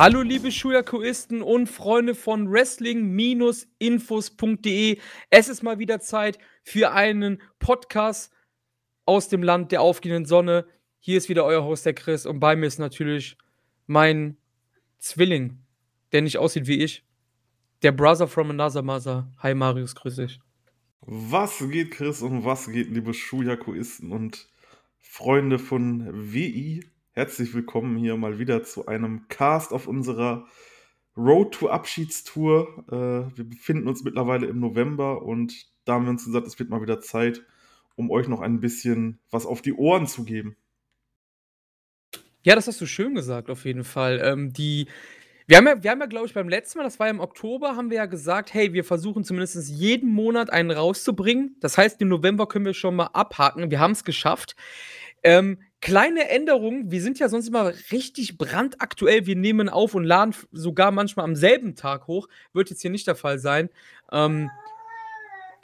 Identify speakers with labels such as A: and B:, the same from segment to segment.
A: Hallo liebe Schuyakuisten und Freunde von Wrestling-Infos.de. Es ist mal wieder Zeit für einen Podcast aus dem Land der aufgehenden Sonne. Hier ist wieder euer Host, der Chris, und bei mir ist natürlich mein Zwilling, der nicht aussieht wie ich. Der Brother from another mother. Hi Marius, grüß dich.
B: Was geht, Chris, und was geht, liebe Schuyakuisten und Freunde von WI? Herzlich willkommen hier mal wieder zu einem Cast auf unserer Road to Abschiedstour. Äh, wir befinden uns mittlerweile im November und da haben wir uns gesagt, es wird mal wieder Zeit, um euch noch ein bisschen was auf die Ohren zu geben.
A: Ja, das hast du schön gesagt, auf jeden Fall. Ähm, die, wir haben ja, wir haben ja glaube ich, beim letzten Mal, das war ja im Oktober, haben wir ja gesagt, hey, wir versuchen zumindest jeden Monat einen rauszubringen. Das heißt, im November können wir schon mal abhaken. Wir haben es geschafft. Ähm, kleine Änderung, wir sind ja sonst immer richtig brandaktuell. Wir nehmen auf und laden sogar manchmal am selben Tag hoch. Wird jetzt hier nicht der Fall sein. Ähm,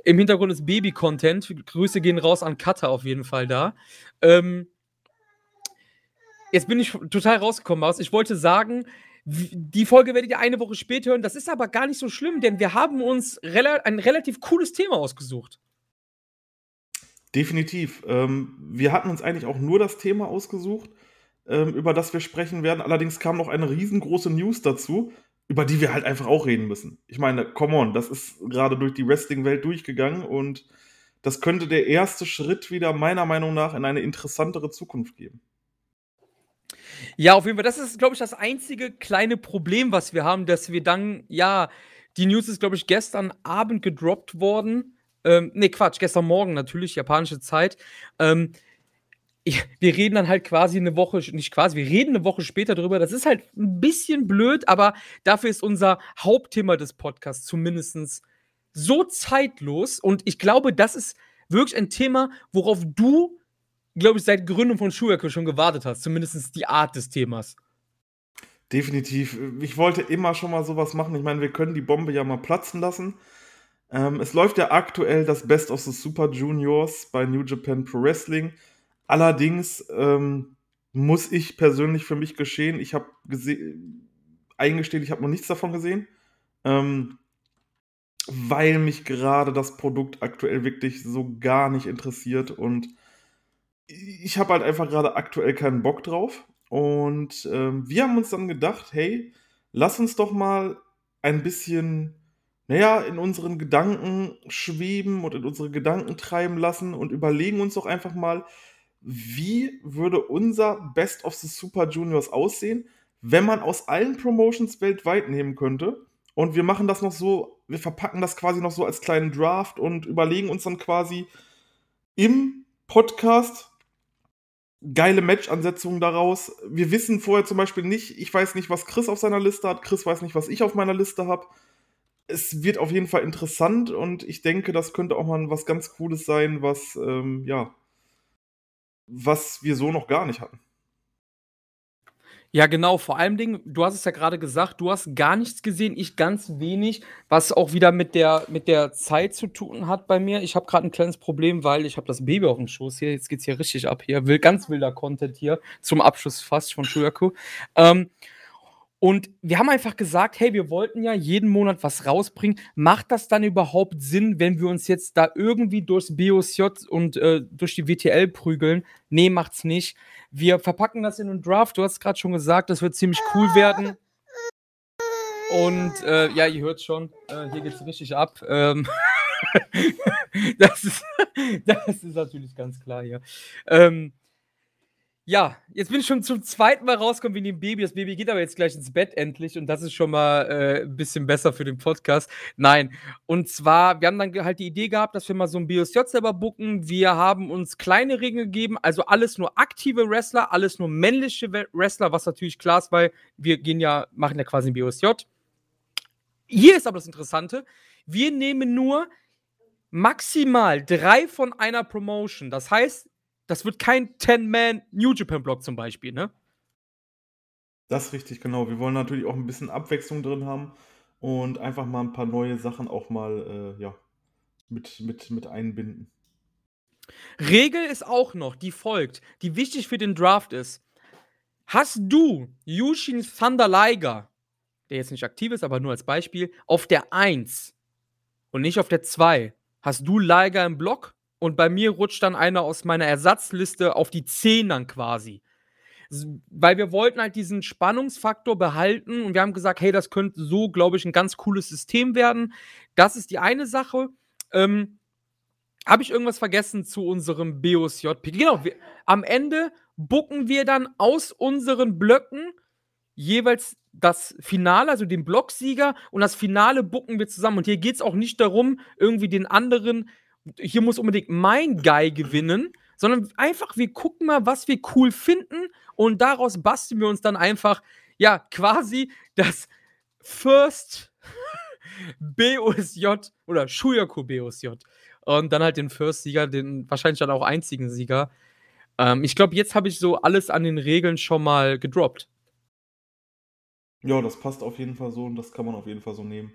A: Im Hintergrund ist Baby-Content. Grüße gehen raus an Cutter auf jeden Fall da. Ähm, jetzt bin ich total rausgekommen aus. Ich wollte sagen, die Folge werdet ihr eine Woche später hören. Das ist aber gar nicht so schlimm, denn wir haben uns rela ein relativ cooles Thema ausgesucht.
B: Definitiv. Ähm, wir hatten uns eigentlich auch nur das Thema ausgesucht, ähm, über das wir sprechen werden. Allerdings kam noch eine riesengroße News dazu, über die wir halt einfach auch reden müssen. Ich meine, come on, das ist gerade durch die Wrestling-Welt durchgegangen und das könnte der erste Schritt wieder meiner Meinung nach in eine interessantere Zukunft geben.
A: Ja, auf jeden Fall. Das ist, glaube ich, das einzige kleine Problem, was wir haben, dass wir dann, ja, die News ist, glaube ich, gestern Abend gedroppt worden. Ähm, nee, Quatsch, gestern Morgen natürlich, japanische Zeit. Ähm, ich, wir reden dann halt quasi eine Woche, nicht quasi, wir reden eine Woche später drüber. Das ist halt ein bisschen blöd, aber dafür ist unser Hauptthema des Podcasts zumindest so zeitlos. Und ich glaube, das ist wirklich ein Thema, worauf du, glaube ich, seit Gründung von Schuyaku schon gewartet hast. Zumindest die Art des Themas.
B: Definitiv. Ich wollte immer schon mal sowas machen. Ich meine, wir können die Bombe ja mal platzen lassen. Ähm, es läuft ja aktuell das Best of the Super Juniors bei New Japan Pro Wrestling. Allerdings ähm, muss ich persönlich für mich geschehen, ich habe eingestehen, ich habe noch nichts davon gesehen, ähm, weil mich gerade das Produkt aktuell wirklich so gar nicht interessiert und ich habe halt einfach gerade aktuell keinen Bock drauf. Und ähm, wir haben uns dann gedacht, hey, lass uns doch mal ein bisschen naja, in unseren Gedanken schweben und in unsere Gedanken treiben lassen und überlegen uns doch einfach mal, wie würde unser Best of the Super Juniors aussehen, wenn man aus allen Promotions weltweit nehmen könnte. Und wir machen das noch so, wir verpacken das quasi noch so als kleinen Draft und überlegen uns dann quasi im Podcast geile Match-Ansetzungen daraus. Wir wissen vorher zum Beispiel nicht, ich weiß nicht, was Chris auf seiner Liste hat, Chris weiß nicht, was ich auf meiner Liste habe es wird auf jeden Fall interessant und ich denke, das könnte auch mal was ganz Cooles sein, was, ähm, ja, was wir so noch gar nicht hatten.
A: Ja, genau. Vor allem Dingen, du hast es ja gerade gesagt, du hast gar nichts gesehen, ich ganz wenig, was auch wieder mit der, mit der Zeit zu tun hat bei mir. Ich habe gerade ein kleines Problem, weil ich habe das Baby auf dem Schoß hier. Jetzt geht es hier richtig ab hier. Will, ganz wilder Content hier zum Abschluss fast von Shuyaku. Ähm, und wir haben einfach gesagt, hey, wir wollten ja jeden Monat was rausbringen. Macht das dann überhaupt Sinn, wenn wir uns jetzt da irgendwie durchs BOSJ und äh, durch die WTL prügeln? Nee, macht's nicht. Wir verpacken das in einen Draft. Du hast gerade schon gesagt, das wird ziemlich cool werden. Und äh, ja, ihr hört schon, äh, hier geht's richtig ab. Ähm das, ist, das ist natürlich ganz klar hier. Ähm, ja, jetzt bin ich schon zum zweiten Mal rausgekommen wie dem Baby. Das Baby geht aber jetzt gleich ins Bett endlich und das ist schon mal äh, ein bisschen besser für den Podcast. Nein, und zwar, wir haben dann halt die Idee gehabt, dass wir mal so ein BSJ selber bucken. Wir haben uns kleine Regeln gegeben, also alles nur aktive Wrestler, alles nur männliche Wrestler, was natürlich klar ist, weil wir gehen ja, machen ja quasi ein BSJ. Hier ist aber das Interessante, wir nehmen nur maximal drei von einer Promotion. Das heißt, das wird kein 10-Man New Japan-Block zum Beispiel, ne?
B: Das ist richtig, genau. Wir wollen natürlich auch ein bisschen Abwechslung drin haben und einfach mal ein paar neue Sachen auch mal äh, ja, mit, mit, mit einbinden.
A: Regel ist auch noch, die folgt, die wichtig für den Draft ist. Hast du Yushin Thunder Liger, der jetzt nicht aktiv ist, aber nur als Beispiel, auf der 1 und nicht auf der 2, hast du Liger im Block und bei mir rutscht dann einer aus meiner Ersatzliste auf die 10 dann quasi. Weil wir wollten halt diesen Spannungsfaktor behalten und wir haben gesagt, hey, das könnte so, glaube ich, ein ganz cooles System werden. Das ist die eine Sache. Ähm, Habe ich irgendwas vergessen zu unserem BOSJP? Genau, wir, am Ende bucken wir dann aus unseren Blöcken jeweils das Finale, also den Blocksieger und das Finale bucken wir zusammen. Und hier geht es auch nicht darum, irgendwie den anderen, hier muss unbedingt mein Guy gewinnen, sondern einfach, wir gucken mal, was wir cool finden und daraus basteln wir uns dann einfach, ja, quasi das First BOSJ oder Shuyaku BOSJ. Und dann halt den First-Sieger, den wahrscheinlich dann auch einzigen Sieger. Ähm, ich glaube, jetzt habe ich so alles an den Regeln schon mal gedroppt.
B: Ja, das passt auf jeden Fall so und das kann man auf jeden Fall so nehmen.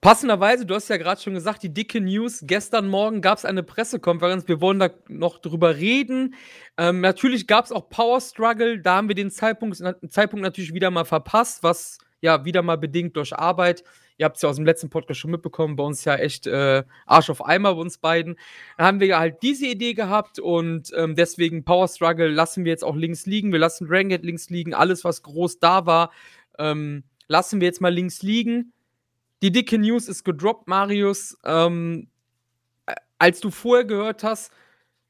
A: Passenderweise, du hast ja gerade schon gesagt, die dicke News. Gestern Morgen gab es eine Pressekonferenz. Wir wollen da noch drüber reden. Ähm, natürlich gab es auch Power Struggle. Da haben wir den Zeitpunkt, Zeitpunkt natürlich wieder mal verpasst, was ja wieder mal bedingt durch Arbeit. Ihr habt es ja aus dem letzten Podcast schon mitbekommen, bei uns ja echt äh, Arsch auf Eimer bei uns beiden. Da haben wir ja halt diese Idee gehabt und ähm, deswegen Power Struggle lassen wir jetzt auch links liegen. Wir lassen Ranged links liegen. Alles, was groß da war, ähm, lassen wir jetzt mal links liegen. Die dicke News ist gedroppt, Marius. Ähm, als du vorher gehört hast,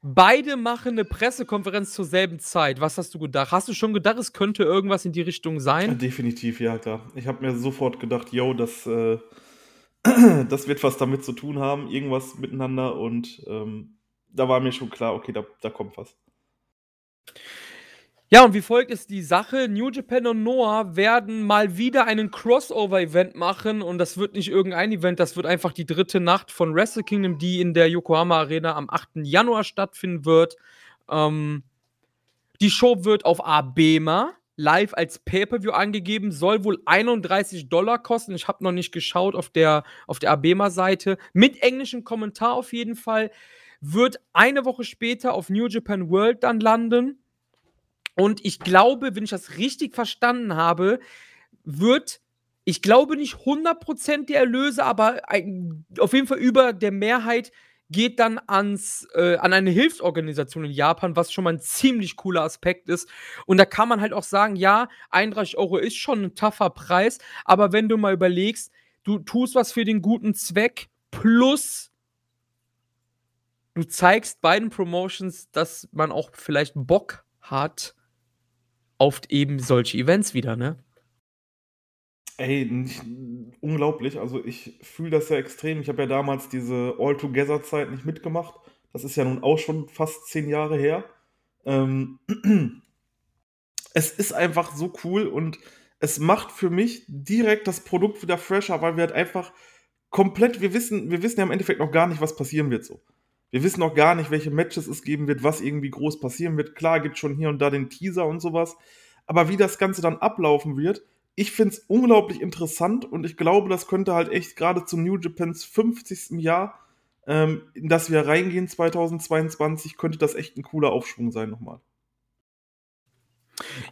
A: beide machen eine Pressekonferenz zur selben Zeit. Was hast du gedacht? Hast du schon gedacht, es könnte irgendwas in die Richtung sein?
B: Definitiv, ja, klar. Ich habe mir sofort gedacht, yo, das, äh, das wird was damit zu tun haben, irgendwas miteinander. Und ähm, da war mir schon klar, okay, da, da kommt was.
A: Ja, und wie folgt ist die Sache. New Japan und Noah werden mal wieder einen Crossover-Event machen und das wird nicht irgendein Event, das wird einfach die dritte Nacht von Wrestle Kingdom, die in der Yokohama Arena am 8. Januar stattfinden wird. Ähm, die Show wird auf Abema live als Pay-Per-View angegeben, soll wohl 31 Dollar kosten. Ich habe noch nicht geschaut auf der, auf der Abema-Seite. Mit englischem Kommentar auf jeden Fall. Wird eine Woche später auf New Japan World dann landen. Und ich glaube, wenn ich das richtig verstanden habe, wird, ich glaube nicht 100% der Erlöse, aber ein, auf jeden Fall über der Mehrheit geht dann ans, äh, an eine Hilfsorganisation in Japan, was schon mal ein ziemlich cooler Aspekt ist. Und da kann man halt auch sagen, ja, 31 Euro ist schon ein tougher Preis, aber wenn du mal überlegst, du tust was für den guten Zweck, plus du zeigst beiden Promotions, dass man auch vielleicht Bock hat, auf eben solche Events wieder, ne?
B: Ey, nicht, unglaublich. Also ich fühle das ja extrem. Ich habe ja damals diese All-Together-Zeit nicht mitgemacht. Das ist ja nun auch schon fast zehn Jahre her. Ähm, es ist einfach so cool und es macht für mich direkt das Produkt wieder fresher, weil wir halt einfach komplett, wir wissen, wir wissen ja im Endeffekt noch gar nicht, was passieren wird so. Wir wissen noch gar nicht, welche Matches es geben wird, was irgendwie groß passieren wird. Klar gibt schon hier und da den Teaser und sowas. Aber wie das Ganze dann ablaufen wird, ich finde es unglaublich interessant und ich glaube, das könnte halt echt gerade zu New Japans 50. Jahr, ähm, in das wir reingehen 2022, könnte das echt ein cooler Aufschwung sein nochmal.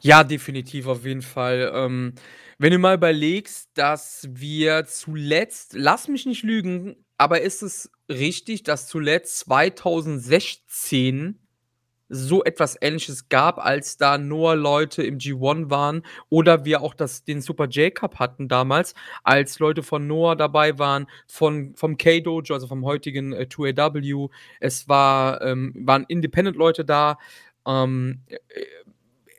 A: Ja, definitiv, auf jeden Fall. Ähm, wenn du mal überlegst, dass wir zuletzt, lass mich nicht lügen, aber ist es richtig, dass zuletzt 2016 so etwas Ähnliches gab, als da nur Leute im G1 waren oder wir auch das, den Super J-Cup hatten damals, als Leute von Noah dabei waren, von, vom K-Dojo, also vom heutigen äh, 2AW. Es war, ähm, waren Independent-Leute da. Ähm, äh,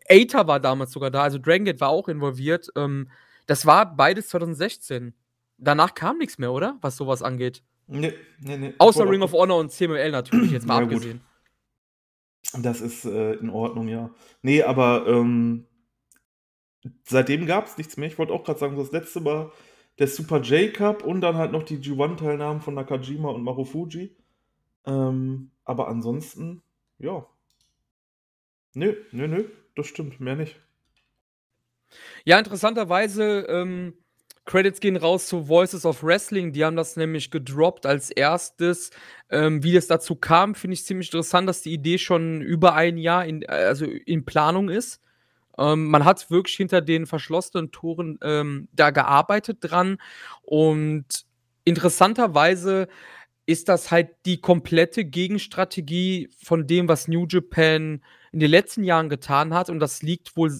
A: Aether war damals sogar da, also Dragon Gate war auch involviert. Ähm, das war beides 2016. Danach kam nichts mehr, oder? Was sowas angeht.
B: Nee, nee, nee.
A: Außer Ring of Honor und CML natürlich, jetzt mal ja, abgesehen.
B: Gut. Das ist äh, in Ordnung, ja. Nee, aber ähm, seitdem gab es nichts mehr. Ich wollte auch gerade sagen, das letzte Mal der Super J-Cup und dann halt noch die G1-Teilnahmen von Nakajima und Marufuji. Ähm, aber ansonsten, ja. Nö, nö, nö, das stimmt, mehr nicht.
A: Ja, interessanterweise, ähm, Credits gehen raus zu Voices of Wrestling. Die haben das nämlich gedroppt als erstes. Ähm, wie es dazu kam, finde ich ziemlich interessant, dass die Idee schon über ein Jahr in, also in Planung ist. Ähm, man hat wirklich hinter den verschlossenen Toren ähm, da gearbeitet dran. Und interessanterweise ist das halt die komplette Gegenstrategie von dem, was New Japan in den letzten Jahren getan hat. Und das liegt wohl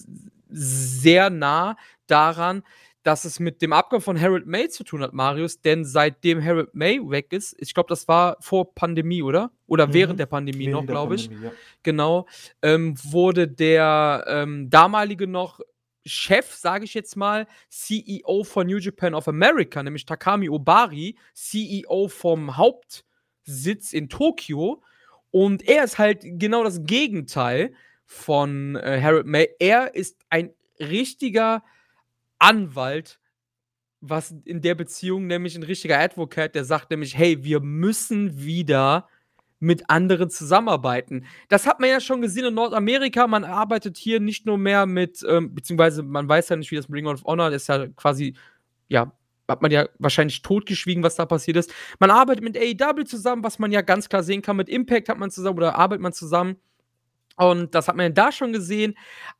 A: sehr nah daran, dass es mit dem Abgang von Harold May zu tun hat, Marius, denn seitdem Harold May weg ist, ich glaube, das war vor Pandemie, oder? Oder mhm. während der Pandemie während noch, glaube ich. Ja. Genau, ähm, wurde der ähm, damalige noch Chef, sage ich jetzt mal, CEO von New Japan of America, nämlich Takami Obari, CEO vom Hauptsitz in Tokio. Und er ist halt genau das Gegenteil von äh, Harold May. Er ist ein richtiger Anwalt, was in der Beziehung nämlich ein richtiger Advocate, der sagt nämlich, hey, wir müssen wieder mit anderen zusammenarbeiten. Das hat man ja schon gesehen in Nordamerika. Man arbeitet hier nicht nur mehr mit, ähm, beziehungsweise man weiß ja nicht, wie das Ring of Honor ist ja quasi, ja, hat man ja wahrscheinlich totgeschwiegen, was da passiert ist. Man arbeitet mit AEW zusammen, was man ja ganz klar sehen kann. Mit Impact hat man zusammen oder arbeitet man zusammen. Und das hat man da schon gesehen.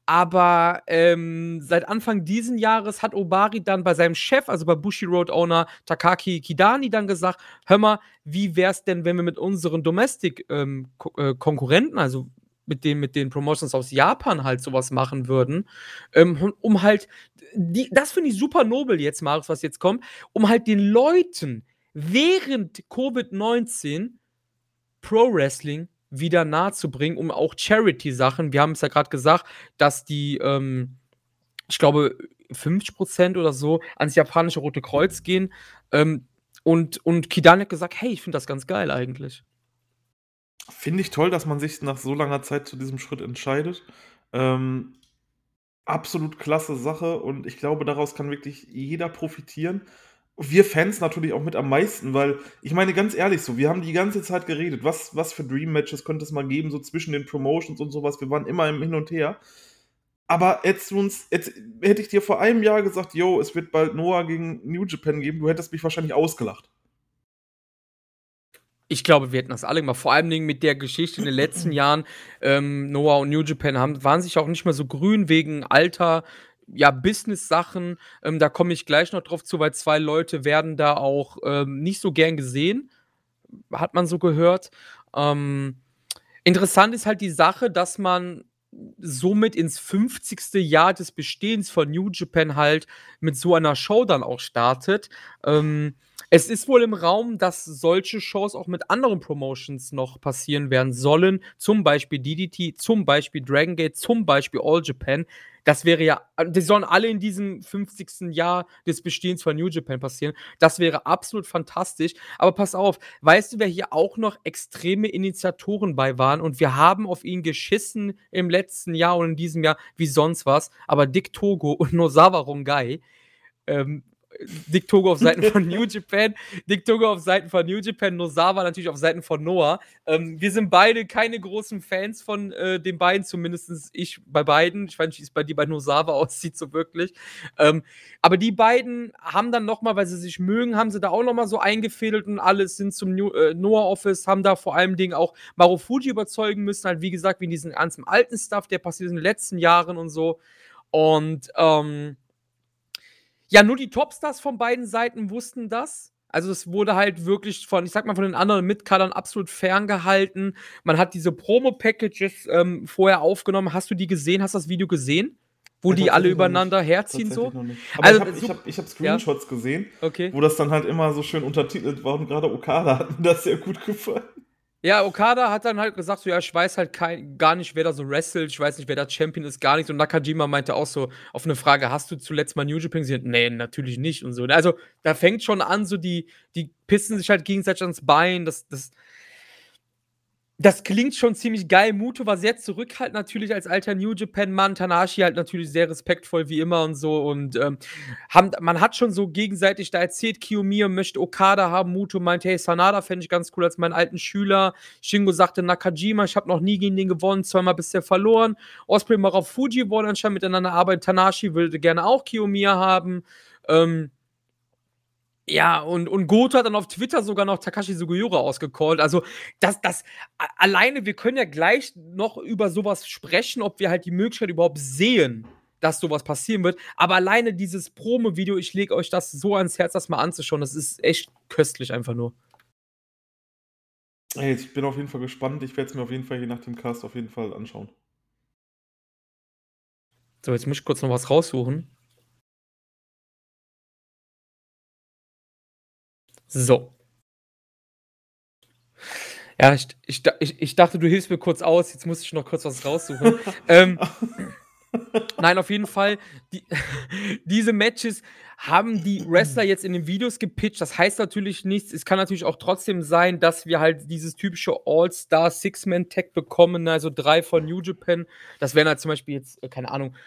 A: Aber ähm, seit Anfang diesen Jahres hat Obari dann bei seinem Chef, also bei Bushi Road Owner Takaki Kidani, dann gesagt: Hör mal, wie wäre es denn, wenn wir mit unseren Domestic-Konkurrenten, ähm, also mit den, mit den Promotions aus Japan halt sowas machen würden, ähm, um halt, die, das finde ich super nobel jetzt, Marius, was jetzt kommt, um halt den Leuten während Covid-19 Pro Wrestling wieder nahe zu bringen, um auch Charity-Sachen, wir haben es ja gerade gesagt, dass die, ähm, ich glaube, 50% oder so ans japanische Rote Kreuz gehen. Ähm, und, und Kidan hat gesagt, hey, ich finde das ganz geil eigentlich.
B: Finde ich toll, dass man sich nach so langer Zeit zu diesem Schritt entscheidet. Ähm, absolut klasse Sache und ich glaube, daraus kann wirklich jeder profitieren wir Fans natürlich auch mit am meisten, weil ich meine ganz ehrlich so, wir haben die ganze Zeit geredet, was, was für Dream Matches könnte es mal geben, so zwischen den Promotions und sowas. Wir waren immer im Hin und Her. Aber jetzt, uns, jetzt hätte ich dir vor einem Jahr gesagt, yo, es wird bald Noah gegen New Japan geben, du hättest mich wahrscheinlich ausgelacht.
A: Ich glaube, wir hätten das alle gemacht. Vor allem mit der Geschichte in den letzten Jahren. Ähm, Noah und New Japan haben, waren sich auch nicht mehr so grün wegen Alter, ja, Business-Sachen. Ähm, da komme ich gleich noch drauf zu, weil zwei Leute werden da auch ähm, nicht so gern gesehen, hat man so gehört. Ähm, interessant ist halt die Sache, dass man somit ins 50. Jahr des Bestehens von New Japan halt mit so einer Show dann auch startet. Ähm, es ist wohl im Raum, dass solche Shows auch mit anderen Promotions noch passieren werden sollen. Zum Beispiel DDT, zum Beispiel Dragon Gate, zum Beispiel All Japan. Das wäre ja, die sollen alle in diesem 50. Jahr des Bestehens von New Japan passieren. Das wäre absolut fantastisch. Aber pass auf, weißt du, wer hier auch noch extreme Initiatoren bei waren? Und wir haben auf ihn geschissen im letzten Jahr und in diesem Jahr wie sonst was. Aber Dick Togo und Nosawa Rongai ähm, Dick Togo auf Seiten von New Japan, Dick Togo auf Seiten von New Japan, Nosawa natürlich auf Seiten von Noah. Ähm, wir sind beide keine großen Fans von äh, den beiden, zumindest ich bei beiden. Ich weiß nicht, wie es bei dir bei Nosawa aussieht, so wirklich. Ähm, aber die beiden haben dann nochmal, weil sie sich mögen, haben sie da auch nochmal so eingefädelt und alles sind zum New, äh, Noah Office, haben da vor allem Dingen auch Marufuji überzeugen müssen, halt wie gesagt, wie in diesem ganzen alten Stuff, der passiert in den letzten Jahren und so. Und ähm, ja, nur die Topstars von beiden Seiten wussten das. Also es wurde halt wirklich von, ich sag mal, von den anderen Mitkadern absolut ferngehalten. Man hat diese Promo-Packages ähm, vorher aufgenommen. Hast du die gesehen? Hast du das Video gesehen? Wo ja, die alle übereinander herziehen so?
B: Aber also, ich habe hab, hab Screenshots ja? gesehen,
A: okay.
B: wo das dann halt immer so schön untertitelt war und gerade Okada hat mir das sehr gut gefallen.
A: Ja, Okada hat dann halt gesagt, so, ja, ich weiß halt kein, gar nicht, wer da so wrestelt, ich weiß nicht, wer da Champion ist, gar nichts. Und Nakajima meinte auch so auf eine Frage, hast du zuletzt mal New Japan gesehen? Nee, natürlich nicht und so. Also, da fängt schon an, so die, die pissen sich halt gegenseitig ans Bein, das, das, das klingt schon ziemlich geil. Muto war sehr zurückhaltend natürlich als alter New Japan-Mann. Tanashi halt natürlich sehr respektvoll wie immer und so. Und ähm, haben, man hat schon so gegenseitig da erzählt, Kiyomiya möchte Okada haben. Muto meinte, hey, Sanada fände ich ganz cool als meinen alten Schüler. Shingo sagte, Nakajima, ich habe noch nie gegen den gewonnen, zweimal bisher verloren. Osprey Marafuji wollen anscheinend miteinander arbeiten. Tanashi würde gerne auch Kiyomiya haben. Ähm, Ja, und und Goto hat dann auf Twitter sogar noch Takashi Sugiura ausgecallt. Also, das das alleine wir können ja gleich noch über sowas sprechen, ob wir halt die Möglichkeit überhaupt sehen, dass sowas passieren wird. Aber alleine dieses Promo-Video, ich lege euch das so ans Herz, das mal anzuschauen. Das ist echt köstlich einfach nur.
B: Ey, ich bin auf jeden Fall gespannt. Ich werde es mir auf jeden Fall hier nach dem Cast auf jeden Fall anschauen.
A: So, jetzt muss ich kurz noch was raussuchen. So. Ja, ich, ich, ich, dachte, du hilfst mir kurz aus. Jetzt muss ich noch kurz was raussuchen. ähm, nein, auf jeden Fall. Die, diese Matches haben die Wrestler jetzt in den Videos gepitcht. Das heißt natürlich nichts. Es kann natürlich auch trotzdem sein, dass wir halt dieses typische All-Star Six-Man-Tag bekommen. Also drei von New Japan. Das wären halt zum Beispiel jetzt, äh, keine Ahnung,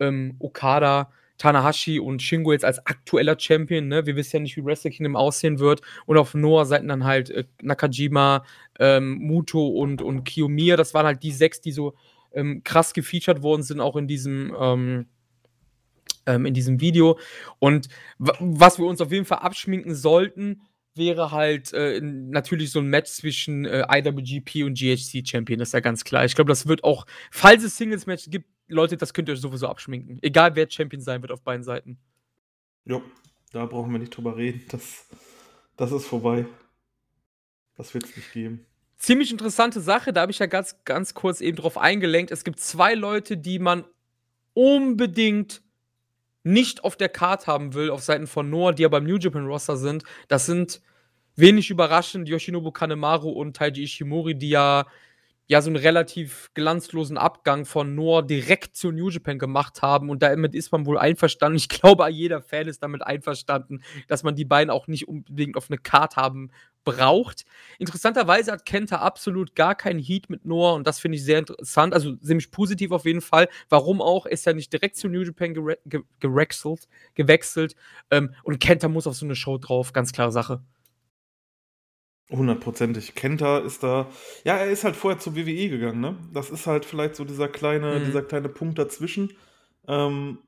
A: ähm, Okada, Tanahashi und Shingo jetzt als aktueller Champion, ne? Wir wissen ja nicht, wie Wrestle Kingdom aussehen wird. Und auf Noah-Seiten dann halt äh, Nakajima, ähm, Muto und, und Kiyomiya. Das waren halt die sechs, die so ähm, krass gefeatured worden sind, auch in diesem, ähm, ähm in diesem Video. Und was wir uns auf jeden Fall abschminken sollten, wäre halt äh, natürlich so ein Match zwischen äh, IWGP und GHC Champion, das ist ja ganz klar. Ich glaube, das wird auch, falls es Singles-Match gibt, Leute, das könnt ihr euch sowieso abschminken. Egal wer Champion sein wird auf beiden Seiten.
B: Ja, da brauchen wir nicht drüber reden. Das, das ist vorbei. Das wird es nicht geben.
A: Ziemlich interessante Sache, da habe ich ja ganz, ganz kurz eben drauf eingelenkt. Es gibt zwei Leute, die man unbedingt nicht auf der Card haben will, auf Seiten von Noah, die ja beim New Japan Roster sind. Das sind wenig überraschend Yoshinobu Kanemaru und Taiji Ishimori, die ja ja so einen relativ glanzlosen Abgang von Noah direkt zu New Japan gemacht haben und damit ist man wohl einverstanden. Ich glaube, jeder Fan ist damit einverstanden, dass man die beiden auch nicht unbedingt auf eine Card haben braucht. Interessanterweise hat Kenta absolut gar keinen Heat mit Noah und das finde ich sehr interessant, also ziemlich positiv auf jeden Fall. Warum auch? Ist ja nicht direkt zu New Japan gewechselt, gewechselt ähm, und Kenta muss auf so eine Show drauf, ganz klare Sache.
B: Hundertprozentig. Kenta ist da. Ja, er ist halt vorher zur WWE gegangen, ne? Das ist halt vielleicht so dieser kleine, mhm. dieser kleine Punkt dazwischen, ähm,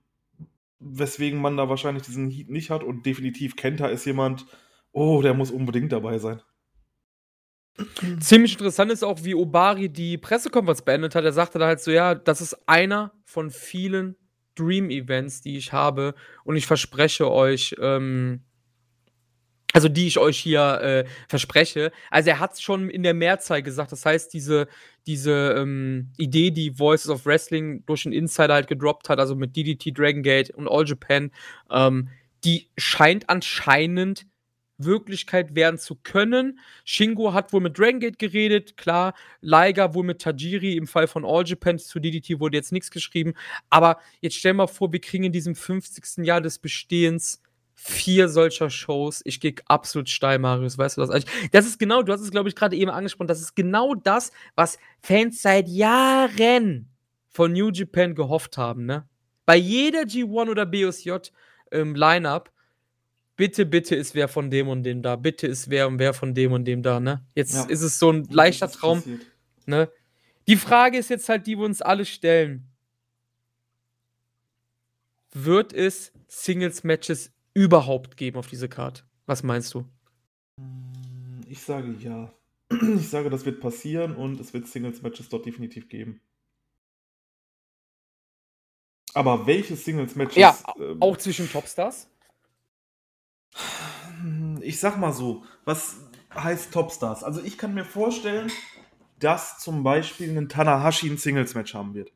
B: weswegen man da wahrscheinlich diesen Heat nicht hat. Und definitiv, Kenta ist jemand, oh, der muss unbedingt dabei sein.
A: Ziemlich interessant ist auch, wie Obari die Pressekonferenz beendet hat. Er sagte da halt so: Ja, das ist einer von vielen Dream-Events, die ich habe. Und ich verspreche euch, ähm, also die ich euch hier äh, verspreche. Also er hat es schon in der Mehrzahl gesagt. Das heißt, diese, diese ähm, Idee, die Voices of Wrestling durch einen Insider halt gedroppt hat, also mit DDT, Dragon Gate und All Japan, ähm, die scheint anscheinend Wirklichkeit werden zu können. Shingo hat wohl mit Dragon Gate geredet, klar. Liger wohl mit Tajiri. Im Fall von All Japan zu DDT wurde jetzt nichts geschrieben. Aber jetzt stell mal vor, wir kriegen in diesem 50. Jahr des Bestehens vier solcher Shows. Ich gehe absolut steil, Marius. Weißt du das eigentlich? Das ist genau, du hast es, glaube ich, gerade eben angesprochen. Das ist genau das, was Fans seit Jahren von New Japan gehofft haben, ne? Bei jeder G1 oder BOSJ ähm, Lineup, bitte, bitte ist wer von dem und dem da. Bitte ist wer und wer von dem und dem da, ne? Jetzt ja. ist es so ein leichter Traum, ne? Die Frage ist jetzt halt, die wir uns alle stellen. Wird es Singles-Matches überhaupt geben auf diese Karte? Was meinst du?
B: Ich sage ja. Ich sage, das wird passieren und es wird Singles-Matches dort definitiv geben. Aber welche Singles-Matches?
A: Ja, ähm, auch zwischen Topstars?
B: Ich sag mal so, was heißt Topstars? Also ich kann mir vorstellen, dass zum Beispiel ein Tanahashi ein Singles-Match haben wird.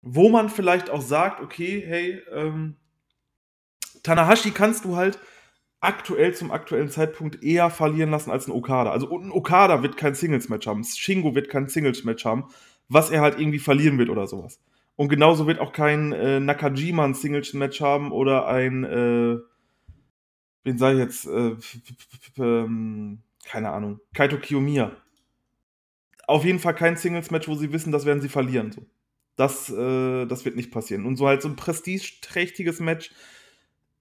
B: Wo man vielleicht auch sagt, okay, hey, ähm, Tanahashi kannst du halt aktuell zum aktuellen Zeitpunkt eher verlieren lassen als ein Okada. Also ein Okada wird kein Singles-Match haben, Shingo wird kein Singles-Match haben, was er halt irgendwie verlieren wird oder sowas. Und genauso wird auch kein äh, Nakajima ein Singles-Match haben oder ein, äh, wen ich jetzt, äh, ähm, keine Ahnung, Kaito Kiyomiya. Auf jeden Fall kein Singles-Match, wo sie wissen, das werden sie verlieren. So. Das, äh, das wird nicht passieren. Und so halt so ein prestigeträchtiges Match,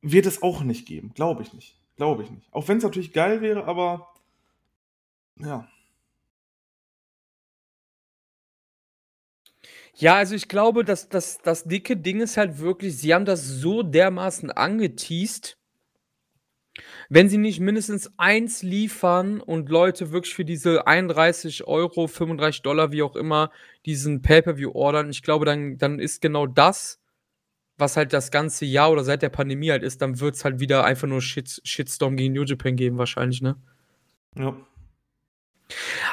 B: wird es auch nicht geben. Glaube ich nicht. Glaube ich nicht. Auch wenn es natürlich geil wäre, aber ja.
A: Ja, also ich glaube, dass das, das dicke Ding ist halt wirklich, sie haben das so dermaßen angeteased, Wenn sie nicht mindestens eins liefern und Leute wirklich für diese 31 €, 35 $, wie auch immer, diesen Pay-per-View ordern, ich glaube, dann dann ist genau das, was halt das ganze Jahr oder seit der Pandemie halt ist, dann wird's halt wieder einfach nur Shit Shitstorm gegen New Japan geben wahrscheinlich, ne?
B: Ja.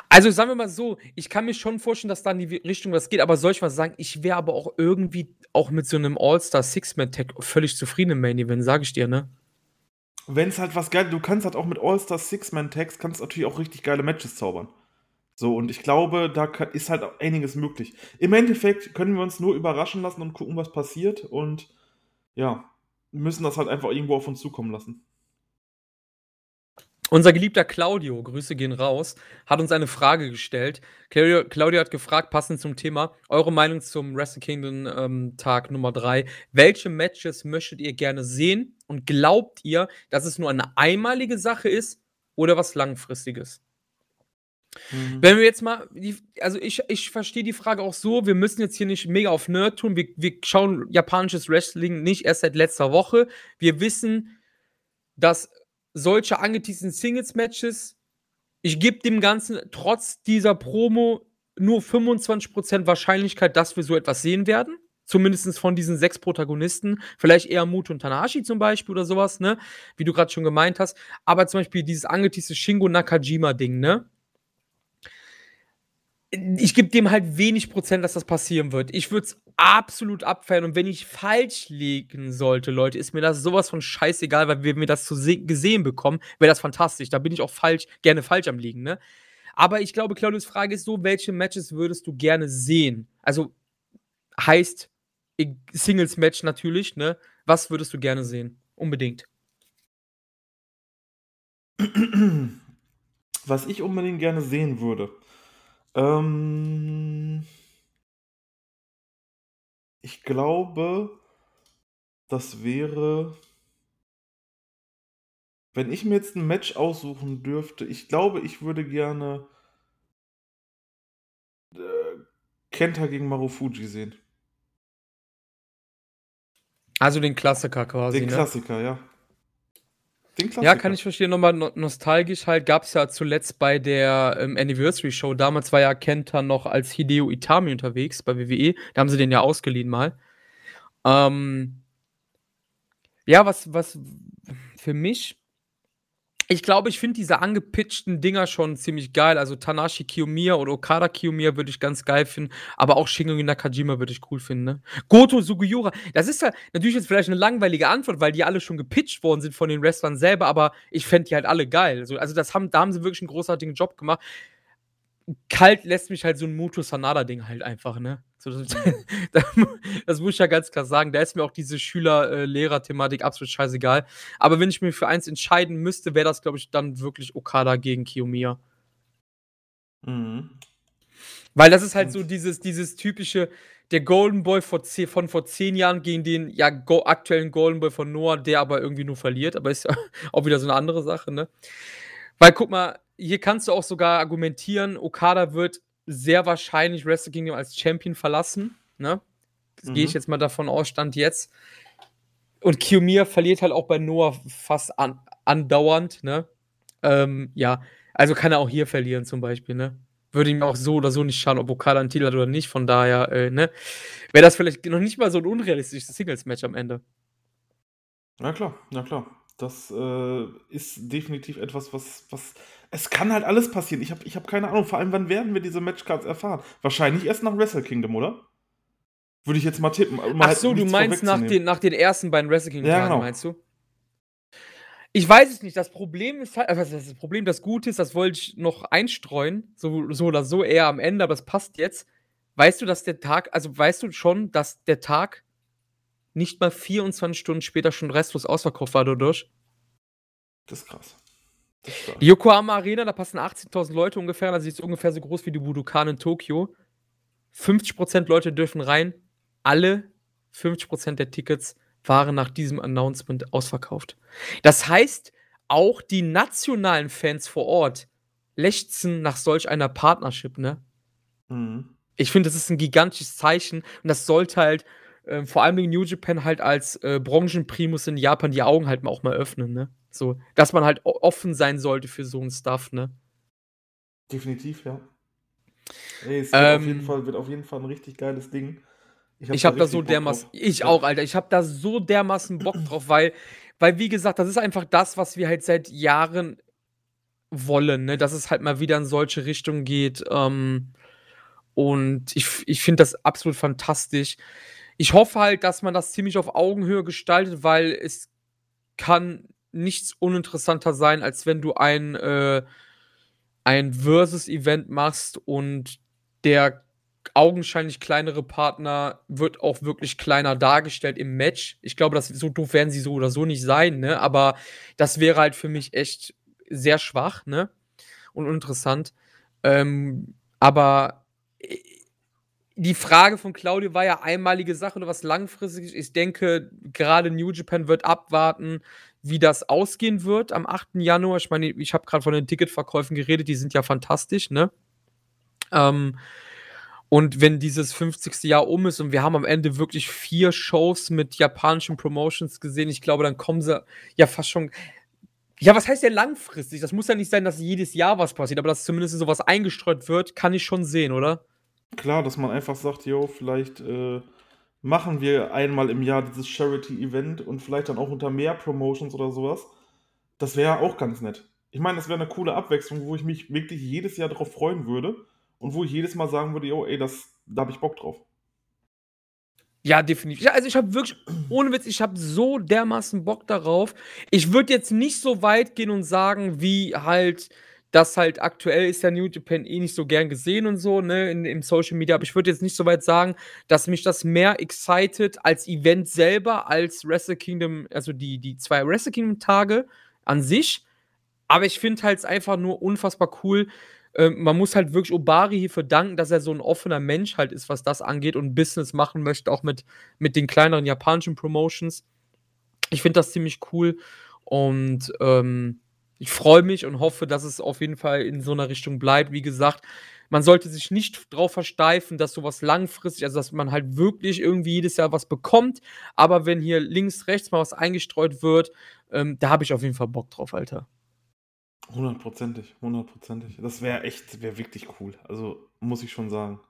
A: Also, sagen wir mal so, ich kann mir schon vorstellen, dass da in die Richtung was geht, aber soll ich mal sagen, ich wäre aber auch irgendwie auch mit so 'nem All-Star Six-Man-Tag völlig zufrieden im Main Event, sage ich dir, ne?
B: Wenn's halt was geil du kannst halt auch mit All-Star Six-Man-Tags kannst natürlich auch richtig geile Matches zaubern. So, und ich glaube, da ist halt auch einiges möglich. Im Endeffekt können wir uns nur überraschen lassen und gucken, was passiert und ja, müssen das halt einfach irgendwo auf uns zukommen lassen.
A: Unser geliebter Claudio, Grüße gehen raus, hat uns eine Frage gestellt. Claudio Claudio hat gefragt, passend zum Thema: „Eure Meinung zum Wrestle Kingdom, ähm, Tag Nummer 3. Welche Matches möchtet ihr gerne sehen und glaubt ihr, dass es nur eine einmalige Sache ist oder was Langfristiges?“
B: Mhm.
A: Wenn wir jetzt mal die also, ich ich verstehe die Frage auch so, wir müssen jetzt hier nicht mega auf Nerd tun. Wir wir schauen japanisches Wrestling nicht erst seit letzter Woche. Wir wissen, dass solche angeteasten Singles-Matches ich gebe dem Ganzen trotz dieser Promo nur 25% Wahrscheinlichkeit, dass wir so etwas sehen werden. Zumindest von diesen 6 Protagonisten. Vielleicht eher Muto und Tanahashi zum Beispiel oder so was, ne? Wie du grad schon gemeint hast. Aber zum Beispiel dieses angeteaste Shingo Nakajima-Ding, ne? Ich gebe dem halt wenig Prozent, dass das passieren wird. Ich würde es absolut abfeiern und wenn ich falsch liegen sollte, Leute, ist mir das so was von scheißegal, weil wenn wir das zu se gesehen bekommen, wäre das fantastisch. Da bin ich auch falsch gerne falsch am liegen, ne? Aber ich glaube, Claudios Frage ist so: „Welche Matches würdest du gerne sehen?“ Also, heißt e Singles-Match natürlich, ne? Was würdest du gerne sehen? Unbedingt.
B: Was ich unbedingt gerne sehen würde? Ähm ich glaube das wäre wenn ich mir jetzt 'n Match aussuchen dürfte, ich glaube, ich würde gerne äh, Kenta gegen Marufuji sehen.
A: Also, den Klassiker quasi,
B: Den
A: ne?
B: Klassiker, ja.
A: Ja, kann ich verstehen. Noch mal no nostalgisch halt, gab's ja zuletzt bei der, ähm, Anniversary Show. Damals war ja Kenta noch als Hideo Itami unterwegs bei WWE. Da haben sie den ja ausgeliehen mal. Ähm ja, was was für mich ich glaube, ich finde diese angepitchten Dinger schon ziemlich geil. Also, Tanahashi Kiyomiya oder Okada Kiyomiya würde ich ganz geil finden, aber auch Shingo Nakajima würde ich cool finden, ne? Goto Sugiura, das ist ja natürlich jetzt vielleicht 'ne langweilige Antwort, weil die alle schon gepitcht worden sind von den Wrestlern selber, aber ich fände die halt alle geil. So, also, das haben da haben sie wirklich 'n großartigen Job gemacht. Kalt lässt mich halt so 'n Muto Sanada-Ding halt einfach, ne? Das muss ich ja ganz klar sagen. Da ist mir auch diese Schüler äh, Lehrer-Thematik absolut scheißegal. Aber wenn ich mich für eins entscheiden müsste, wäre das, glaube ich, dann wirklich Okada gegen Kiyomiya.
B: Mhm.
A: Weil das ist halt so dieses dieses typische der Golden Boy vor ze von vor 10 Jahren gegen den, ja, go aktuellen Golden Boy von Noah, der aber irgendwie nur verliert, aber ist ja auch wieder so 'ne andere Sache, ne? Weil guck mal, hier kannst du auch sogar argumentieren, Okada wird sehr wahrscheinlich Wrestle Kingdom als Champion verlassen, ne? Das gehe ich
B: Mhm.
A: jetzt mal davon aus, Stand jetzt. Und Kiyomiya verliert halt auch bei Noah fast an andauernd, ne? Ähm, ja, also kann er auch hier verlieren zum Beispiel, ne? Würde ihm auch so oder so nicht schaden, ob Okada 'n Titel hat oder nicht. Von daher, äh, ne, wäre das vielleicht noch nicht mal so 'n unrealistisches Singles-Match am Ende.
B: Na klar, na klar. Das, äh, ist definitiv etwas, was was es kann halt alles passieren. Ich habe ich habe keine Ahnung. Vor allem, wann werden wir diese Matchcards erfahren? Wahrscheinlich erst nach Wrestle Kingdom, oder? Würde ich jetzt mal tippen, um
A: Ach
B: halt
A: so, du meinst nach den nach den ersten beiden Wrestle Kingdom
B: Ja, genau.
A: meinst du? Ich weiß es nicht. Das Problem ist halt heißt das Problem? Das Gute ist, das wollte ich noch einstreuen, so so oder so eher am Ende, aber es passt jetzt. Weißt du, dass der Tag also, weißt du schon, dass der Tag nicht mal 24 Stunden später schon restlos ausverkauft war dadurch?
B: Das ist krass.
A: Die Yokohama Arena, da passen 18.000 Leute ungefähr, also, die ist ungefähr so groß wie die Budokan in Tokio. 50% Leute dürfen rein. Alle 50% der Tickets waren nach diesem Announcement ausverkauft. Das heißt, auch die nationalen Fans vor Ort lechzen nach solch einer Partnership, ne?
B: Mhm.
A: Ich finde, das ist 'n gigantisches Zeichen und das sollte halt, ähm, vor allem New Japan halt als, äh, Branchenprimus in Japan die Augen halt auch mal öffnen, ne? So, dass man halt offen sein sollte für so 'n Stuff, ne?
B: Definitiv, ja. Ey, es wird auf jeden
A: Ähm
B: Fall wird auf jeden Fall 'n richtig geiles Ding. Ich habe
A: Ich
B: da
A: so dermaßen ich auch, Alter. Ich habe da so dermaßen Bock drauf, weil weil wie gesagt, das ist einfach das, was wir halt seit Jahren wollen, ne, dass es halt mal wieder in solche Richtung geht, ähm, und ich ich finde das absolut fantastisch. Ich hoffe halt, dass man das ziemlich auf Augenhöhe gestaltet, weil es kann nichts uninteressanter sein, als wenn du ein, äh ein Versus-Event machst und der augenscheinlich kleinere Partner wird auch wirklich kleiner dargestellt im Match. Ich glaube, das so doof werden sie so oder so nicht sein, ne, aber das wäre halt für mich echt sehr schwach, ne, und uninteressant. Ähm, aber, äh, die Frage von Claudio war ja einmalige Sache oder was langfristiges. Ich denke, grade New Japan wird abwarten, wie das ausgehen wird am 8. Januar. Ich meine, ich habe grad von den Ticketverkäufen geredet, die sind ja fantastisch, ne? Ähm, und wenn dieses 50. Jahr um ist und wir haben am Ende wirklich 4 Shows mit japanischen Promotions gesehen, ich glaube, dann kommen sie ja fast schon ja, was heißt denn langfristig? Das muss ja nicht sein, dass jedes Jahr was passiert, aber dass zumindest so was eingestreut wird, kann ich schon sehen, oder?
B: Klar, dass man einfach sagt: „Jo, vielleicht, äh, machen wir einmal im Jahr dieses Charity-Event und vielleicht dann auch unter mehr Promotions oder so was.“ Das wäre auch ganz nett. Ich meine, das wäre 'ne coole Abwechslung, wo ich mich wirklich jedes Jahr drauf freuen würde und wo ich jedes Mal sagen würde: „Jo, ey, das da habe ich Bock drauf.“
A: Ja, definitiv. Ja, also, ich habe wirklich ohne Witz, ich habe so dermaßen Bock darauf. Ich würde jetzt nicht so weit gehen und sagen, wie halt das halt aktuell ist ja New Japan eh nicht so gern gesehen und so, ne, in im Social Media, aber ich würde jetzt nicht so weit sagen, dass mich das mehr excited als Event selber, als Wrestle Kingdom also, die die 2 Wrestle Kingdom Tage an sich. Aber ich finde halt einfach nur unfassbar cool. Ähm, man muss halt wirklich Obari hierfür danken, dass er so 'n offener Mensch halt ist, was das angeht und Business machen möchte, auch mit mit den kleineren japanischen Promotions. Ich finde das ziemlich cool und, ähm, ich freue mich und hoffe, dass es auf jeden Fall in so 'ner Richtung bleibt. Wie gesagt, man sollte sich nicht drauf versteifen, dass so was langfristig also, dass man halt wirklich irgendwie jedes Jahr was bekommt, aber wenn hier links, rechts mal was eingestreut wird, ähm, da habe ich auf jeden Fall Bock drauf, Alter.
B: Hundertprozentig, hundertprozentig. Das wäre echt wäre wirklich cool. Also, muss ich schon sagen.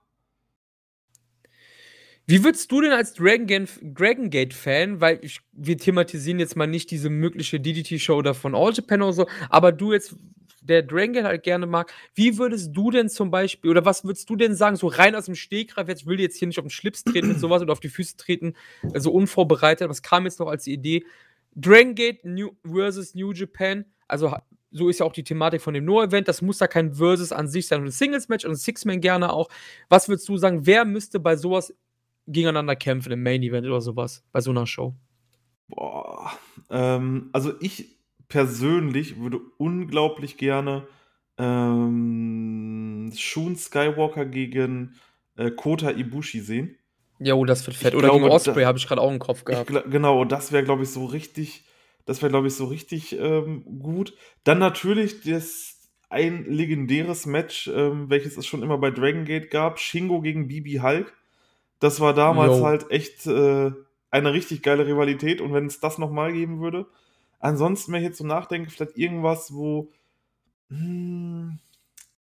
A: Wie würdest du denn als Dragon Gan Dragon Gate Fan weil ich wir thematisieren jetzt mal nicht diese mögliche DDT-Show da von All Japan oder so, aber du jetzt, der Dragon Gate halt gerne mag, wie würdest du denn zum Beispiel oder was würdest du denn sagen, so rein aus'm Stegreif jetzt, ich will dir jetzt hier nicht auf 'n Schlips treten mit so was oder auf die Füße treten, so unvorbereitet, aber es kam jetzt noch als Idee. Dragon Gate New versus New Japan, also so ist ja auch die Thematik von dem Noah-Event. Das muss ja kein Versus an sich sein, 'n Singles-Match und 'n Six-Man gerne auch. Was würdest du sagen, wer müsste bei so was gegeneinander kämpfen im Main Event oder so was, bei so 'ner Show?
B: Boah, ähm, also, ich persönlich würde unglaublich gerne, ähm, Shun Skywalker gegen, äh, Kota Ibushi sehen.
A: Jo, das wird fett.
B: Ich
A: Oder gegen
B: glaube,
A: Osprey
B: da
A: habe ich grad auch im Kopf
B: ich
A: gehabt.
B: gla genau, das wäre, glaube ich, so richtig das wäre, glaube ich, so richtig, ähm, gut. Dann natürlich das ein legendäres Match, ähm, welches es schon immer bei Dragon Gate gab, Shingo gegen BB Hulk. Das war damals
A: Jo.
B: halt echt, äh, eine richtig geile Rivalität und wenn's das noch mal geben würde ansonsten, wenn ich jetzt so nachdenke, vielleicht irgendwas, wo hm,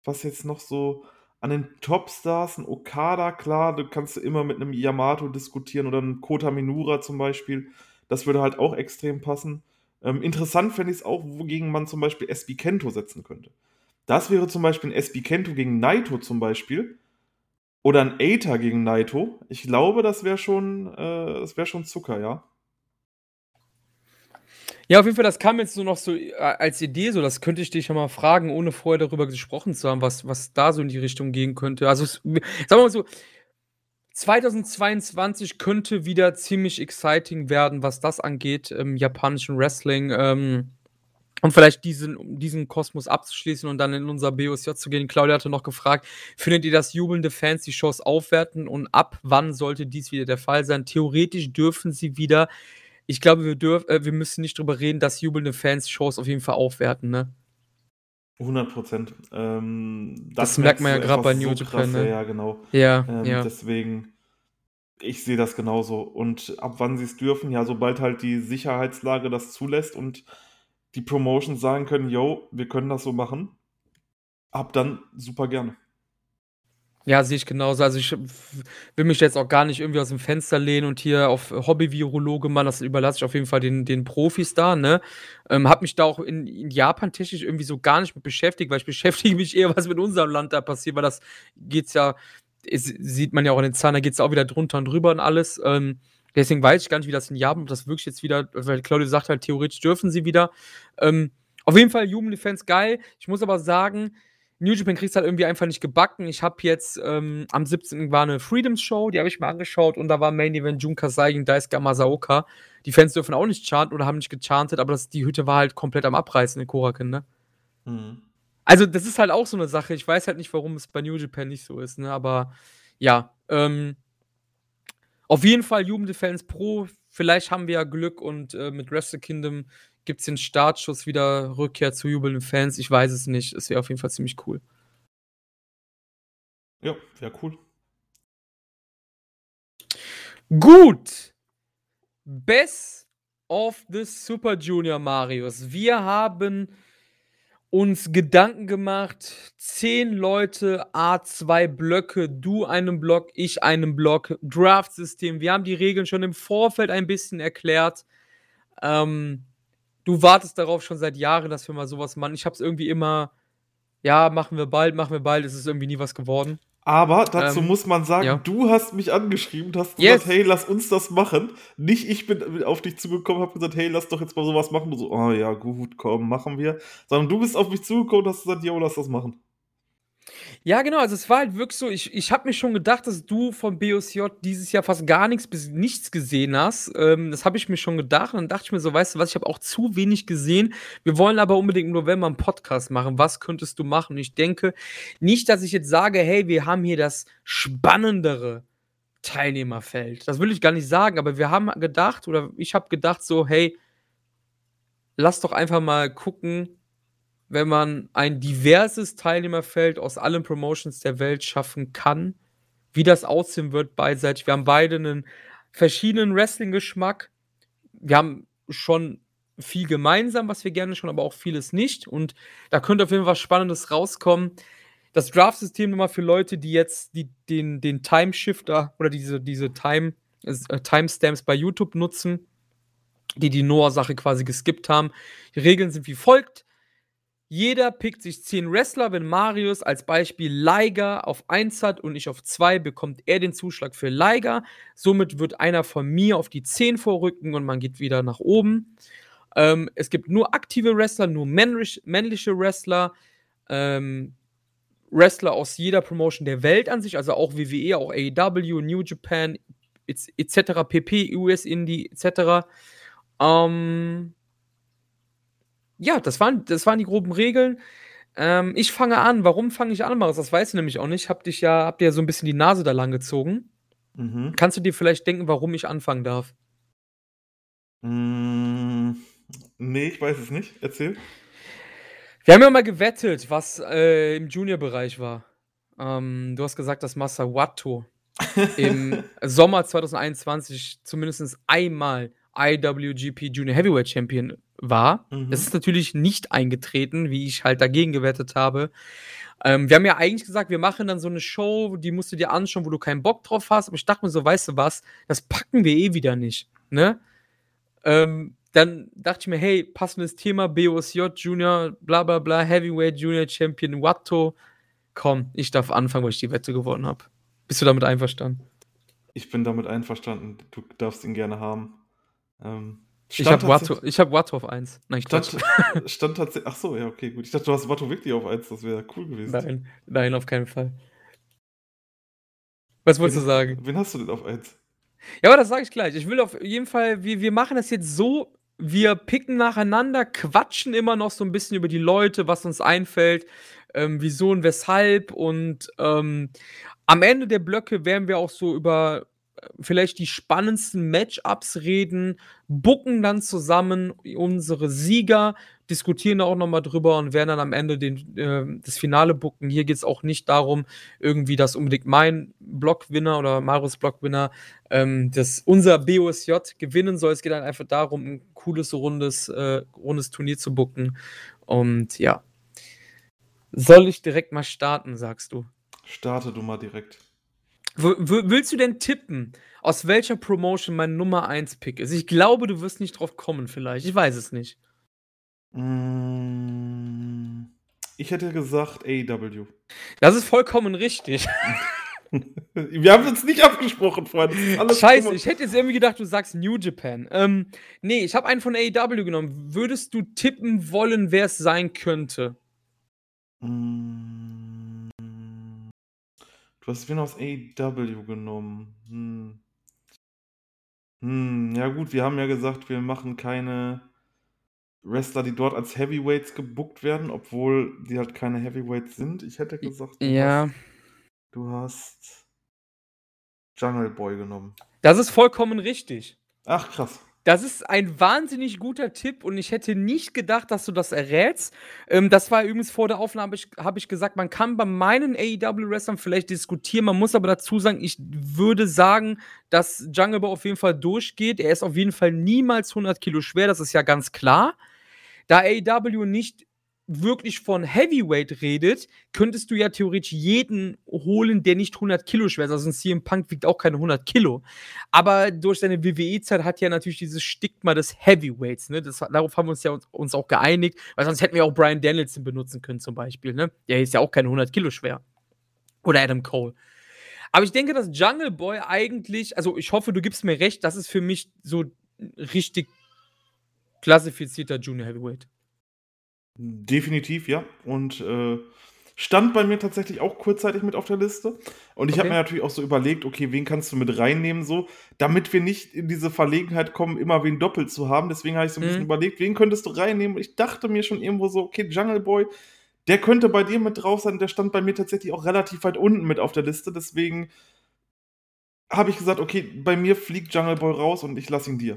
B: was jetzt noch so an den Topstars 'n Okada, klar, da kannst du immer mit 'nem Yamato diskutieren oder 'n Kota Minoura zum Beispiel. Das würde halt auch extrem passen. Ähm, interessant fände ich's auch, wogegen man zum Beispiel SB Kento setzen könnte. Das wäre zum Beispiel 'n SB Kento gegen Naito zum Beispiel oder 'n Eita gegen Naito. Ich glaube, das wäre schon äh, wäre schon Zucker, ja.
A: Ja, auf jeden Fall, das kam jetzt so noch so, äh, als Idee so, das könnte ich dich ja mal fragen, ohne vorher darüber gesprochen zu haben, was was da so in die Richtung gehen könnte. Also, sagen wir mal so 2022 könnte wieder ziemlich exciting werden, was das angeht im japanischen Wrestling, ähm, um vielleicht diesen diesen Kosmos abzuschließen und dann in unser BOSJ zu gehen. Claudia hatte noch gefragt: „Findet ihr, dass jubelnde Fans die Shows aufwerten und ab wann sollte dies wieder der Fall sein?“ Theoretisch dürfen sie wieder. Ich glaube, wir dürf äh, wir müssen nicht drüber reden, dass jubelnde Fans Shows auf jeden Fall aufwerten, ne?
B: 100 %. Ähm,
A: Das
B: das
A: merkt man ja grad bei New
B: so
A: Japan, ne?
B: ja, genau.
A: Ja,
B: Ähm,
A: ja.
B: deswegen ich sehe das genauso und ab wann sie's dürfen, ja, sobald halt die Sicherheitslage das zulässt und die Promotions sagen können, yo, wir können das so machen, ab dann super gerne.
A: Ja, sehe ich genauso. Also, ich will mich jetzt auch gar nicht irgendwie aus dem Fenster lehnen und hier auf Hobby-Virologe machen. Das überlasse ich auf jeden Fall den den Profis da, ne? Ähm, habe mich da auch in in Japan technisch irgendwie so gar nicht mit beschäftigt, weil ich beschäftige mich eher, was mit unserem Land da passiert, weil das geht's ja es sieht man ja auch in den Zahlen, da geht's auch wieder drunter und drüber und alles. Ähm, deswegen weiß ich gar nicht, wie das in Japan ob das wirklich jetzt wieder weil Claudio sagt halt, theoretisch dürfen sie wieder. Ähm, auf jeden Fall Human Defense geil. Ich muss aber sagen New Japan kriegt halt irgendwie einfach nicht gebacken. Ich habe jetzt ähm, am 17. war eine Freedoms Show, die habe ich mir angeschaut und da war Main Event Jun Kasai gegen Daisuke Masaoka. Die Fans dürfen auch nicht chanten oder haben nicht gechantet, aber das, die Hütte war halt komplett am Abreißen in Koraken, ne? Mhm. Also, das ist halt auch so eine Sache. Ich weiß halt nicht, warum es bei New Japan nicht so ist, ne? Aber ja, ähm, auf jeden Fall Human Defense Pro. Vielleicht haben wir ja Glück und äh, mit Wrestle Kingdom Gibt es den Startschuss wieder, Rückkehr zu jubelnden Fans? Ich weiß es nicht. Es wäre auf jeden Fall ziemlich cool.
B: Ja, wäre cool.
A: Gut. Best of the Super Junior Marius. Wir haben uns Gedanken gemacht. Zehn Leute, A2 Blöcke, du einen Block, ich einen Block, Draft-System. Wir haben die Regeln schon im Vorfeld ein bisschen erklärt. Ähm, du wartest darauf schon seit Jahren, dass wir mal sowas machen. Ich habe es irgendwie immer, ja, machen wir bald, machen wir bald. Es ist irgendwie nie was geworden.
B: Aber dazu ähm, muss man sagen, ja. du hast mich angeschrieben, hast gesagt, yes. hey, lass uns das machen. Nicht ich bin auf dich zugekommen, habe gesagt, hey, lass doch jetzt mal sowas machen. Du so, oh ja, gut, komm, machen wir. Sondern du bist auf mich zugekommen und hast gesagt, yo, lass das machen.
A: Ja, genau, also es war halt wirklich so, ich ich habe mir schon gedacht, dass du von BOSJ dieses Jahr fast gar nichts bis nichts gesehen hast. Ähm, das habe ich mir schon gedacht und dann dachte ich mir so: „Weißt du was, ich habe auch zu wenig gesehen. Wir wollen aber unbedingt im November einen Podcast machen. Was könntest du machen?“ Und ich denke nicht, dass ich jetzt sage: „Hey, wir haben hier das spannendere Teilnehmerfeld.“ Das will ich gar nicht sagen, aber wir haben gedacht oder ich habe gedacht so: „Hey, lass doch einfach mal gucken, wenn man ein diverses Teilnehmerfeld aus allen Promotions der Welt schaffen kann, wie das aussehen wird beidseitig. Wir haben beide einen verschiedenen Wrestling-Geschmack. Wir haben schon viel gemeinsam, was wir gerne schon, aber auch vieles nicht. Und da könnte auf jeden Fall was Spannendes rauskommen. Das Draft-System nochmal für Leute, die jetzt die, den, den Timeshifter oder diese, diese Time, äh, Timestamps bei YouTube nutzen, die die Noah-Sache quasi geskippt haben. Die Regeln sind wie folgt. Jeder pickt sich 10 Wrestler. Wenn Marius als Beispiel Liger auf 1 hat und ich auf 2, bekommt er den Zuschlag für Liger. Somit wird einer von mir auf die 10 vorrücken und man geht wieder nach oben. Ähm, es gibt nur aktive Wrestler, nur männlich, männliche Wrestler. Ähm, Wrestler aus jeder Promotion der Welt an sich, also auch WWE, auch AEW, New Japan, etc., PP, US Indie, etc. Ähm, ja, das waren, das waren die groben Regeln. Ähm, ich fange an. Warum fange ich an, Maris? Das weiß ich nämlich auch nicht. Hab dich ja, hab dir ja so ein bisschen die Nase da lang gezogen. Mhm. Kannst du dir vielleicht denken, warum ich anfangen darf?
B: Mm, nee, ich weiß es nicht. Erzähl.
A: Wir haben ja mal gewettet, was äh, im Junior-Bereich war. Ähm, du hast gesagt, dass Masawato im Sommer 2021 zumindest einmal IWGP Junior Heavyweight Champion war. Mhm. Das ist natürlich nicht eingetreten, wie ich halt dagegen gewettet habe. Ähm, wir haben ja eigentlich gesagt, wir machen dann so eine Show, die musst du dir anschauen, wo du keinen Bock drauf hast. Aber ich dachte mir so, weißt du was, das packen wir eh wieder nicht. Ne? Ähm, dann dachte ich mir, hey, passendes Thema, BOSJ Junior, bla bla bla, Heavyweight Junior Champion Watto. Komm, ich darf anfangen, weil ich die Wette gewonnen habe. Bist du damit einverstanden?
B: Ich bin damit einverstanden. Du darfst ihn gerne haben.
A: Ähm, ich habe Watto, hab Watto auf 1.
B: Nein, ich stand, stand tatsächlich. Ach so, ja, okay, gut. Ich dachte, du hast Watto wirklich auf 1. Das wäre cool gewesen.
A: Nein, nein, auf keinen Fall. Was wolltest wen, du sagen?
B: Wen hast du denn auf 1?
A: Ja, aber das sage ich gleich. Ich will auf jeden Fall, wir, wir machen das jetzt so, wir picken nacheinander, quatschen immer noch so ein bisschen über die Leute, was uns einfällt, ähm, wieso und weshalb. Und ähm, am Ende der Blöcke werden wir auch so über vielleicht die spannendsten Matchups reden, bucken dann zusammen unsere Sieger, diskutieren da auch noch mal drüber und werden dann am Ende den, äh, das Finale booken. Hier geht es auch nicht darum, irgendwie, dass unbedingt mein Blockwinner oder Marius Blockwinner ähm, das unser BOSJ gewinnen soll. Es geht dann einfach darum, ein cooles, rundes, äh, rundes Turnier zu booken. Und ja. Soll ich direkt mal starten, sagst du?
B: Starte du mal direkt.
A: Willst du denn tippen, aus welcher Promotion mein Nummer 1 Pick ist? Ich glaube, du wirst nicht drauf kommen vielleicht. Ich weiß es nicht.
B: Hm, ich hätte gesagt AEW.
A: Das ist vollkommen richtig.
B: Wir haben uns nicht abgesprochen, Freunde.
A: Scheiße, ich hätte jetzt irgendwie gedacht, du sagst New Japan. Ähm, nee, ich habe einen von AEW genommen. Würdest du tippen wollen, wer es sein könnte?
B: Hm, du hast wen aus AEW genommen? Hm. Hm, ja gut, wir haben ja gesagt, wir machen keine Wrestler, die dort als Heavyweights gebuckt werden, obwohl die halt keine Heavyweights sind. Ich hätte gesagt,
A: du, ja.
B: hast, du hast Jungle Boy genommen.
A: Das ist vollkommen richtig.
B: Ach, krass.
A: Das ist ein wahnsinnig guter Tipp und ich hätte nicht gedacht, dass du das errätst. Ähm, das war übrigens vor der Aufnahme, habe ich gesagt, man kann bei meinen AEW-Wrestlern vielleicht diskutieren. Man muss aber dazu sagen, ich würde sagen, dass Jungle Boy auf jeden Fall durchgeht. Er ist auf jeden Fall niemals 100 Kilo schwer, das ist ja ganz klar. Da AEW nicht wirklich von Heavyweight redet, könntest du ja theoretisch jeden holen, der nicht 100 Kilo schwer ist. Also ein CM Punk wiegt auch keine 100 Kilo. Aber durch seine WWE-Zeit hat ja natürlich dieses Stigma des Heavyweights. Ne? Das, darauf haben wir uns ja uns, uns, auch geeinigt, weil sonst hätten wir auch Brian Danielson benutzen können zum Beispiel. Ne? Der ist ja auch keine 100 Kilo schwer. Oder Adam Cole. Aber ich denke, dass Jungle Boy eigentlich, also ich hoffe, du gibst mir recht, das ist für mich so richtig klassifizierter Junior Heavyweight.
B: Definitiv, ja. Und äh, stand bei mir tatsächlich auch kurzzeitig mit auf der Liste. Und ich okay. habe mir natürlich auch so überlegt, okay, wen kannst du mit reinnehmen, so, damit wir nicht in diese Verlegenheit kommen, immer wen doppelt zu haben. Deswegen habe ich so ein mhm. bisschen überlegt, wen könntest du reinnehmen? Und ich dachte mir schon irgendwo so, okay, Jungle Boy, der könnte bei dir mit drauf sein. Der stand bei mir tatsächlich auch relativ weit unten mit auf der Liste. Deswegen habe ich gesagt, okay, bei mir fliegt Jungle Boy raus und ich lasse ihn dir.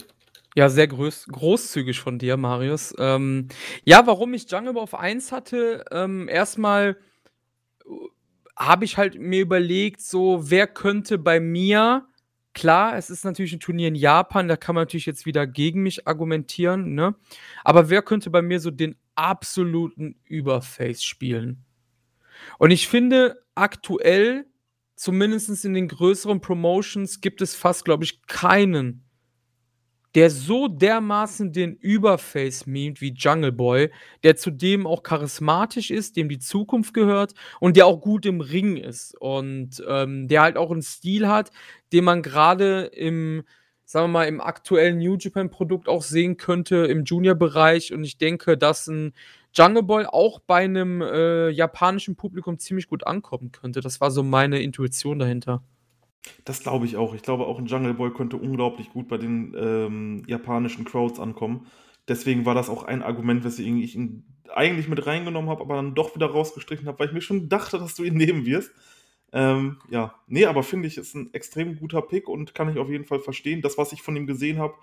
A: Ja, sehr groß großzügig von dir, Marius. Ähm, ja, warum ich Jungle auf 1 hatte, ähm, erstmal äh, habe ich halt mir überlegt, so, wer könnte bei mir klar, es ist natürlich ein Turnier in Japan, da kann man natürlich jetzt wieder gegen mich argumentieren, ne? Aber wer könnte bei mir so den absoluten Überface spielen? Und ich finde, aktuell, zumindest in den größeren Promotions, gibt es fast, glaube ich, keinen der so dermaßen den Überface memt wie Jungle Boy, der zudem auch charismatisch ist, dem die Zukunft gehört und der auch gut im Ring ist und ähm, der halt auch einen Stil hat, den man gerade im, sagen wir mal, im aktuellen New Japan Produkt auch sehen könnte im Junior-Bereich und ich denke, dass ein Jungle Boy auch bei einem äh, japanischen Publikum ziemlich gut ankommen könnte. Das war so meine Intuition dahinter.
B: Das glaube ich auch. Ich glaube auch ein Jungle Boy könnte unglaublich gut bei den ähm, japanischen Crowds ankommen. Deswegen war das auch ein Argument, weswegen ich ihn eigentlich mit reingenommen habe, aber dann doch wieder rausgestrichen habe, weil ich mir schon dachte, dass du ihn nehmen wirst. Ähm, ja, nee, aber finde ich, ist ein extrem guter Pick und kann ich auf jeden Fall verstehen. Das, was ich von ihm gesehen habe,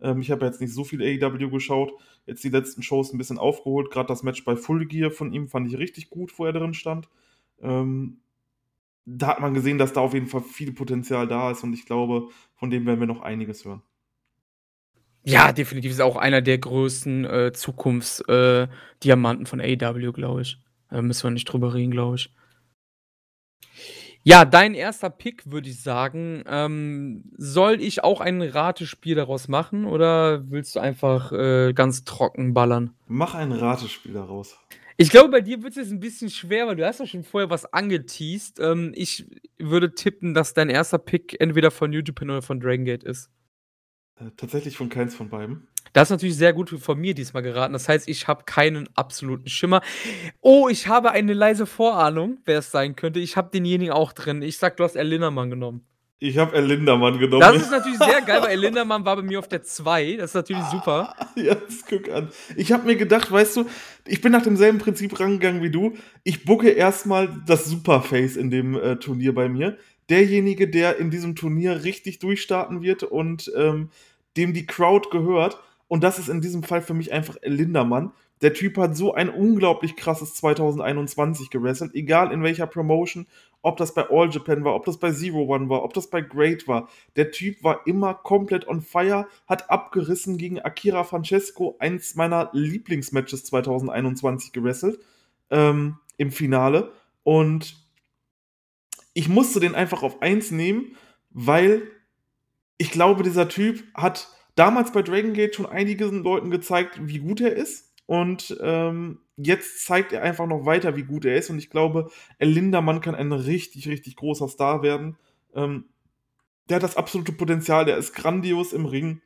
B: ähm, ich habe jetzt nicht so viel AEW geschaut, jetzt die letzten Shows ein bisschen aufgeholt. Gerade das Match bei Full Gear von ihm fand ich richtig gut, wo er drin stand. Ähm, da hat man gesehen, dass da auf jeden Fall viel Potenzial da ist und ich glaube, von dem werden wir noch einiges hören.
A: Ja, definitiv ist auch einer der größten äh, Zukunftsdiamanten äh, von AW, glaube ich. Da müssen wir nicht drüber reden, glaube ich. Ja, dein erster Pick, würde ich sagen. Ähm, soll ich auch ein Ratespiel daraus machen oder willst du einfach äh, ganz trocken ballern?
B: Mach ein Ratespiel daraus.
A: Ich glaube, bei dir wird es ein bisschen schwer, weil du hast ja schon vorher was angeteased. Ähm, ich würde tippen, dass dein erster Pick entweder von New Japan oder von Dragon Gate ist.
B: Äh, tatsächlich von keins von beiden.
A: Das ist natürlich sehr gut von mir diesmal geraten. Das heißt, ich habe keinen absoluten Schimmer. Oh, ich habe eine leise Vorahnung, wer es sein könnte. Ich habe denjenigen auch drin. Ich sag, du hast Erlinnermann genommen.
B: Ich habe Erlindermann genommen.
A: Das ist natürlich sehr geil, weil Erlindermann war bei mir auf der 2. Das ist natürlich super.
B: Ja, das guck an. Ich habe mir gedacht, weißt du, ich bin nach demselben Prinzip rangegangen wie du. Ich bucke erstmal das Superface in dem äh, Turnier bei mir. Derjenige, der in diesem Turnier richtig durchstarten wird und ähm, dem die Crowd gehört. Und das ist in diesem Fall für mich einfach Lindermann. Der Typ hat so ein unglaublich krasses 2021 gewrestelt, egal in welcher Promotion, ob das bei All Japan war, ob das bei Zero One war, ob das bei Great war. Der Typ war immer komplett on fire, hat abgerissen gegen Akira Francesco, eins meiner Lieblingsmatches 2021 gewrestelt, ähm, im Finale. Und ich musste den einfach auf eins nehmen, weil ich glaube, dieser Typ hat damals bei Dragon Gate schon einigen Leuten gezeigt, wie gut er ist. Und ähm, jetzt zeigt er einfach noch weiter, wie gut er ist. Und ich glaube, Lindermann kann ein richtig, richtig großer Star werden. Ähm, der hat das absolute Potenzial, der ist grandios im Ring.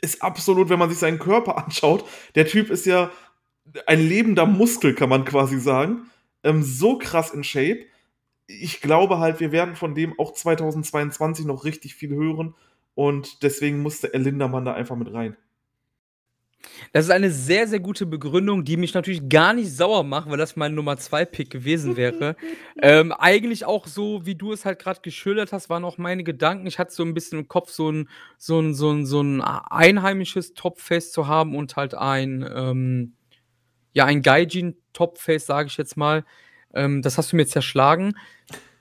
B: Ist absolut, wenn man sich seinen Körper anschaut, der Typ ist ja ein lebender Muskel, kann man quasi sagen. Ähm, so krass in Shape. Ich glaube halt, wir werden von dem auch 2022 noch richtig viel hören. Und deswegen musste Lindermann da einfach mit rein.
A: Das ist eine sehr, sehr gute Begründung, die mich natürlich gar nicht sauer macht, weil das mein Nummer 2 Pick gewesen wäre. ähm, eigentlich auch so, wie du es halt gerade geschildert hast, waren auch meine Gedanken. Ich hatte so ein bisschen im Kopf, so ein, so ein, so ein, so ein einheimisches Topfest zu haben und halt ein, ähm, ja, ein Gaijin-Topfest, sage ich jetzt mal. Ähm, das hast du mir zerschlagen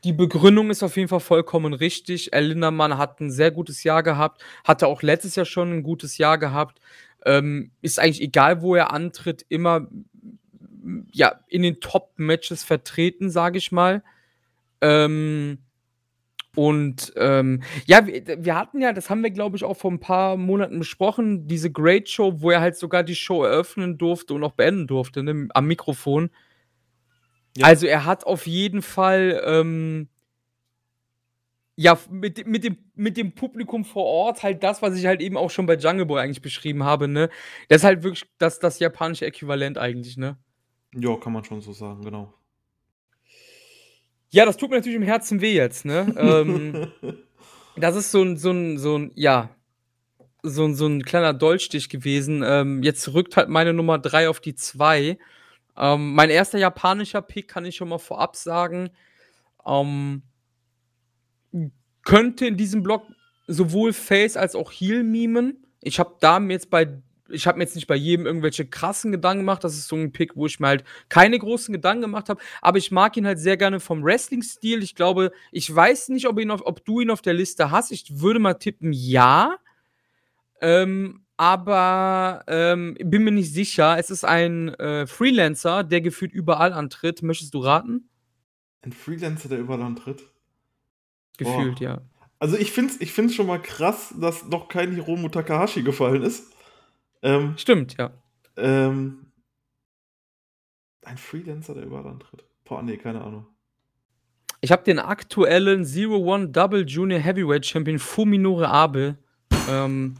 A: die Begründung ist auf jeden Fall vollkommen richtig. El Lindermann hat ein sehr gutes Jahr gehabt, hatte auch letztes Jahr schon ein gutes Jahr gehabt. Ähm, ist eigentlich egal, wo er antritt, immer ja, in den Top-Matches vertreten, sage ich mal. Ähm, und ähm, ja, wir, wir, hatten ja, das haben wir, glaube ich, auch vor ein paar Monaten besprochen, diese Great Show, wo er halt sogar die Show eröffnen durfte und auch beenden durfte, ne, am Mikrofon. Ja. Also er hat auf jeden Fall ähm, ja, mit, mit, dem, mit dem Publikum vor Ort halt das, was ich halt eben auch schon bei Jungle Boy eigentlich beschrieben habe, ne? Das ist halt wirklich das, das japanische Äquivalent eigentlich, ne?
B: Ja, kann man schon so sagen, genau.
A: Ja, das tut mir natürlich im Herzen weh jetzt, ne? ähm, das ist so ein, so ein, so ein, ja, so ein, so ein kleiner Dolchstich gewesen. Ähm, jetzt rückt halt meine Nummer 3 auf die 2. Ähm, mein erster japanischer Pick kann ich schon mal vorab sagen. Ähm, könnte in diesem Block sowohl Face als auch Heal mimen. Ich habe da jetzt bei ich habe mir jetzt nicht bei jedem irgendwelche krassen Gedanken gemacht. Das ist so ein Pick, wo ich mir halt keine großen Gedanken gemacht habe. Aber ich mag ihn halt sehr gerne vom Wrestling-Stil. Ich glaube, ich weiß nicht, ob, ihn auf, ob du ihn auf der Liste hast. Ich würde mal tippen, ja. Ähm, aber ähm, bin mir nicht sicher. Es ist ein äh, Freelancer, der gefühlt überall antritt. Möchtest du raten?
B: Ein Freelancer, der überall antritt?
A: Gefühlt, Boah. ja.
B: Also ich finde es ich find's schon mal krass, dass noch kein Hiromu Takahashi gefallen ist.
A: Ähm, Stimmt, ja.
B: Ähm, ein Freelancer, der überall antritt. Boah, nee, keine Ahnung.
A: Ich habe den aktuellen Zero One Double Junior Heavyweight Champion Fuminore Abe ähm,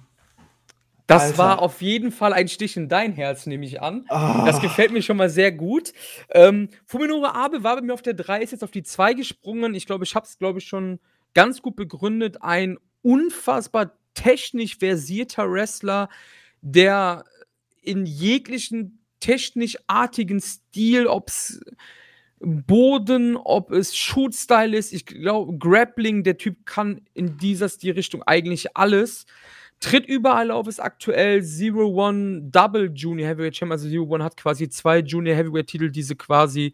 A: das Alter. war auf jeden Fall ein Stich in dein Herz, nehme ich an. Oh. Das gefällt mir schon mal sehr gut. Ähm, Fuminore Abe war bei mir auf der 3, ist jetzt auf die 2 gesprungen. Ich glaube, ich habe es, glaube ich, schon ganz gut begründet. Ein unfassbar technisch versierter Wrestler, der in jeglichen technischartigen Stil, ob es Boden, ob es Shoot-Style ist, ich glaube, Grappling, der Typ kann in dieser Stilrichtung eigentlich alles. Tritt überall auf, ist aktuell Zero One Double Junior Heavyweight Champion. Also Zero One hat quasi zwei Junior Heavyweight Titel, diese quasi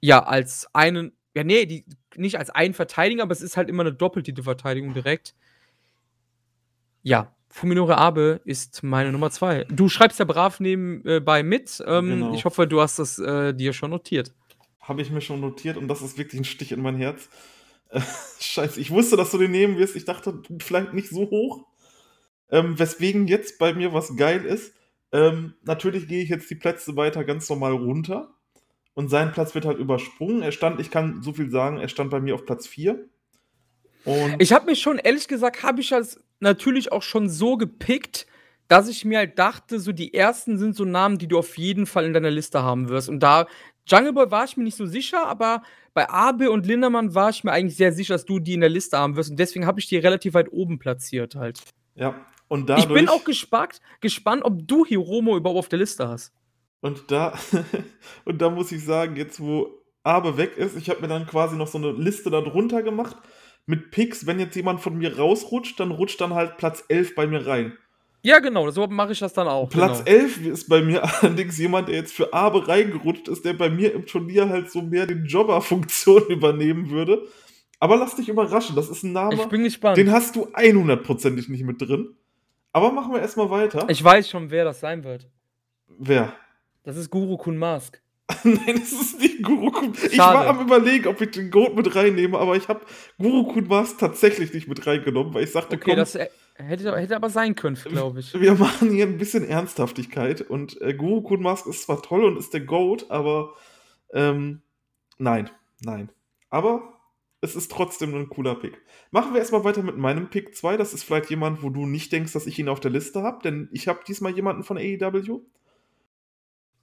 A: ja als einen, ja nee, die, nicht als einen verteidigen, aber es ist halt immer eine Doppeltitelverteidigung direkt. Ja, Fuminore Abe ist meine Nummer zwei. Du schreibst ja brav nebenbei äh, mit. Ähm, genau. Ich hoffe, du hast das äh, dir schon notiert.
B: Habe ich mir schon notiert und das ist wirklich ein Stich in mein Herz. Äh, scheiße, ich wusste, dass du den nehmen wirst. Ich dachte, vielleicht nicht so hoch. Ähm, weswegen jetzt bei mir was geil ist. Ähm, natürlich gehe ich jetzt die Plätze weiter ganz normal runter. Und sein Platz wird halt übersprungen. Er stand, ich kann so viel sagen, er stand bei mir auf Platz 4.
A: Und ich habe mich schon, ehrlich gesagt, habe ich das natürlich auch schon so gepickt, dass ich mir halt dachte, so die ersten sind so Namen, die du auf jeden Fall in deiner Liste haben wirst. Und da, Jungle Boy war ich mir nicht so sicher, aber bei Abe und Lindermann war ich mir eigentlich sehr sicher, dass du die in der Liste haben wirst. Und deswegen habe ich die relativ weit oben platziert halt.
B: Ja,
A: und dadurch, ich bin auch gespannt, gespannt, ob du Hiromo überhaupt auf der Liste hast.
B: Und da, und da muss ich sagen, jetzt wo Abe weg ist, ich habe mir dann quasi noch so eine Liste darunter gemacht mit Picks. Wenn jetzt jemand von mir rausrutscht, dann rutscht dann halt Platz 11 bei mir rein.
A: Ja, genau, so mache ich das dann auch.
B: Platz
A: genau.
B: 11 ist bei mir allerdings jemand, der jetzt für Abe reingerutscht ist, der bei mir im Turnier halt so mehr den Jobber-Funktion übernehmen würde. Aber lass dich überraschen, das ist ein Name,
A: Ich bin gespannt.
B: den hast du 100%ig nicht mit drin. Aber machen wir erstmal weiter.
A: Ich weiß schon, wer das sein wird.
B: Wer?
A: Das ist Guru Kun Mask.
B: Nein, es ist nicht Guru Kun. Ich
A: Schade.
B: war am überlegen, ob ich den Goat mit reinnehme, aber ich habe Guru Kun Mars tatsächlich nicht mit reingenommen, weil ich sagte,
A: Okay,
B: komm,
A: das äh, hätte, hätte aber sein können, glaube ich.
B: wir machen hier ein bisschen Ernsthaftigkeit und äh, Guru Kun Mask ist zwar toll und ist der Goat, aber ähm, nein, nein. Aber es ist trotzdem ein cooler Pick. Machen wir erstmal weiter mit meinem Pick 2. Das ist vielleicht jemand, wo du nicht denkst, dass ich ihn auf der Liste habe, denn ich habe diesmal jemanden von AEW.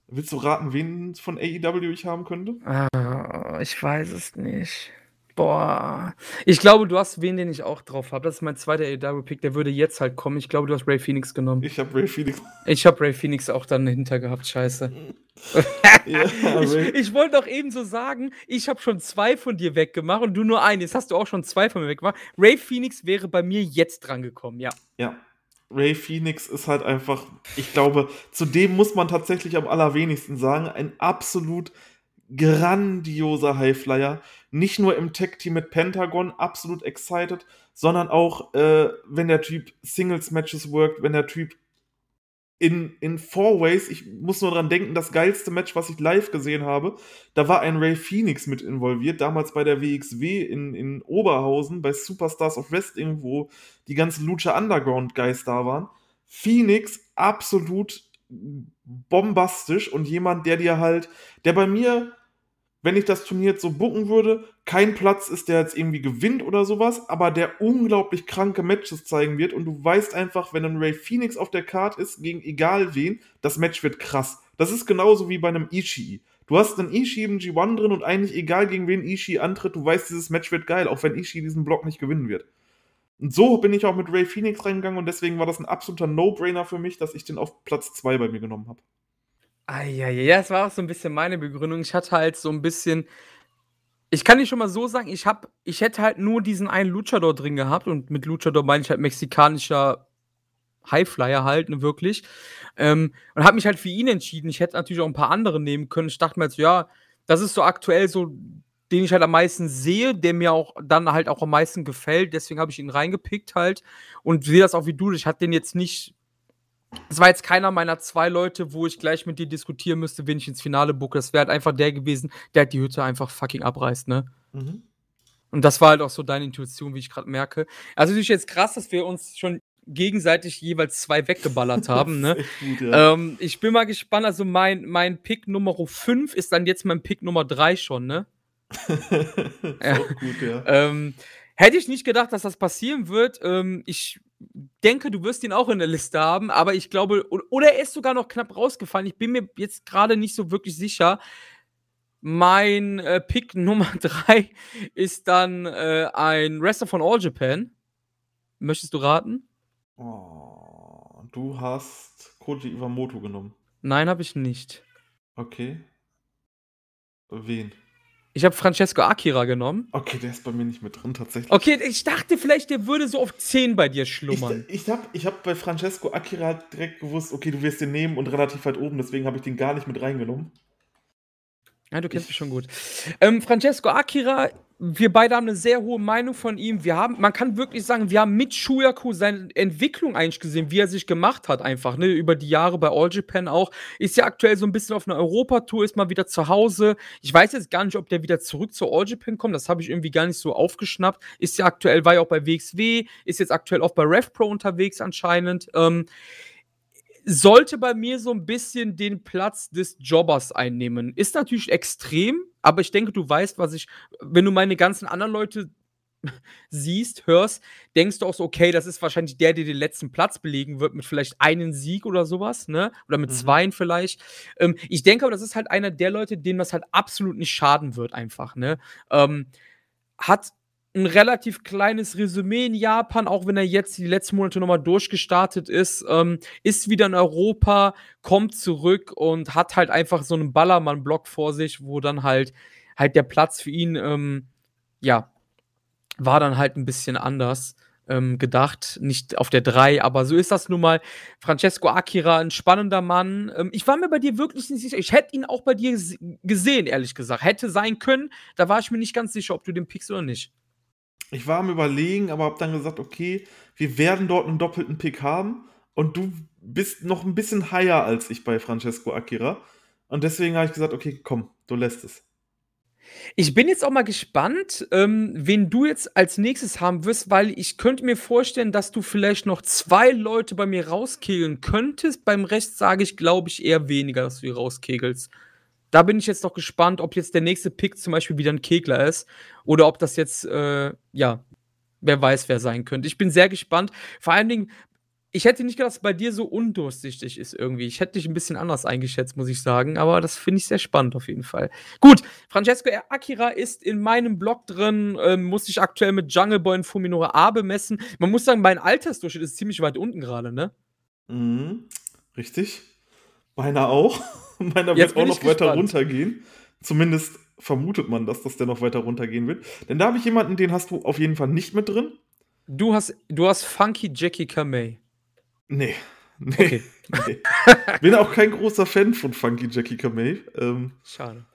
B: Willst du raten, wen von AEW ich haben könnte?
A: Ah, ich weiß es nicht. Boah. Ich glaube, du hast wen, den ich auch drauf habe. Das ist mein zweiter AEW-Pick. Der würde jetzt halt kommen. Ich glaube, du hast Ray Phoenix genommen.
B: Ich habe Ray Phoenix.
A: Ich habe Ray Phoenix auch dann hinter gehabt. Scheiße.
B: Ja,
A: Ich, ich wollte doch eben so sagen, ich habe schon zwei von dir weggemacht und du nur einen. Jetzt hast du auch schon zwei von mir weggemacht. Ray Phoenix wäre bei mir jetzt dran gekommen, ja.
B: ja. Ray Phoenix ist halt einfach, ich glaube, zu dem muss man tatsächlich am allerwenigsten sagen, ein absolut grandioser Highflyer. Nicht nur im Tech-Team mit Pentagon, absolut excited, sondern auch, äh, wenn der Typ Singles-Matches workt, wenn der Typ in, in Four Ways, ich muss nur dran denken, das geilste Match, was ich live gesehen habe, da war ein Ray Phoenix mit involviert, damals bei der WXW in, in Oberhausen, bei Superstars of Wrestling, wo die ganzen Lucha Underground Guys da waren. Phoenix absolut bombastisch und jemand, der dir halt, der bei mir, wenn ich das Turnier jetzt so bucken würde, kein Platz ist, der jetzt irgendwie gewinnt oder sowas, aber der unglaublich kranke Matches zeigen wird und du weißt einfach, wenn ein Ray Phoenix auf der Card ist, gegen egal wen, das Match wird krass. Das ist genauso wie bei einem Ishii. Du hast einen Ishii im G1 drin und eigentlich egal gegen wen Ishii antritt, du weißt, dieses Match wird geil, auch wenn Ishii diesen Block nicht gewinnen wird. Und so bin ich auch mit Ray Phoenix reingegangen und deswegen war das ein absoluter No-Brainer für mich, dass ich den auf Platz 2 bei mir genommen habe.
A: Ah, ja, ja, ja, das war auch so ein bisschen meine Begründung. Ich hatte halt so ein bisschen. Ich kann dir schon mal so sagen, ich, hab, ich hätte halt nur diesen einen Luchador drin gehabt und mit Luchador meine ich halt mexikanischer Highflyer halt, ne, wirklich. Ähm, und habe mich halt für ihn entschieden. Ich hätte natürlich auch ein paar andere nehmen können. Ich dachte mir jetzt, so, ja, das ist so aktuell so, den ich halt am meisten sehe, der mir auch dann halt auch am meisten gefällt. Deswegen habe ich ihn reingepickt halt und sehe das auch wie du. Ich hatte den jetzt nicht. Das war jetzt keiner meiner zwei Leute, wo ich gleich mit dir diskutieren müsste, wen ich ins Finale bucke. Das wäre halt einfach der gewesen, der halt die Hütte einfach fucking abreißt, ne?
B: Mhm.
A: Und das war halt auch so deine Intuition, wie ich gerade merke. Also natürlich jetzt krass, dass wir uns schon gegenseitig jeweils zwei weggeballert haben, ne?
B: Gut, ja.
A: Ähm, ich bin mal gespannt. Also mein, mein Pick Nummer 5 ist dann jetzt mein Pick Nummer 3 schon, ne? ja.
B: gut, ja.
A: Ähm, hätte ich nicht gedacht, dass das passieren wird. Ähm, ich denke, du wirst ihn auch in der Liste haben, aber ich glaube, oder er ist sogar noch knapp rausgefallen. Ich bin mir jetzt gerade nicht so wirklich sicher. Mein äh, Pick Nummer 3 ist dann äh, ein Wrestler von All Japan. Möchtest du raten?
B: Oh, du hast Koji Iwamoto genommen.
A: Nein, habe ich nicht.
B: Okay. Wen?
A: Ich habe Francesco Akira genommen.
B: Okay, der ist bei mir nicht mit drin, tatsächlich.
A: Okay, ich dachte vielleicht, der würde so auf 10 bei dir
B: Ich,
A: schlummern.
B: ich habe ich hab bei Francesco Akira halt direkt gewusst, okay, du wirst den nehmen und relativ weit oben, deswegen habe ich den gar nicht mit reingenommen.
A: Ja, du kennst mich schon gut. Ähm, Francesco Akira, wir beide haben eine sehr hohe Meinung von ihm. Wir haben, man kann wirklich sagen, wir haben mit Shuyaku seine Entwicklung eigentlich gesehen, wie er sich gemacht hat, einfach, ne, über die Jahre bei All Japan auch. Ist ja aktuell so ein bisschen auf einer Europatour, ist mal wieder zu Hause. Ich weiß jetzt gar nicht, ob der wieder zurück zu All Japan kommt. Das habe ich irgendwie gar nicht so aufgeschnappt. Ist ja aktuell, war ja auch bei WXW, ist jetzt aktuell auch bei RevPro unterwegs anscheinend. Ähm, sollte bei mir so ein bisschen den Platz des Jobbers einnehmen. Ist natürlich extrem, aber ich denke, du weißt, was ich, wenn du meine ganzen anderen Leute siehst, hörst, denkst du auch so, okay, das ist wahrscheinlich der, der den letzten Platz belegen wird mit vielleicht einem Sieg oder sowas, ne? Oder mit
B: Mhm.
A: zweien vielleicht. Ähm, ich denke aber, das ist halt einer der Leute, denen das halt absolut nicht schaden wird, einfach, ne? Ähm, hat ein relativ kleines Resümee in Japan, auch wenn er jetzt die letzten Monate nochmal durchgestartet ist, ähm, ist wieder in Europa, kommt zurück und hat halt einfach so einen Ballermann-Block vor sich, wo dann halt halt der Platz für ihn, ähm, ja, war dann halt ein bisschen anders. ähm, gedacht, nicht auf der 3, aber so ist das nun mal. Francesco Akira, ein spannender Mann. Ähm, ich war mir bei dir wirklich nicht sicher. Ich hätte ihn auch bei dir gesehen, ehrlich gesagt. Hätte sein können. Da war ich mir nicht ganz sicher, ob du den pickst oder nicht.
B: Ich war am Überlegen, aber habe dann gesagt, okay, wir werden dort einen doppelten Pick haben und du bist noch ein bisschen higher als ich bei Francesco Akira. Und deswegen habe ich gesagt, okay, komm, du lässt es.
A: Ich bin jetzt auch mal gespannt, ähm, wen du jetzt als nächstes haben wirst, weil ich könnte mir vorstellen, dass du vielleicht noch zwei Leute bei mir rauskegeln könntest. Beim Rest sage ich, glaube ich, eher weniger, dass du die rauskegelst. Da bin ich jetzt noch gespannt, ob jetzt der nächste Pick zum Beispiel wieder ein Kegler ist oder ob das jetzt, äh, ja, wer weiß, wer sein könnte. Ich bin sehr gespannt. Vor allen Dingen, ich hätte nicht gedacht, dass es bei dir so undurchsichtig ist irgendwie. Ich hätte dich ein bisschen anders eingeschätzt, muss ich sagen. Aber das finde ich sehr spannend auf jeden Fall. Gut, Francesco Akira ist in meinem Blog drin, ähm, muss sich aktuell mit Jungle Boy und Fuminore A bemessen. Man muss sagen, mein Altersdurchschnitt ist ziemlich weit unten gerade, ne?
B: Mhm, richtig. Meiner auch. Meiner wird auch noch gespannt. weiter runtergehen. Zumindest vermutet man, dass das der noch weiter runtergehen wird. Denn da habe ich jemanden, den hast du auf jeden Fall nicht mit drin.
A: Du hast, du hast Funky Jackie Kamei.
B: Nee. Nee, okay. nee. Bin auch kein großer Fan von Funky Jackie Kamei. Ähm,
A: Schade.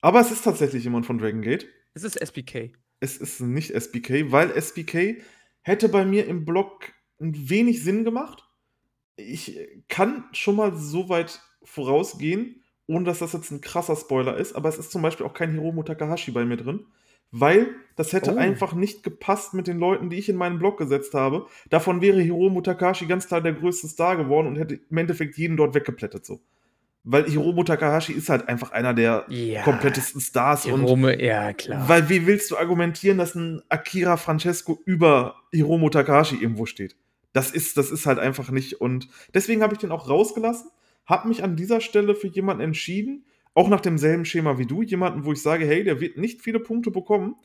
B: Aber es ist tatsächlich jemand von Dragon Gate.
A: Es ist SBK.
B: Es ist nicht SBK, weil SBK hätte bei mir im Blog ein wenig Sinn gemacht. Ich kann schon mal so weit vorausgehen, ohne dass das jetzt ein krasser Spoiler ist, aber es ist zum Beispiel auch kein Hiromu Takahashi bei mir drin weil das hätte oh. einfach nicht gepasst mit den Leuten, die ich in meinen Blog gesetzt habe. Davon wäre Hiromu Takahashi ganz klar der größte Star geworden und hätte im Endeffekt jeden dort weggeplättet so. Weil Hiromu Takahashi ist halt einfach einer der ja, komplettesten Stars.
A: Hirome, und ja, klar.
B: Weil wie willst du argumentieren, dass ein Akira Francesco über Hiromu Takahashi irgendwo steht? Das ist, das ist halt einfach nicht. Und deswegen habe ich den auch rausgelassen, habe mich an dieser Stelle für jemanden entschieden, auch nach demselben Schema wie du, jemanden, wo ich sage, hey, der wird nicht viele Punkte bekommen,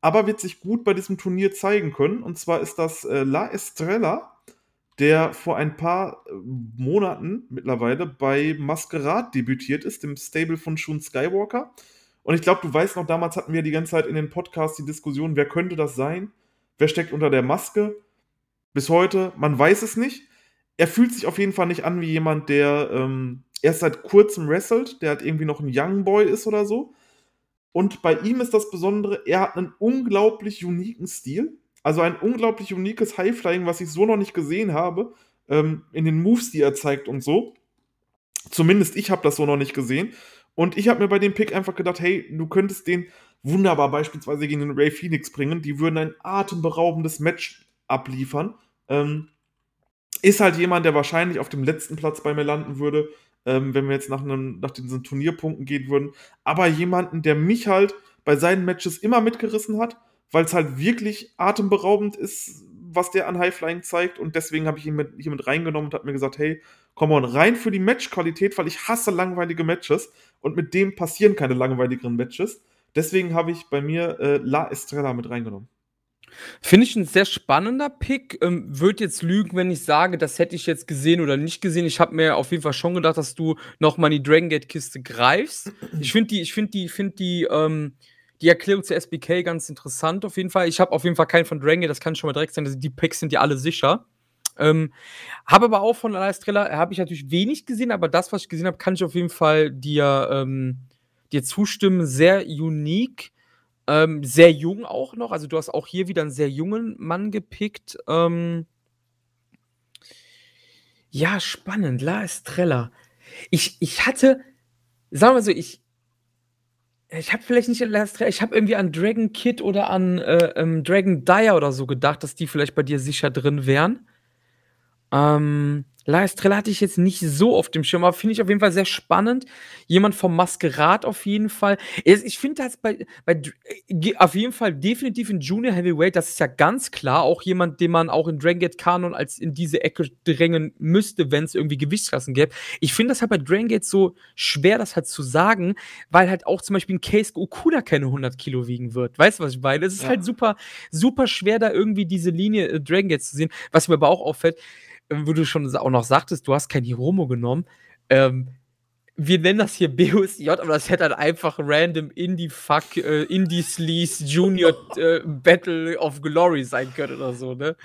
B: aber wird sich gut bei diesem Turnier zeigen können. Und zwar ist das äh, La Estrella, der vor ein paar äh, Monaten mittlerweile bei Masquerade debütiert ist, dem Stable von Shun Skywalker. Und ich glaube, du weißt noch, damals hatten wir die ganze Zeit in den Podcasts die Diskussion, wer könnte das sein? Wer steckt unter der Maske? Bis heute, man weiß es nicht. Er fühlt sich auf jeden Fall nicht an wie jemand, der ähm, erst seit kurzem wrestelt, der halt irgendwie noch ein Young Boy ist oder so. Und bei ihm ist das Besondere, er hat einen unglaublich uniken Stil. Also ein unglaublich uniques Highflying, was ich so noch nicht gesehen habe. Ähm, in den Moves, die er zeigt und so. Zumindest ich habe das so noch nicht gesehen. Und ich habe mir bei dem Pick einfach gedacht, hey, du könntest den wunderbar beispielsweise gegen den Ray Phoenix bringen. Die würden ein atemberaubendes Match abliefern. Ähm, ist halt jemand, der wahrscheinlich auf dem letzten Platz bei mir landen würde ähm, wenn wir jetzt nach, einem, nach diesen Turnierpunkten gehen würden. Aber jemanden, der mich halt bei seinen Matches immer mitgerissen hat, weil es halt wirklich atemberaubend ist, was der an Highflying zeigt. Und deswegen habe ich ihn mit, hier mit reingenommen und habe mir gesagt, hey, komm on, rein für die Matchqualität, weil ich hasse langweilige Matches und mit dem passieren keine langweiligeren Matches. Deswegen habe ich bei mir äh, La Estrella mit reingenommen.
A: Finde ich ein sehr spannender Pick. Ähm, Würde jetzt lügen, wenn ich sage, das hätte ich jetzt gesehen oder nicht gesehen. Ich habe mir auf jeden Fall schon gedacht, dass du noch mal in die Dragon Gate Kiste greifst. Ich finde die, ich finde die, finde die, ähm, die Erklärung zu SBK ganz interessant auf jeden Fall. Ich habe auf jeden Fall keinen von Dragon Gate, das kann schon mal direkt sein. Die Picks sind ja alle sicher. Ähm, habe aber auch von Elias Triller, habe ich natürlich wenig gesehen, aber das, was ich gesehen habe, kann ich auf jeden Fall dir, ähm, dir zustimmen. Sehr unique. Ähm, sehr jung auch noch. Also, du hast auch hier wieder einen sehr jungen Mann gepickt. Ähm ja, spannend. La Estrella. Ich ich hatte sagen wir so, ich ich habe vielleicht nicht an La Estrella ich habe irgendwie an Dragon Kid oder an, äh, ähm, Dragon Dyer oder so gedacht, dass die vielleicht bei dir sicher drin wären. Ähm La Estrella hatte ich jetzt nicht so auf dem Schirm, aber finde ich auf jeden Fall sehr spannend. Jemand vom Maskerat auf jeden Fall. Ich finde das bei, bei äh, auf jeden Fall definitiv in Junior Heavyweight, das ist ja ganz klar auch jemand, den man auch in Dragon Gate Kanon als in diese Ecke drängen müsste, wenn es irgendwie Gewichtsklassen gäbe. Ich finde das halt bei Dragon Gate so schwer, das halt zu sagen, weil halt auch zum Beispiel ein Case Okuda keine 100 Kilo wiegen wird. Weißt du, was ich meine? Es ist ja. halt super, super schwer, da irgendwie diese Linie äh, Dragon Gate zu sehen. Was mir aber auch auffällt, wo du schon auch noch sagtest, du hast kein Hiromo genommen. Ähm, wir nennen das hier BOSJ, aber das hätte halt einfach random Indie Fuck, äh, Indie Sleaze Junior äh, Battle of Glory sein können oder so, ne?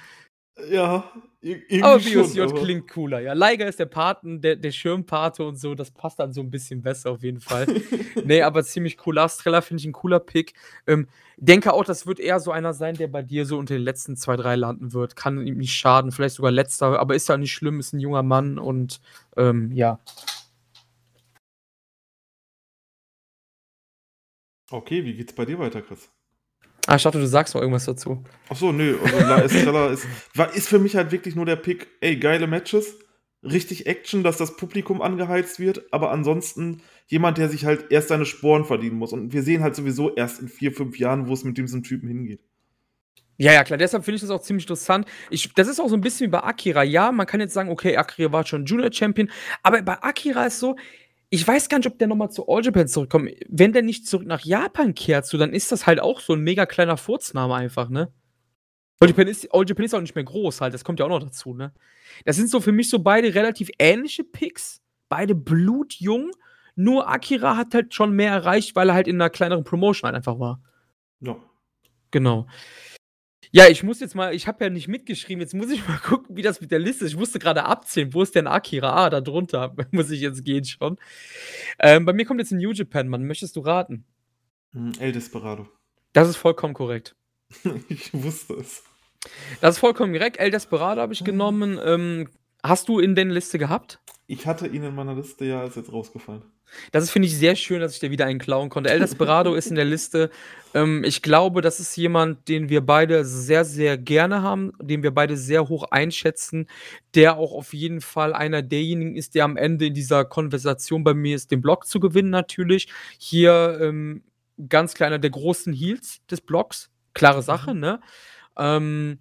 B: Ja, irgendwie
A: Aber
B: schon,
A: BOSJ
B: aber
A: klingt cooler, ja. Liger ist der Paten, der, der Schirmpate und so, das passt dann so ein bisschen besser auf jeden Fall. nee, aber ziemlich cool. Lars Treller finde ich ein cooler Pick. Ähm, denke auch, das wird eher so einer sein, der bei dir so unter den letzten zwei, drei landen wird. Kann ihm nicht schaden, vielleicht sogar letzter, aber ist ja nicht schlimm, ist ein junger Mann und ähm, ja.
B: Okay, wie geht's bei dir weiter, Chris?
A: Ah, ich dachte, du sagst noch irgendwas dazu.
B: Ach so, nö, also La Estrella ist, war, ist für mich halt wirklich nur der Pick, ey, geile Matches, richtig Action, dass das Publikum angeheizt wird, aber ansonsten jemand, der sich halt erst seine Sporen verdienen muss. Und wir sehen halt sowieso erst in vier, fünf Jahren, wo es mit diesem Typen hingeht.
A: Ja, ja, klar, deshalb finde ich das auch ziemlich interessant. Ich, das ist auch so ein bisschen wie bei Akira. Ja, man kann jetzt sagen, okay, Akira war schon Junior Champion, aber bei Akira ist so, ich weiß gar nicht, ob der nochmal zu All Japan zurückkommt. Wenn der nicht zurück nach Japan kehrt, so, dann ist das halt auch so ein mega kleiner Furzname einfach, ne? All Japan, ist, All Japan ist auch nicht mehr groß halt, das kommt ja auch noch dazu, ne? Das sind so für mich so beide relativ ähnliche Picks, beide blutjung, nur Akira hat halt schon mehr erreicht, weil er halt in einer kleineren Promotion halt einfach war.
B: Ja.
A: Genau. Ja, ich muss jetzt mal, ich habe ja nicht mitgeschrieben, jetzt muss ich mal gucken, wie das mit der Liste ist. Ich musste gerade abzählen, wo ist denn Akira? Ah, da drunter muss ich jetzt gehen schon. Ähm, bei mir kommt jetzt ein New Japan, Mann. Möchtest du raten?
B: El Desperado.
A: Das ist vollkommen korrekt.
B: ich wusste es.
A: Das ist vollkommen korrekt. El Desperado habe ich genommen. Ähm, hast du in den Liste gehabt?
B: Ich hatte ihn in meiner Liste, ja, ist jetzt rausgefallen.
A: Das ist, finde ich, sehr schön, dass ich dir wieder einen klauen konnte. El Desperado ist in der Liste. Ähm, ich glaube, das ist jemand, den wir beide sehr, sehr gerne haben, den wir beide sehr hoch einschätzen, der auch auf jeden Fall einer derjenigen ist, der am Ende in dieser Konversation bei mir ist, den Block zu gewinnen, natürlich. Hier ähm, ganz klar einer der großen Heels des Blocks. Klare Sache,
B: Mhm.
A: ne? Ähm,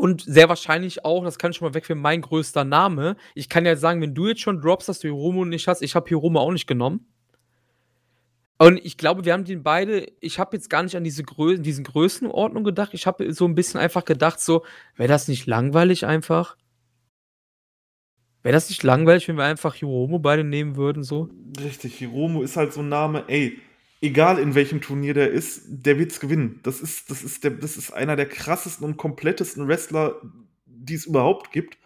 A: und sehr wahrscheinlich auch, das kann ich schon mal wegfinden, mein größter Name. Ich kann ja sagen, wenn du jetzt schon droppst, dass du Hiromo nicht hast, ich habe Hiromo auch nicht genommen. Und ich glaube, wir haben den beide, ich habe jetzt gar nicht an diese Grö diesen Größenordnung gedacht. Ich habe so ein bisschen einfach gedacht, so, wäre das nicht langweilig einfach? Wäre das nicht langweilig, wenn wir einfach Hiromo beide nehmen würden, so?
B: Richtig, Hiromo ist halt so ein Name, ey, egal in welchem Turnier der ist, der wird's gewinnen. Das ist, das ist, der, das ist einer der krassesten und komplettesten Wrestler, die es überhaupt gibt.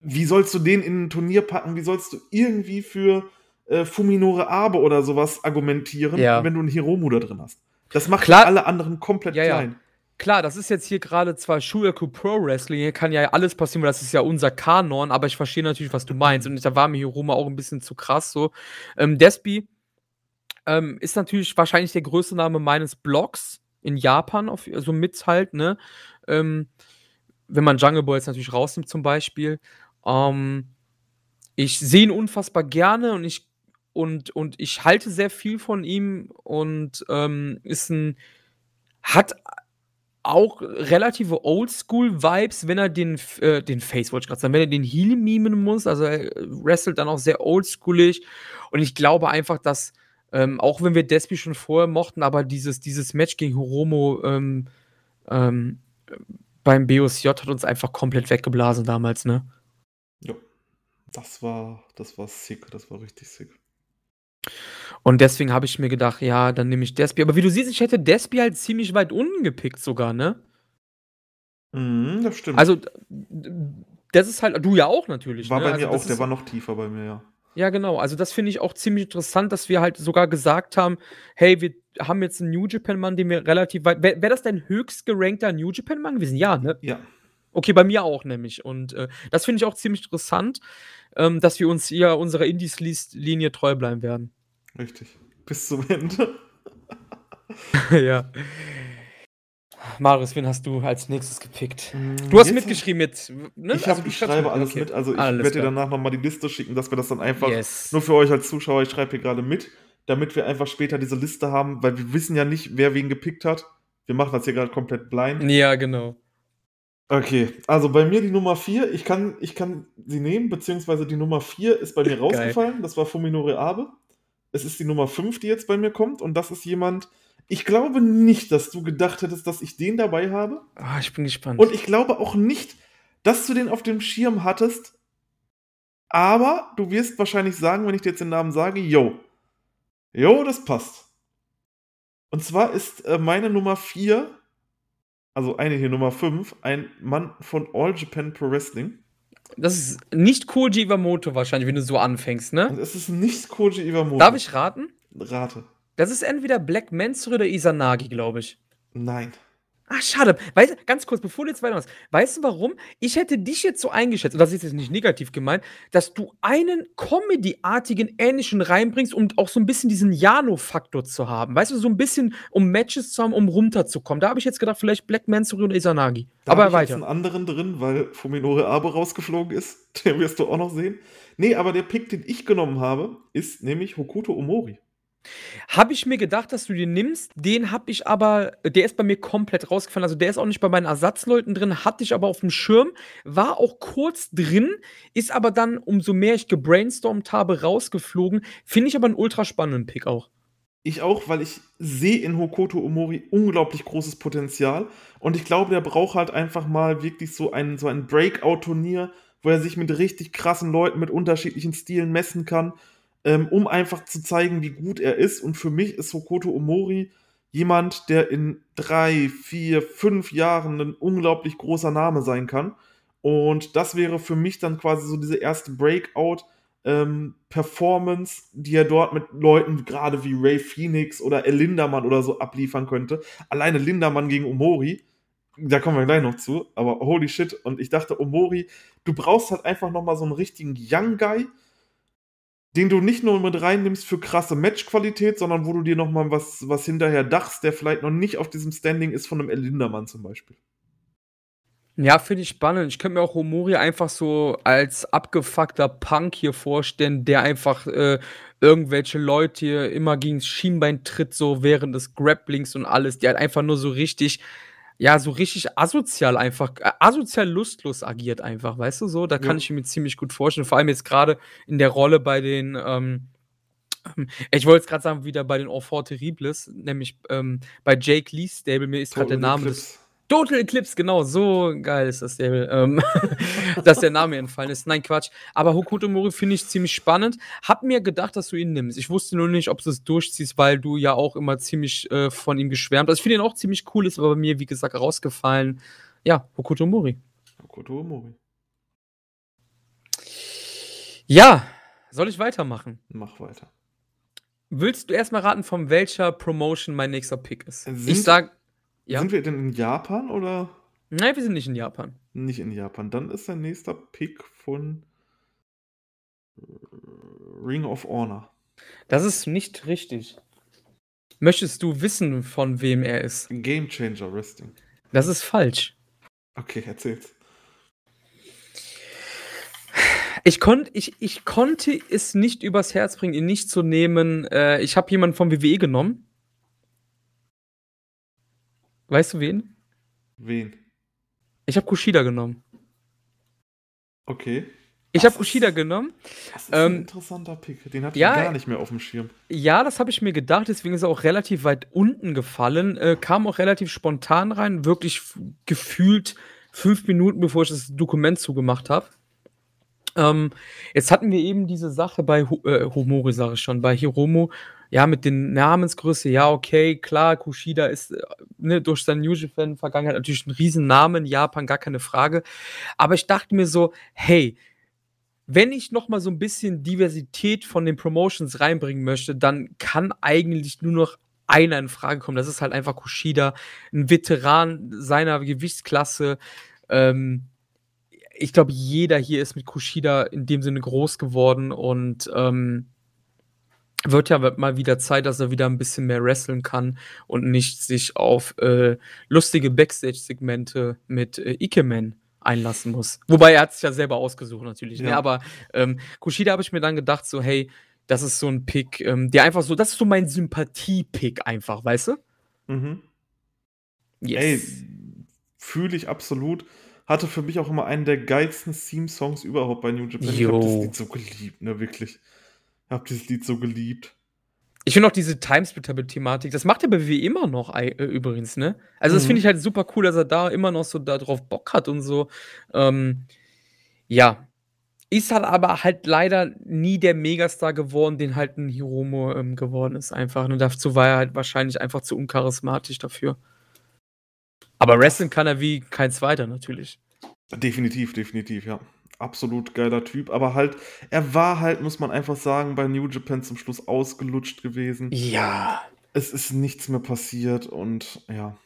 B: Wie sollst du den in ein Turnier packen? Wie sollst du irgendwie für äh, Fuminore Abe oder sowas argumentieren,
A: Ja.
B: wenn du einen Hiromu da drin hast? Das macht
A: Klar.
B: alle anderen komplett
A: Ja, ja.
B: klein.
A: Klar, das ist jetzt hier gerade zwar Shuyaku Pro Wrestling, hier kann ja alles passieren, weil das ist ja unser Kanon, aber ich verstehe natürlich, was du meinst. Und da war mir Hiroma auch ein bisschen zu krass so. Ähm, Despi ähm, ist natürlich wahrscheinlich der größte Name meines Blogs in Japan, auf, also mit halt, ne? Ähm, wenn man Jungle Boy jetzt natürlich rausnimmt, zum Beispiel. Ähm, ich sehe ihn unfassbar gerne und ich und, und ich halte sehr viel von ihm und ähm, ist ein hat auch relative Oldschool-Vibes, wenn er den, äh, den Face, wollte ich gerade sagen, wenn er den Heel mimen muss. Also er wrestelt dann auch sehr oldschoolig. Und ich glaube einfach, dass, ähm, auch wenn wir Despi schon vorher mochten, aber dieses, dieses Match gegen Hiromo ähm, ähm, beim BOSJ hat uns einfach komplett weggeblasen damals, ne?
B: Ja. Das war, das war sick, das war richtig sick.
A: Und deswegen habe ich mir gedacht, ja, dann nehme ich Despi. Aber wie du siehst, ich hätte Despi halt ziemlich weit unten gepickt sogar, ne?
B: Mhm, das stimmt.
A: Also, das ist halt, du ja auch natürlich.
B: war
A: ne?
B: bei
A: also
B: mir
A: das
B: auch, der war noch tiefer bei mir, ja.
A: Ja, genau. Also, das finde ich auch ziemlich interessant, dass wir halt sogar gesagt haben: hey, wir haben jetzt einen New Japan-Mann, den wir relativ weit. Wäre wär das dein höchst gerankter New Japan-Mann gewesen? Ja, ne?
B: Ja.
A: Okay, bei mir auch nämlich. Und äh, das finde ich auch ziemlich interessant, ähm, dass wir uns hier unserer Indies-Linie treu bleiben werden.
B: Richtig. Bis zum Ende.
A: ja. Marius, wen hast du als nächstes gepickt? Du hast
B: Jetzt-
A: mitgeschrieben mit. Ne?
B: Ich, hab,
A: Also,
B: ich schreibe
A: mit,
B: alles
A: okay.
B: mit. Also ich
A: Alles
B: werde dir danach nochmal die Liste schicken, dass wir das dann einfach
A: Yes.
B: nur für euch als Zuschauer, ich schreibe hier gerade mit, damit wir einfach später diese Liste haben, weil wir wissen ja nicht, wer wen gepickt hat. Wir machen das hier gerade komplett blind.
A: Ja, genau.
B: Okay, also bei mir die Nummer 4, ich kann, ich kann sie nehmen, beziehungsweise die Nummer 4 ist bei mir rausgefallen, das war Fuminore Abe. Es ist die Nummer 5, die jetzt bei mir kommt und das ist jemand, ich glaube nicht, dass du gedacht hättest, dass ich den dabei habe
A: Ah, ich bin gespannt.
B: und ich glaube auch nicht, dass du den auf dem Schirm hattest, Aber du wirst wahrscheinlich sagen, wenn ich dir jetzt den Namen sage, yo. Jo, das passt. Und zwar ist äh, meine Nummer 4, also eine hier Nummer 5, ein Mann von All Japan Pro Wrestling.
A: Das ist nicht Koji Iwamoto wahrscheinlich, wenn du so anfängst, ne?
B: Es ist nicht Koji Iwamoto.
A: Darf ich raten?
B: Rate.
A: Das ist entweder Black Mansur oder Isanagi, glaube ich.
B: Nein.
A: Ah, schade. Weißt, ganz kurz, bevor du jetzt weitermachst, weißt du warum? Ich hätte dich jetzt so eingeschätzt, und das ist jetzt nicht negativ gemeint, dass du einen Comedy-artigen Ähnlichen reinbringst, um auch so ein bisschen diesen Jano-Faktor zu haben. Weißt du, so ein bisschen, um Matches zu haben, um runterzukommen. Da habe ich jetzt gedacht, vielleicht Black Mansuri oder Isanagi.
B: Da
A: aber
B: ich
A: weiter.
B: jetzt einen anderen drin, weil Fuminore Abe rausgeflogen ist. Den wirst du auch noch sehen. Nee, aber der Pick, den ich genommen habe, ist nämlich Hokuto Omori.
A: Habe ich mir gedacht, dass du den nimmst. Den habe ich aber, der ist bei mir komplett rausgefallen. Also der ist auch nicht bei meinen Ersatzleuten drin, hatte ich aber auf dem Schirm, war auch kurz drin, ist aber dann, umso mehr ich gebrainstormt habe, rausgeflogen. Finde ich aber einen ultra spannenden Pick auch.
B: Ich auch, weil ich sehe in Hokoto Omori unglaublich großes Potenzial. Und ich glaube, der braucht halt einfach mal wirklich so ein, so ein Breakout-Turnier, wo er sich mit richtig krassen Leuten mit unterschiedlichen Stilen messen kann ähm, um einfach zu zeigen, wie gut er ist. Und für mich ist Hokoto Omori jemand, der in drei, vier, fünf Jahren ein unglaublich großer Name sein kann. Und das wäre für mich dann quasi so diese erste Breakout. Ähm, die er dort mit Leuten gerade wie Ray Phoenix oder El Lindermann oder so abliefern könnte. Alleine Lindermann gegen Omori, da kommen wir gleich noch zu, aber holy shit. Und ich dachte, Omori, du brauchst halt einfach nochmal so einen richtigen Young Guy, den du nicht nur mit reinnimmst für krasse Matchqualität, sondern wo du dir noch mal was, was hinterher dachst, der vielleicht noch nicht auf diesem Standing ist von einem El Lindermann zum Beispiel.
A: Ja, finde ich spannend. Ich könnte mir auch Omori einfach so als abgefuckter Punk hier vorstellen, der einfach äh, irgendwelche Leute hier immer gegen das Schienbein tritt, so während des Grapplings und alles. Der halt einfach nur so richtig ja, so richtig asozial einfach, äh, asozial lustlos agiert einfach, weißt du so? Da kann
B: Ja.
A: ich mir ziemlich gut vorstellen. Vor allem jetzt gerade in der Rolle bei den, ähm, ähm, ich wollte jetzt gerade sagen, wieder bei den Enfants Terribles, nämlich ähm, bei Jake Lee Stable, mir ist gerade der
B: Total
A: Name des. Total Eclipse, genau, so geil ist das Stable, ähm, dass der Name entfallen ist. Nein, Quatsch. Aber Hokuto Mori finde ich ziemlich spannend. Hab mir gedacht, dass du ihn nimmst. Ich wusste nur nicht, ob du es durchziehst, weil du ja auch immer ziemlich äh, von ihm geschwärmt hast. Ich finde ihn auch ziemlich cool, ist aber bei mir, wie gesagt, rausgefallen. Ja, Hokuto Mori.
B: Hokuto Omori.
A: Ja, soll ich weitermachen?
B: Mach weiter.
A: Willst du erstmal raten, von welcher Promotion mein nächster Pick ist?
B: Sind-
A: ich sag, ja.
B: Sind wir denn in Japan oder
A: Nein, wir sind nicht in Japan.
B: nicht in Japan? Dann ist der nächste Pick von Ring of Honor.
A: Das ist nicht richtig. Möchtest du wissen, von wem er ist?
B: Game Changer Wrestling.
A: Das ist falsch.
B: Okay, erzähl's.
A: Ich, konnt, ich, ich konnte es nicht übers Herz bringen, ihn nicht zu nehmen. Äh, ich habe jemanden vom WWE genommen. Weißt du wen?
B: Wen?
A: Ich habe Kushida genommen.
B: Okay.
A: Ich habe Kushida genommen.
B: Das ist ein
A: Ähm,
B: interessanter Pick. Den hatte
A: ja,
B: ich gar nicht mehr auf dem Schirm.
A: Ja, das habe ich mir gedacht, deswegen ist er auch relativ weit unten gefallen. Äh, kam auch relativ spontan rein, wirklich gefühlt fünf Minuten, bevor ich das Dokument zugemacht habe. Ähm, jetzt hatten wir eben diese Sache bei äh, Homori, sage ich schon, bei Hiromo, ja, mit den Namensgröße, ja, okay, klar, Kushida ist äh, ne, durch seine New Japan-Vergangenheit natürlich ein Riesenname in Japan, gar keine Frage. Aber ich dachte mir so, hey, wenn ich noch mal so ein bisschen Diversität von den Promotions reinbringen möchte, dann kann eigentlich nur noch einer in Frage kommen. Das ist halt einfach Kushida, ein Veteran seiner Gewichtsklasse. Ähm, ich glaube, jeder hier ist mit Kushida in dem Sinne groß geworden und ähm, wird ja mal wieder Zeit, dass er wieder ein bisschen mehr wresteln kann und nicht sich auf äh, lustige Backstage-Segmente mit äh, Ikemen einlassen muss. Wobei er hat sich ja selber ausgesucht natürlich. Ne?
B: Ja.
A: Aber ähm, Kushida habe ich mir dann gedacht, so hey, das ist so ein Pick, ähm, der einfach so, das ist so mein Sympathie-Pick einfach, weißt du?
B: Mhm.
A: Yes.
B: Ey, fühle ich absolut. Hatte für mich auch immer einen der geilsten Theme-Songs überhaupt bei New Japan. Ich habe das. Lied so geliebt, ne, wirklich. Ich habe dieses Lied so geliebt.
A: Ich finde auch diese Timesplitter-Thematik, das macht er bei WWE immer noch äh, übrigens, ne? Also, das
B: Mhm.
A: finde ich halt super cool, dass er da immer noch so darauf Bock hat und so. Ähm, ja. Ist halt aber halt leider nie der Megastar geworden, den halt 'n Hiromu, ähm, geworden ist einfach, ne? Dazu war er halt wahrscheinlich einfach zu uncharismatisch dafür. Aber wrestlen kann er wie kein Zweiter natürlich.
B: Definitiv, definitiv, ja. Absolut geiler Typ, aber halt er war halt, muss man einfach sagen, bei New Japan zum Schluss ausgelutscht gewesen.
A: Ja.
B: Es ist nichts mehr passiert und ja.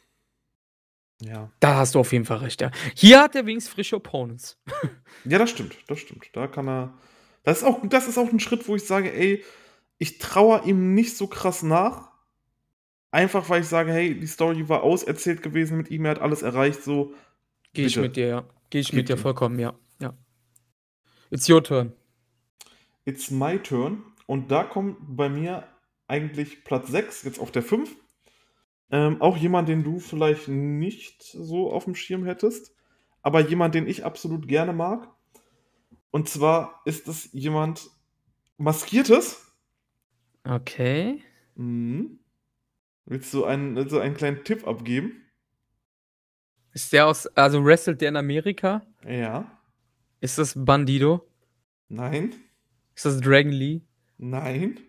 B: Ja.
A: Da hast du auf jeden Fall recht, ja. Hier hat er wenigstens frische Opponents.
B: Ja, das stimmt, das stimmt. Da kann er das ist auch das ist auch 'n Schritt, wo ich sage: „Ey, ich trauere ihm nicht so krass nach.“ Einfach, weil ich sage: „Hey, die Story war auserzählt gewesen mit ihm, er hat alles erreicht, so,
A: Gehe ich mit dir, ja. Gehe ich mit
B: gib
A: dir
B: ihm.“
A: vollkommen, ja. It's your turn.
B: It's my turn und da kommt bei mir eigentlich Platz 6, jetzt auf der 5. Ähm, auch jemand, den du vielleicht nicht so aufm Schirm hättest, aber jemand, den ich absolut gerne mag. Und zwar ist es jemand Maskiertes.
A: Okay.
B: Mhm. Willst du einen willst du einen kleinen Tipp abgeben?
A: Ist der aus also wrestelt der in Amerika?
B: Ja.
A: Ist das Bandido?
B: Nein.
A: Ist das Dragon Lee?
B: Nein.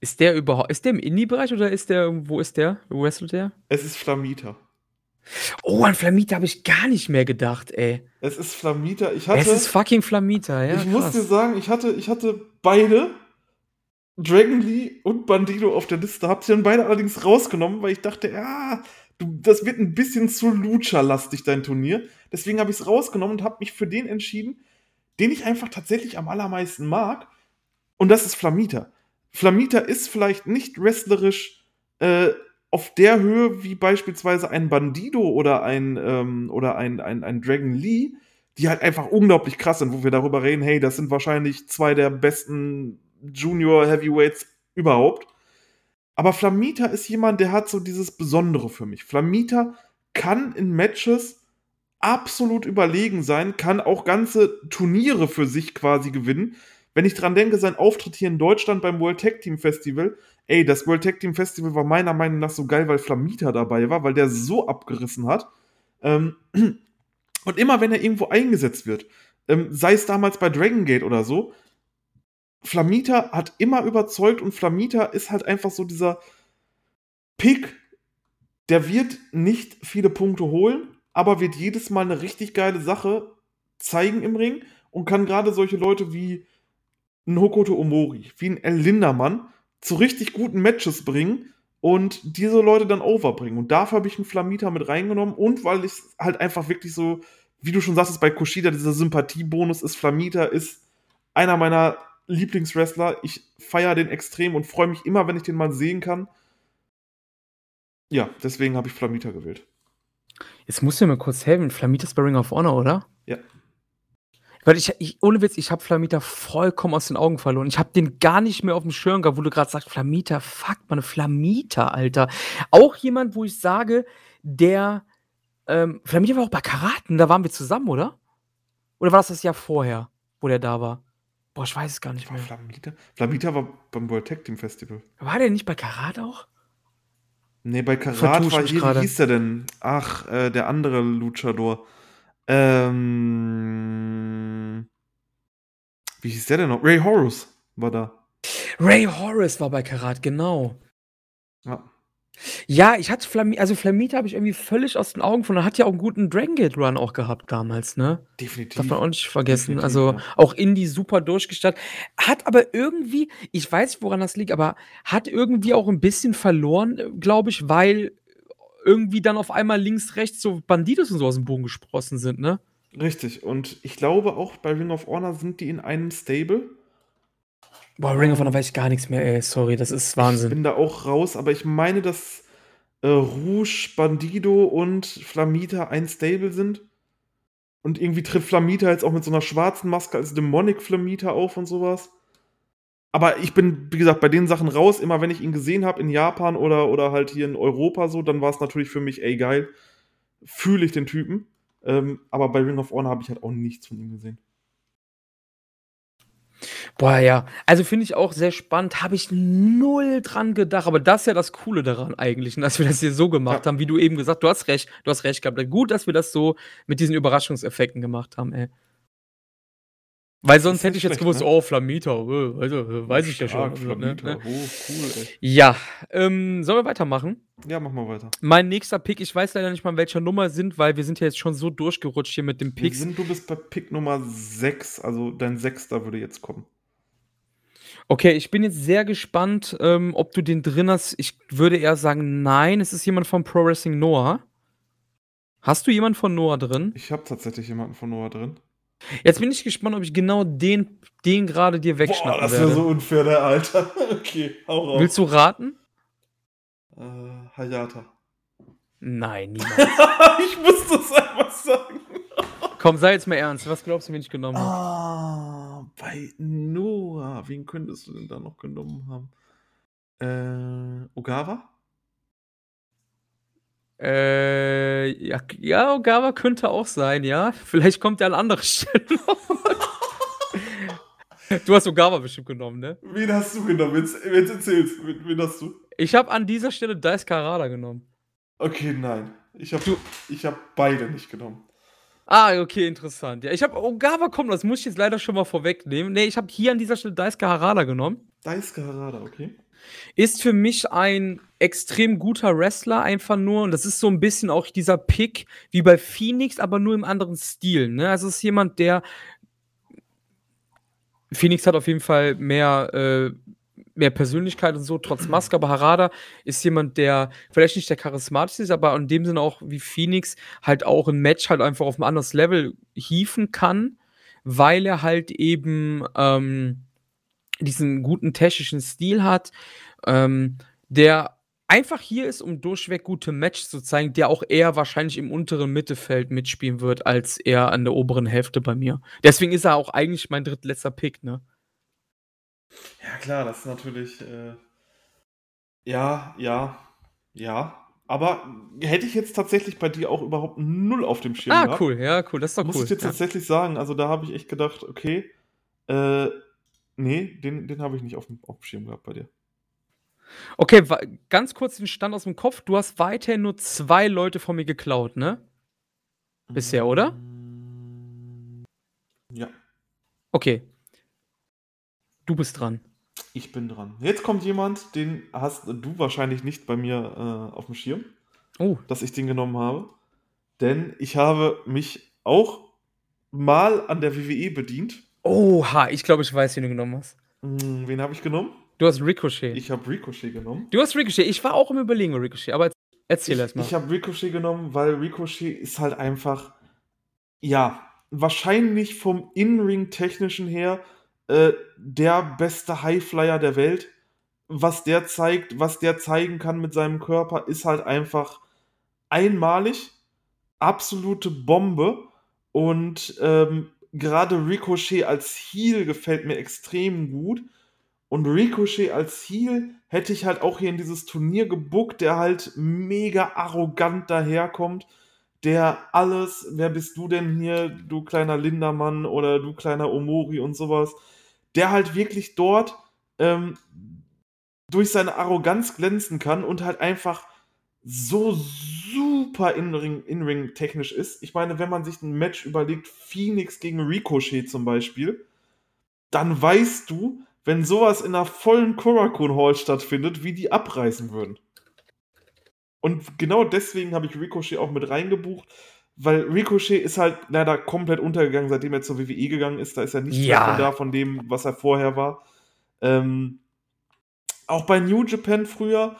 A: Ist der überhau ist der im Indie-Bereich oder ist der wo ist der? Wo wrestelt der?
B: Es ist Flamita.
A: Oh, an Flamita habe ich gar nicht mehr gedacht, ey.
B: Es ist Flamita. Ich
A: Es ist
B: hatte
A: fucking Flamita, ja,
B: ich muss dir
A: krass.
B: sagen, ich hatte ich hatte beide, Dragon Lee und Bandido auf der Liste, habe sie dann beide allerdings rausgenommen, weil ich dachte: „Ja, du das wird 'n bisschen zu Lucha-lastig, dein Turnier.“ Deswegen habe ich's rausgenommen und habe mich für den entschieden, den ich einfach tatsächlich am allermeisten mag, und das ist Flamita. Flamita ist vielleicht nicht wrestlerisch, äh, auf der Höhe wie beispielsweise ein Bandido oder ein, ähm oder ein ein ein Dragon Lee, die halt einfach unglaublich krass sind, wo wir darüber reden: „Hey, das sind wahrscheinlich 2 der besten Junior Heavyweights überhaupt.“ Aber Flamita ist jemand, der hat so dieses Besondere für mich. Flamita kann in Matches absolut überlegen sein, kann auch ganze Turniere für sich quasi gewinnen. Wenn ich dran denke, sein Auftritt hier in Deutschland beim World Tag Team Festival ey, das World Tag Team Festival war meiner Meinung nach so geil, weil Flamita dabei war, weil der so abgerissen hat. Ähm, und immer wenn er irgendwo eingesetzt wird, ähm, sei es damals bei Dragon Gate oder so, Flamita hat immer überzeugt und Flamita ist halt einfach so dieser Pick, der wird nicht viele Punkte holen, aber wird jedes Mal 'ne richtig geile Sache zeigen im Ring und kann grade solche Leute wie 'n Hokuto Omori, wie 'n El Lindamann zu richtig guten Matches bringen und diese Leute dann over bringen. Und dafür habe ich 'n Flamita mit reingenommen und weil ich's halt einfach wirklich so wie du schon sagtest, bei Kushida dieser Sympathiebonus ist Flamita ist einer meiner Lieblingswrestler. Ich feiere den extrem und freue mich immer, wenn ich den mal sehen kann. Ja, deswegen habe ich Flamita gewählt.
A: Jetzt musst du mir kurz helfen. Flamita ist bei Ring of Honor, oder?
B: Ja.
A: Weil ich ich ohne Witz, ich habe Flamita vollkommen aus den Augen verloren. Ich habe den gar nicht mehr aufm Schirm gehabt, wo du grad sagst: „Flamita, fuck, Mann, Flamita, Alter.“ Auch jemand, wo ich sage, der ähm, Flamita war auch bei Karaten, da waren wir zusammen, oder? Oder war das das Jahr vorher, wo der da war? Boah, ich weiß es gar nicht
B: War
A: mehr.
B: Flamita? Flamita war beim World Tag Team Festival.
A: War der nicht bei Karat auch?
B: Ne, bei Karat war hier wie hieß der denn? Ach, äh, der andere Luchador. Ähm wie hieß der denn noch? Ray Horus war da.
A: Ray Horus war bei Karat, genau.
B: Ja.
A: Ja, ich hatte Flami also Flamita habe ich irgendwie völlig aus den Augen verloren. Hat ja auch 'n guten Dragon Gate Run auch gehabt damals, ne? Darf man
B: Definitiv.
A: auch nicht vergessen.
B: Definitiv,
A: Also,
B: ja.
A: auch Indie super durchgestartet. Hat aber irgendwie ich weiß nicht, woran das liegt, aber hat irgendwie auch 'n bisschen verloren, äh, glaube ich, weil irgendwie dann auf einmal links, rechts so Bandidos und so aus'm Boden gesprossen sind, ne?
B: Richtig. Und ich glaube auch bei Ring of Honor sind die in einem Stable.
A: Boah, Ring of Honor weiß ich gar nix mehr, ey, sorry, das ist
B: Ich
A: Wahnsinn.
B: bin da auch raus, aber ich meine, dass, äh, Rouge, Bandido und Flamita ein Stable sind. Und irgendwie tritt Flamita jetzt auch mit so 'ner schwarzen Maske als Demonic Flamita auf und so was. Aber ich bin, wie gesagt, bei den Sachen raus. Immer wenn ich ihn gesehen habe in Japan oder oder halt hier in Europa so, dann war's natürlich für mich: „Ey, geil, fühle ich den Typen.“ Ähm, aber bei Ring of Honor habe ich halt auch nichts von ihm gesehen.
A: Boah, ja. Also, finde ich auch sehr spannend. Habe ich null dran gedacht, aber das ist ja das Coole daran eigentlich, dass wir das hier so gemacht
B: Ja.
A: haben, wie du eben gesagt du hast recht du hast recht gehabt. Gut, dass wir das so mit diesen Überraschungseffekten gemacht haben, ey. Weil sonst hätte ich jetzt gewusst, ne? oh, Flamita, äh, also, weiß ich ja schon. Also,
B: Flamita, ne? oh, cool, ey.
A: Ja, ähm, sollen wir weitermachen?
B: Ja, machen wir weiter.
A: Mein nächster Pick, ich weiß leider nicht mal, in welcher Nummer sind, weil wir sind ja jetzt schon so durchgerutscht hier mit dem Pick.
B: Sind, du bist bei Pick Nummer 6, also dein Sechster würde jetzt kommen.
A: Okay, ich bin jetzt sehr gespannt, ähm, ob du den drin hast. Ich würde eher sagen, nein, es ist jemand von Pro Wrestling Noah. Hast du jemanden von Noah drin?
B: Ich habe tatsächlich jemanden von Noah drin.
A: Jetzt bin ich gespannt, ob ich genau den, den gerade dir wegschnappen
B: Boah, das ist ja so unfair, der Alter. okay,
A: hau raus. Willst du raten?
B: Äh, Hayata.
A: Nein, niemals.
B: ich muss das einfach sagen.
A: Komm, sei jetzt mal ernst. Was glaubst du, wen ich genommen habe?
B: Ah, bei Noah. Wen könntest du denn da noch genommen haben? Äh, Ogawa?
A: Äh, ja, ja, Ogawa könnte auch sein, ja. Vielleicht kommt er an andere Stellen. du hast Ogawa bestimmt genommen, ne?
B: Wen hast du genommen? Jetzt, jetzt erzählst wen, wen hast du?
A: Ich habe an dieser Stelle Dice Karada genommen.
B: Okay, nein. Ich habe hab beide nicht genommen.
A: Ah, okay, interessant. Ja, ich habe Ogawa kommen, das muss ich jetzt leider schon mal vorwegnehmen. Nee, ich habe hier an dieser Stelle Daisuke Harada genommen.
B: Daisuke Harada, okay.
A: Ist für mich ein extrem guter Wrestler einfach nur und das ist so ein bisschen auch dieser Pick wie bei Phoenix, aber nur im anderen Stil, ne? Also es ist jemand, der Phoenix hat auf jeden Fall mehr äh, mehr Persönlichkeit und so, trotz Maske. Aber Harada ist jemand, der vielleicht nicht der charismatischste ist, aber in dem Sinne auch wie Phoenix halt auch ein Match halt einfach auf ein anderes Level hieven kann, weil er halt eben ähm, diesen guten technischen Stil hat, ähm, der einfach hier ist, um durchweg gute Matches zu zeigen, der auch eher wahrscheinlich im unteren Mittelfeld mitspielen wird, als eher an der oberen Hälfte bei mir. Deswegen ist er auch eigentlich mein drittletzter Pick, ne?
B: Ja, klar, das ist natürlich. Äh, ja, ja, ja. Aber hätte ich jetzt tatsächlich bei dir auch überhaupt null auf dem Schirm
A: Ah, gehabt, cool, ja, cool, das ist doch
B: muss
A: cool.
B: ich dir
A: ja.
B: tatsächlich sagen. Also da habe ich echt gedacht, okay, äh, nee, den, den habe ich nicht auf dem, auf dem Schirm gehabt bei dir.
A: Okay, ganz kurz den Stand aus dem Kopf. Du hast weiterhin nur zwei Leute von mir geklaut, ne? Bisher, oder?
B: Mm, ja.
A: Okay, Du bist dran.
B: Ich bin dran. Jetzt kommt jemand, den hast du wahrscheinlich nicht bei mir äh, auf dem Schirm,
A: oh.
B: dass ich den genommen habe. Denn ich habe mich auch mal an der WWE bedient.
A: Oha, ich glaube, ich weiß, wen du genommen hast.
B: Hm, wen habe ich genommen?
A: Du hast Ricochet.
B: Ich habe Ricochet genommen.
A: Du hast Ricochet. Ich war auch im Überlegen Ricochet, aber erzähl erst mal.
B: Ich habe Ricochet genommen, weil Ricochet ist halt einfach, ja, wahrscheinlich vom In-Ring-Technischen her äh, der beste Highflyer der Welt. Was der zeigt, was der zeigen kann mit seinem Körper, ist halt einfach einmalig. Absolute Bombe. Und ähm, gerade Ricochet als Heal gefällt mir extrem gut. Und Ricochet als Heal hätte ich halt auch hier in dieses Turnier gebuckt, der halt mega arrogant daherkommt, der alles, wer bist du denn hier, du kleiner Lindermann oder du kleiner Omori und sowas, der halt wirklich dort ähm, durch seine Arroganz glänzen kann und halt einfach so super in-Ring in technisch ist. Ich meine, wenn man sich ein Match überlegt, Phoenix gegen Ricochet zum Beispiel, dann weißt du, wenn sowas in einer vollen Korakuen Hall stattfindet, wie die abreißen würden. Und genau deswegen habe ich Ricochet auch mit reingebucht, weil Ricochet ist halt leider komplett untergegangen, seitdem er zur WWE gegangen ist. Da ist er nicht
A: ja.
B: mehr von da, von dem, was er vorher war. Ähm, auch bei New Japan früher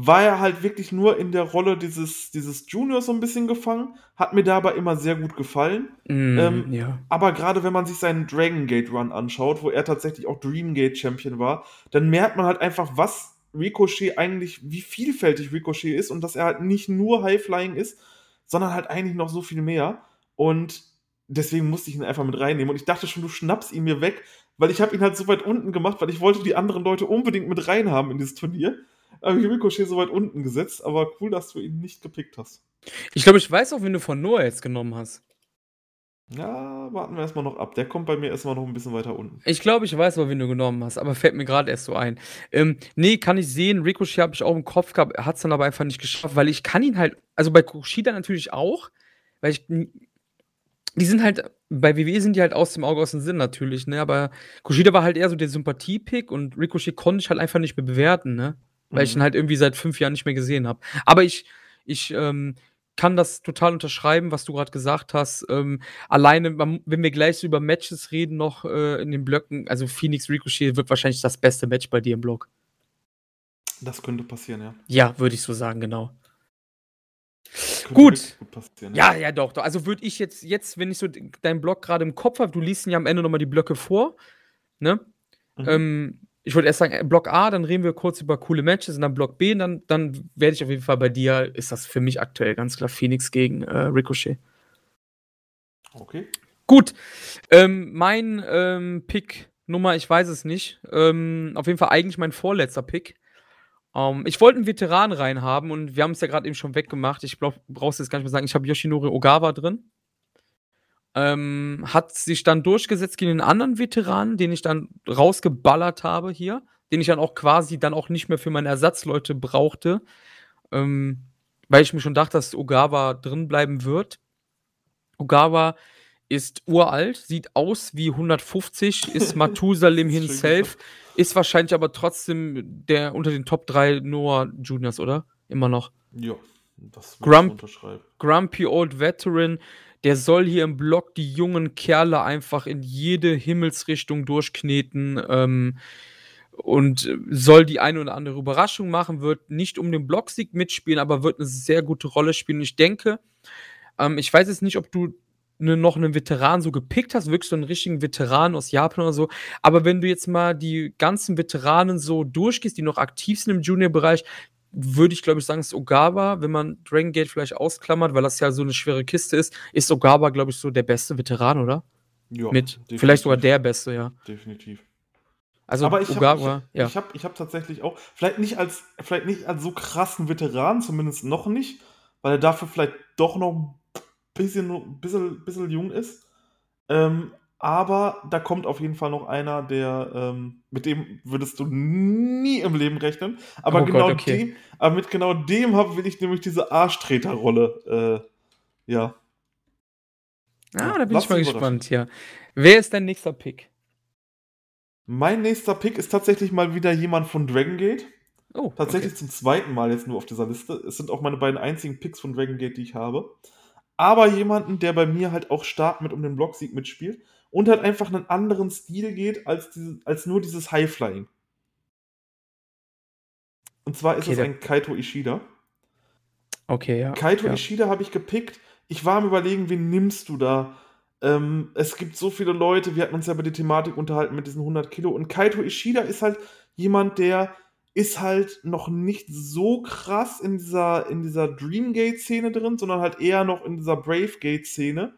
B: war er halt wirklich nur in der Rolle dieses, dieses Juniors so ein bisschen gefangen. Hat mir dabei immer sehr gut gefallen.
A: Mm, ähm, ja.
B: Aber gerade wenn man sich seinen Dragon Gate Run anschaut, wo er tatsächlich auch Dream Gate Champion war, dann merkt man halt einfach, was Ricochet eigentlich, wie vielfältig Ricochet ist und dass er halt nicht nur High Flying ist, sondern halt eigentlich noch so viel mehr. Und deswegen musste ich ihn einfach mit reinnehmen. Und ich dachte schon, du schnappst ihn mir weg, weil ich habe ihn halt so weit unten gemacht, weil ich wollte die anderen Leute unbedingt mit reinhaben in dieses Turnier. Habe ich Ricochet so weit unten gesetzt, aber cool, dass du ihn nicht gepickt hast.
A: Ich glaube, ich weiß auch, wen du von Noah jetzt genommen hast.
B: Ja, warten wir erstmal noch ab. Der kommt bei mir erstmal noch ein bisschen weiter unten.
A: Ich glaube, ich weiß aber, wen du genommen hast, aber fällt mir gerade erst so ein. Ähm, nee, kann ich sehen. Ricochet habe ich auch im Kopf gehabt, hat es dann aber einfach nicht geschafft, weil ich kann ihn halt, also bei Kushida natürlich auch, weil ich, die sind halt bei WWE sind die halt aus dem Auge, aus dem Sinn natürlich, ne? Aber Kushida war halt eher so der Sympathie-Pick und Ricochet konnte ich halt einfach nicht mehr bewerten, ne? Weil ich ihn
B: Mhm.
A: halt irgendwie seit 5 Jahren nicht mehr gesehen habe. Aber ich ich, ähm, kann das total unterschreiben, was du grad gesagt hast. Ähm, alleine, wenn wir gleich so über Matches reden noch, äh, in den Blöcken also Phoenix Ricochet wird wahrscheinlich das beste Match bei dir im Block.
B: Das könnte passieren, ja.
A: Ja, würde ich so sagen, genau. Gut.
B: gut
A: Ja, ja, doch, doch. Also würde ich jetzt jetzt, wenn ich so deinen Block grade im Kopf habe du liest ihn ja am Ende noch mal die Blöcke vor, ne?
B: Mhm.
A: Ähm, ich wollte erst sagen, äh, Block A, dann reden wir kurz über coole Matches und dann Block B und dann dann werde ich auf jeden Fall bei dir ist das für mich aktuell ganz klar Phoenix gegen, äh, Ricochet.
B: Okay.
A: Gut, ähm, mein, ähm, Pick Nummer, ich weiß es nicht. Ähm, auf jeden Fall eigentlich mein vorletzter Pick. Ähm, ich wollte 'n Veteran reinhaben und wir haben's ja grad eben schon weggemacht. Ich brauchst du jetzt gar nicht mehr sagen. Ich habe Yoshinori Ogawa drin. Ähm, hat sich dann durchgesetzt gegen 'nen anderen Veteranen, den ich dann rausgeballert habe hier, den ich dann auch quasi dann auch nicht mehr für meine Ersatzleute brauchte, ähm, weil ich mir schon dachte, dass Ogawa drin bleiben wird. Ogawa ist uralt, sieht aus wie 150, ist
B: schön
A: himself, ist wahrscheinlich aber trotzdem der unter den Top 3 Noah Juniors, oder? Immer noch.
B: Ja, das
A: Grump
B: unterschreiben.
A: Grumpy Old Veteran, der soll hier im Block die jungen Kerle einfach in jede Himmelsrichtung durchkneten, ähm, und, soll die eine oder andere Überraschung machen, wird nicht um den Blocksieg mitspielen, aber wird 'ne sehr gute Rolle spielen. Ich denke ähm, ich weiß jetzt nicht, ob du, ne, noch 'nen Veteran so gepickt hast, wirklich so 'n richtigen Veteran aus Japan oder so. Aber wenn du jetzt mal die ganzen Veteranen so durchgehst, die noch aktiv sind im Junior-Bereich, würde ich, glaube ich, sagen, ist Ogawa, wenn man Dragon Gate vielleicht ausklammert, weil das ja so 'ne schwere Kiste ist, ist Ogawa, glaube ich, so der beste Veteran, oder?
B: Ja,
A: Mit vielleicht sogar
B: definitiv.
A: der Beste, ja.
B: Definitiv.
A: Also
B: Aber ich habe ich
A: ja.
B: ich habe ich habe tatsächlich auch vielleicht nicht als vielleicht nicht als so krassen Veteran, zumindest noch nicht, weil er dafür vielleicht doch noch 'n bisschen bisschen bisschen jung ist. Ähm, aber da kommt auf jeden Fall noch einer, der, ähm mit dem würdest du nie im Leben rechnen. Aber
A: Oh Gott,
B: genau
A: okay.
B: dem aber mit genau dem habe will ich nämlich diese Arschtreter-Rolle, äh, ja.
A: Ah, da bin
B: lass
A: ich mal gespannt, ja. Wer ist dein nächster Pick?
B: Mein nächster Pick ist tatsächlich mal wieder jemand von Dragon Gate.
A: Oh,
B: Tatsächlich
A: okay.
B: zum 2. Mal jetzt nur auf dieser Liste. Es sind auch meine beiden einzigen Picks von Dragon Gate, die ich habe. Aber jemanden, der bei mir halt auch stark mit um den Blocksieg mitspielt und halt einfach 'nen anderen Stil geht als diese als nur dieses High-Flying. Und zwar ist
A: Okay,
B: es ein Kaito Ishida.
A: Okay, ja,
B: Kaito
A: ja.
B: Ishida habe ich gepickt. Ich war am Überlegen, wen nimmst du da? Ähm, es gibt so viele Leute, wir hatten uns ja über die Thematik unterhalten mit diesen 100 Kilo. Und Kaito Ishida ist halt jemand, der ist halt noch nicht so krass in dieser in dieser Dream Gate-Szene drin, sondern halt eher noch in dieser Brave Gate-Szene.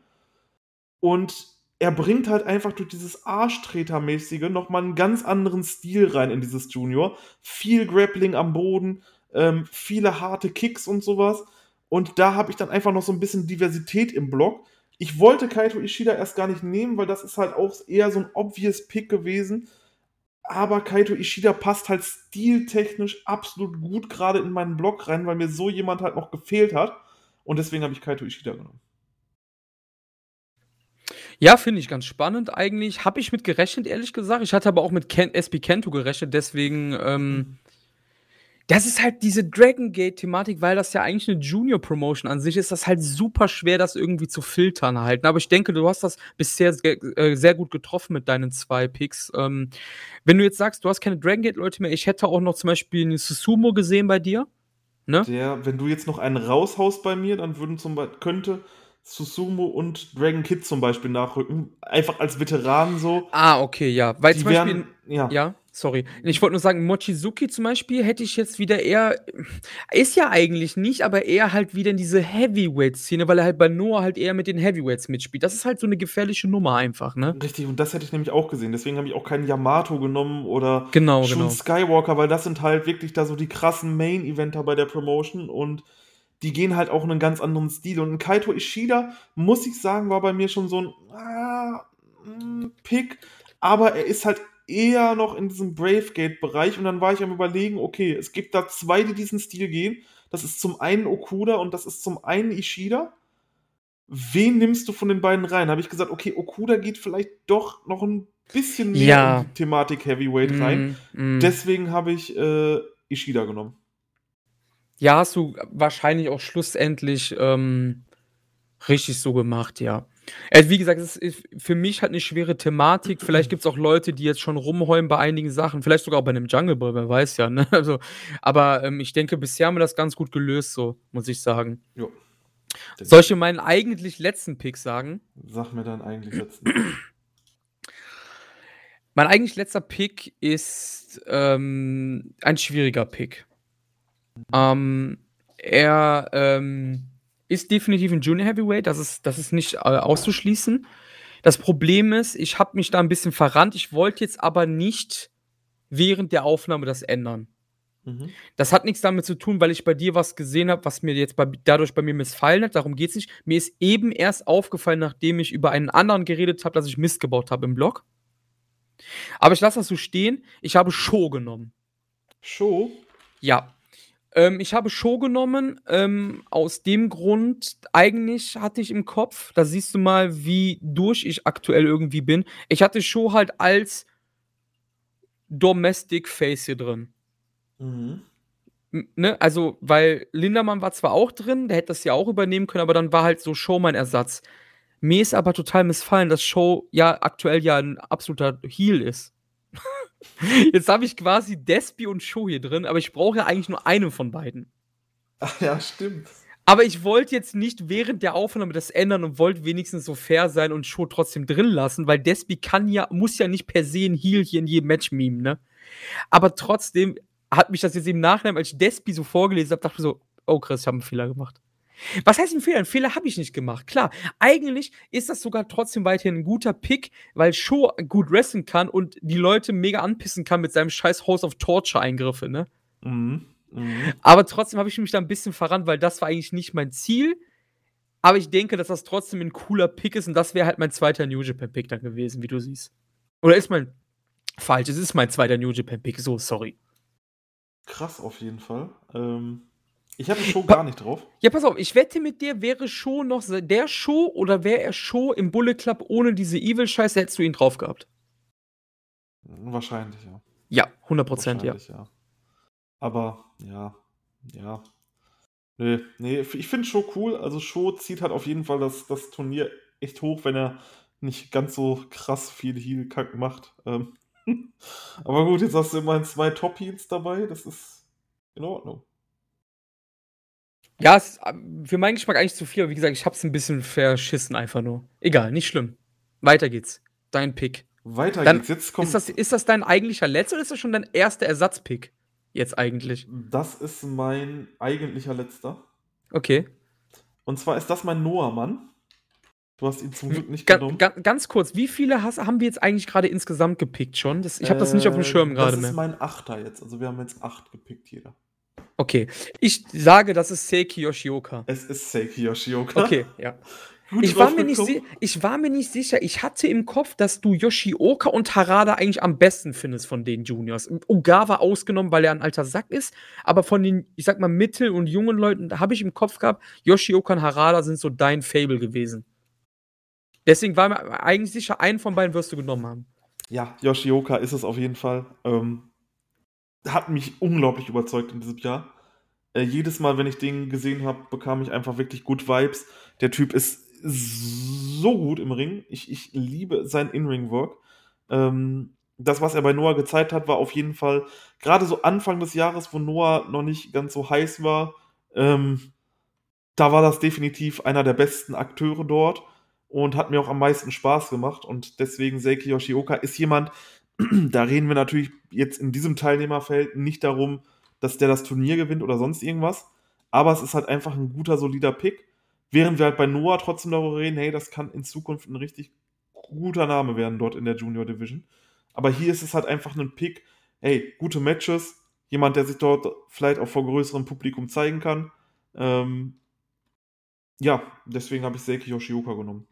B: Und er bringt halt einfach durch dieses Arschtreter-mäßige noch mal 'n ganz anderen Stil rein in dieses Junior. Viel Grappling am Boden, ähm, viele harte Kicks und so was. Und da habe ich dann einfach noch so 'n bisschen Diversität im Block. Ich wollte Kaito Ishida erst gar nicht nehmen, weil das ist halt auch eher so 'n obvious Pick gewesen. Aber Kaito Ishida passt halt stiltechnisch absolut gut grade in meinen Block rein, weil mir so jemand halt noch gefehlt hat. Und deswegen habe ich Kaito Ishida genommen.
A: Ja, finde ich ganz spannend eigentlich. Habe ich mit gerechnet, ehrlich gesagt. Ich hatte aber auch mit Ken SB Kento gerechnet, deswegen, ähm das ist halt diese Dragon Gate-Thematik, weil das ja eigentlich 'ne Junior-Promotion an sich ist, das halt super schwer, das irgendwie zu filtern halt? Aber ich denke, du hast das bisher äh, sehr gut getroffen mit deinen 2 Picks. Ähm, wenn du jetzt sagst, du hast keine Dragon Gate-Leute mehr, ich hätte auch noch zum Beispiel 'ne Susumu gesehen bei dir, ne?
B: Der wenn du jetzt noch einen raushaust bei mir, dann würden zum Bei könnte Susumu und Dragon Kid zum Beispiel nachrücken, einfach als Veteranen so.
A: Ah, okay, ja. Weil
B: Die
A: zum Beispiel
B: wären ja.
A: ja, sorry. Ich wollte nur sagen, Mochizuki zum Beispiel hätte ich jetzt wieder eher ist ja eigentlich nicht, aber eher halt wieder in diese Heavyweight-Szene, weil er halt bei Noah halt eher mit den Heavyweights mitspielt. Das ist halt so 'ne gefährliche Nummer einfach, ne?
B: Richtig, und das hätte ich nämlich auch gesehen. Deswegen habe ich auch keinen Yamato genommen oder
A: Genau,
B: Shun
A: genau.
B: Skywalker, weil das sind halt wirklich da so die krassen Main-Eventer bei der Promotion und die gehen halt auch in 'nen ganz anderen Stil. Und 'n Kaito Ishida, muss ich sagen, war bei mir schon so 'n, ah, hm, Pick, aber er ist halt eher noch in diesem Brave Gate-Bereich und dann war ich am Überlegen, okay, es gibt da 2, die diesen Stil gehen. Das ist zum einen Okuda und das ist zum einen Ishida. wen nimmst du von den beiden rein? Habe ich gesagt, okay, Okuda geht vielleicht doch noch ein bisschen mehr
A: Ja.
B: in die Thematik Heavyweight rein.
A: Mm, mm.
B: Deswegen habe ich äh, Ishida genommen.
A: Ja, hast du wahrscheinlich auch schlussendlich ähm, richtig so gemacht, ja. Also, wie gesagt, es ist für mich halt eine schwere Thematik. Vielleicht gibt es auch Leute, die jetzt schon rumheulen bei einigen Sachen, vielleicht sogar auch bei einem Jungle Boy, wer weiß ja, ne? Also, aber ähm, ich denke, bisher haben wir das ganz gut gelöst, so, muss ich sagen.
B: Jo.
A: Soll ich dir meinen eigentlich letzten Pick sagen?
B: Sag mir dann eigentlich letzten.
A: Mein eigentlich letzter Pick ist ähm, ein schwieriger Pick. Ähm, er ähm, ist definitiv ein Junior Heavyweight, das ist, das ist nicht äh, auszuschließen. Das Problem ist, ich habe mich da ein bisschen verrannt. Ich wollte jetzt aber nicht während der Aufnahme das ändern.
B: Mhm.
A: Das hat nichts damit zu tun, weil ich bei dir was gesehen habe, was mir jetzt bei, dadurch bei mir missfallen hat. Darum geht es nicht. Mir ist eben erst aufgefallen, nachdem ich über einen anderen geredet habe, dass ich Mist gebaut habe im Blog. Aber ich lasse das so stehen. Ich habe Show genommen.
B: Show?
A: Ja. Ähm, ich habe Show genommen, ähm, aus dem Grund, eigentlich hatte ich im Kopf, da siehst du mal, wie durch ich aktuell irgendwie bin. Ich hatte Show halt als Domestic Face hier drin.
B: Mhm.
A: Ne? Also, weil Lindermann war zwar auch drin, der hätte das ja auch übernehmen können, aber dann war halt so Show mein Ersatz. Mir ist aber total missfallen, dass Show ja aktuell ja ein absoluter Heal ist. Jetzt habe ich quasi Despi und Show hier drin, aber ich brauche ja eigentlich nur einen von beiden.
B: Ach ja, stimmt.
A: Aber ich wollte jetzt nicht während der Aufnahme das ändern und wollte wenigstens so fair sein und Show trotzdem drin lassen, weil Despi kann ja, muss ja nicht per se ein Heal hier in jedem Match meme, ne? Aber trotzdem hat mich das jetzt im Nachhinein, als ich Despi so vorgelesen habe, dachte ich so, oh Chris, ich habe einen Fehler gemacht. Was heißt ein Fehler? Ein Fehler habe ich nicht gemacht. Klar, eigentlich ist das sogar trotzdem weiterhin ein guter Pick, weil Show gut wrestlen kann und die Leute mega anpissen kann mit seinem scheiß House of Torture-Eingriffe, ne?
B: Mhm. Mhm.
A: Aber trotzdem habe ich mich da ein bisschen verrannt, weil das war eigentlich nicht mein Ziel. Aber ich denke, dass das trotzdem ein cooler Pick ist und das wäre halt mein zweiter New Japan Pick dann gewesen, wie du siehst. Oder ist mein. Falsch, es ist mein zweiter New Japan Pick, so, sorry.
B: Krass auf jeden Fall. Ähm, ich habe Show
A: Pa-
B: gar nicht drauf.
A: Ja, pass auf, ich wette mit dir, wäre Show noch der Show oder wäre er Show im Bullet Club ohne diese Evil-Scheiße, hättest du ihn drauf gehabt.
B: Wahrscheinlich, ja.
A: Ja, 100 Prozent, ja.
B: Ja. Aber, ja, ja. Nee, nee, ich finde Show cool. Also Show zieht halt auf jeden Fall das, das Turnier echt hoch, wenn er nicht ganz so krass viel Heal-Kack macht. Ähm, aber gut, jetzt hast du immerhin zwei Top-Heals dabei. Das ist in Ordnung.
A: Ja, es ist äh, für meinen Geschmack eigentlich zu viel, aber wie gesagt, ich hab's ein bisschen verschissen einfach nur. Egal, nicht schlimm. Weiter geht's. Dein Pick.
B: Weiter
A: Dann
B: geht's. Jetzt kommt.
A: Ist das, ist das dein eigentlicher letzter oder ist das schon dein erster Ersatzpick? Jetzt eigentlich.
B: das ist mein eigentlicher letzter.
A: Okay.
B: Und zwar ist das mein Noah-Mann. Du hast ihn zum Glück nicht
A: Ga
B: genommen.
A: ga ganz kurz, wie viele hast, haben wir jetzt eigentlich gerade insgesamt gepickt schon? Das, ich habe das nicht auf dem
B: Äh,
A: Schirm gerade
B: Das
A: mehr.
B: ist mein Achter jetzt. Also wir haben jetzt acht gepickt jeder.
A: Okay. Ich sage, das ist Seiki Yoshioka.
B: Es ist Seiki Yoshioka.
A: Okay, ja.
B: Gut
A: Ich war, mir nicht ich war mir nicht sicher. Ich hatte im Kopf, dass du Yoshioka und Harada eigentlich am besten findest von den Juniors. Ogawa ausgenommen, weil er ein alter Sack ist. Aber von den, ich sag mal, mittel- und jungen Leuten, da habe ich im Kopf gehabt, Yoshioka und Harada sind so dein Fable gewesen. Deswegen war mir eigentlich sicher, einen von beiden wirst du genommen haben.
B: Ja, Yoshioka ist es auf jeden Fall. Ähm, hat mich unglaublich überzeugt in diesem Jahr. Äh, jedes Mal, wenn ich den gesehen habe, bekam ich einfach wirklich gut Vibes. Der Typ ist so gut im Ring. Ich, ich liebe sein In-Ring-Work. Ähm, das, was er bei Noah gezeigt hat, war auf jeden Fall gerade so Anfang des Jahres, wo Noah noch nicht ganz so heiß war. Ähm, da war das definitiv einer der besten Akteure dort und hat mir auch am meisten Spaß gemacht. Und deswegen Seiki Yoshioka ist jemand, da reden wir natürlich jetzt in diesem Teilnehmerfeld nicht darum, dass der das Turnier gewinnt oder sonst irgendwas. Aber es ist halt einfach ein guter, solider Pick. Während wir halt bei Noah trotzdem darüber reden, hey, das kann in Zukunft ein richtig guter Name werden dort in der Junior Division. Aber hier ist es halt einfach ein Pick, hey, gute Matches, jemand, der sich dort vielleicht auch vor größerem Publikum zeigen kann. Ähm, ja, deswegen habe ich Seiki Yoshioka genommen.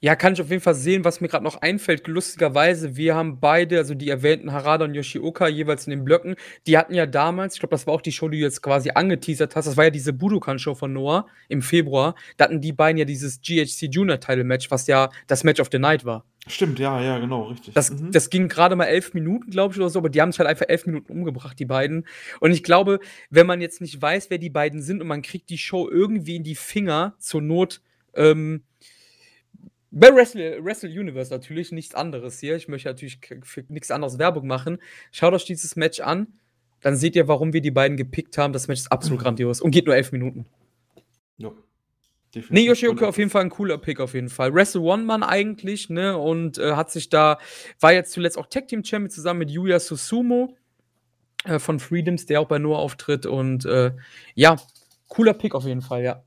A: Ja, kann ich auf jeden Fall sehen, was mir gerade noch einfällt. Lustigerweise, wir haben beide, also die erwähnten Harada und Yoshioka, jeweils in den Blöcken, die hatten ja damals, ich glaube, das war auch die Show, die du jetzt quasi angeteasert hast, das war ja diese Budokan-Show von Noah im Februar. Da hatten die beiden ja dieses GHC Junior-Title-Match, was ja das Match of the Night war.
B: Stimmt, ja, ja, genau, richtig.
A: Das, mhm. das ging gerade mal elf Minuten, glaube ich, oder so, aber die haben sich halt einfach elf Minuten umgebracht, die beiden. Und ich glaube, wenn man jetzt nicht weiß, wer die beiden sind und man kriegt die Show irgendwie in die Finger, zur Not, ähm, bei Wrestle, Wrestle Universe natürlich nichts anderes hier. Ich möchte natürlich für nichts anderes Werbung machen. Schaut euch dieses Match an, dann seht ihr, warum wir die beiden gepickt haben. Das Match ist absolut grandios und geht nur elf Minuten. Ja. Definitiv nee, Yoshioka auf jeden Fall ein cooler Pick auf jeden Fall. Wrestle One Mann eigentlich, ne? Und äh, hat sich da, war jetzt zuletzt auch Tag Team Champion zusammen mit Yuya Susumo äh, von Freedoms, der auch bei Noah auftritt. Und äh, ja, cooler Pick auf jeden Fall, ja.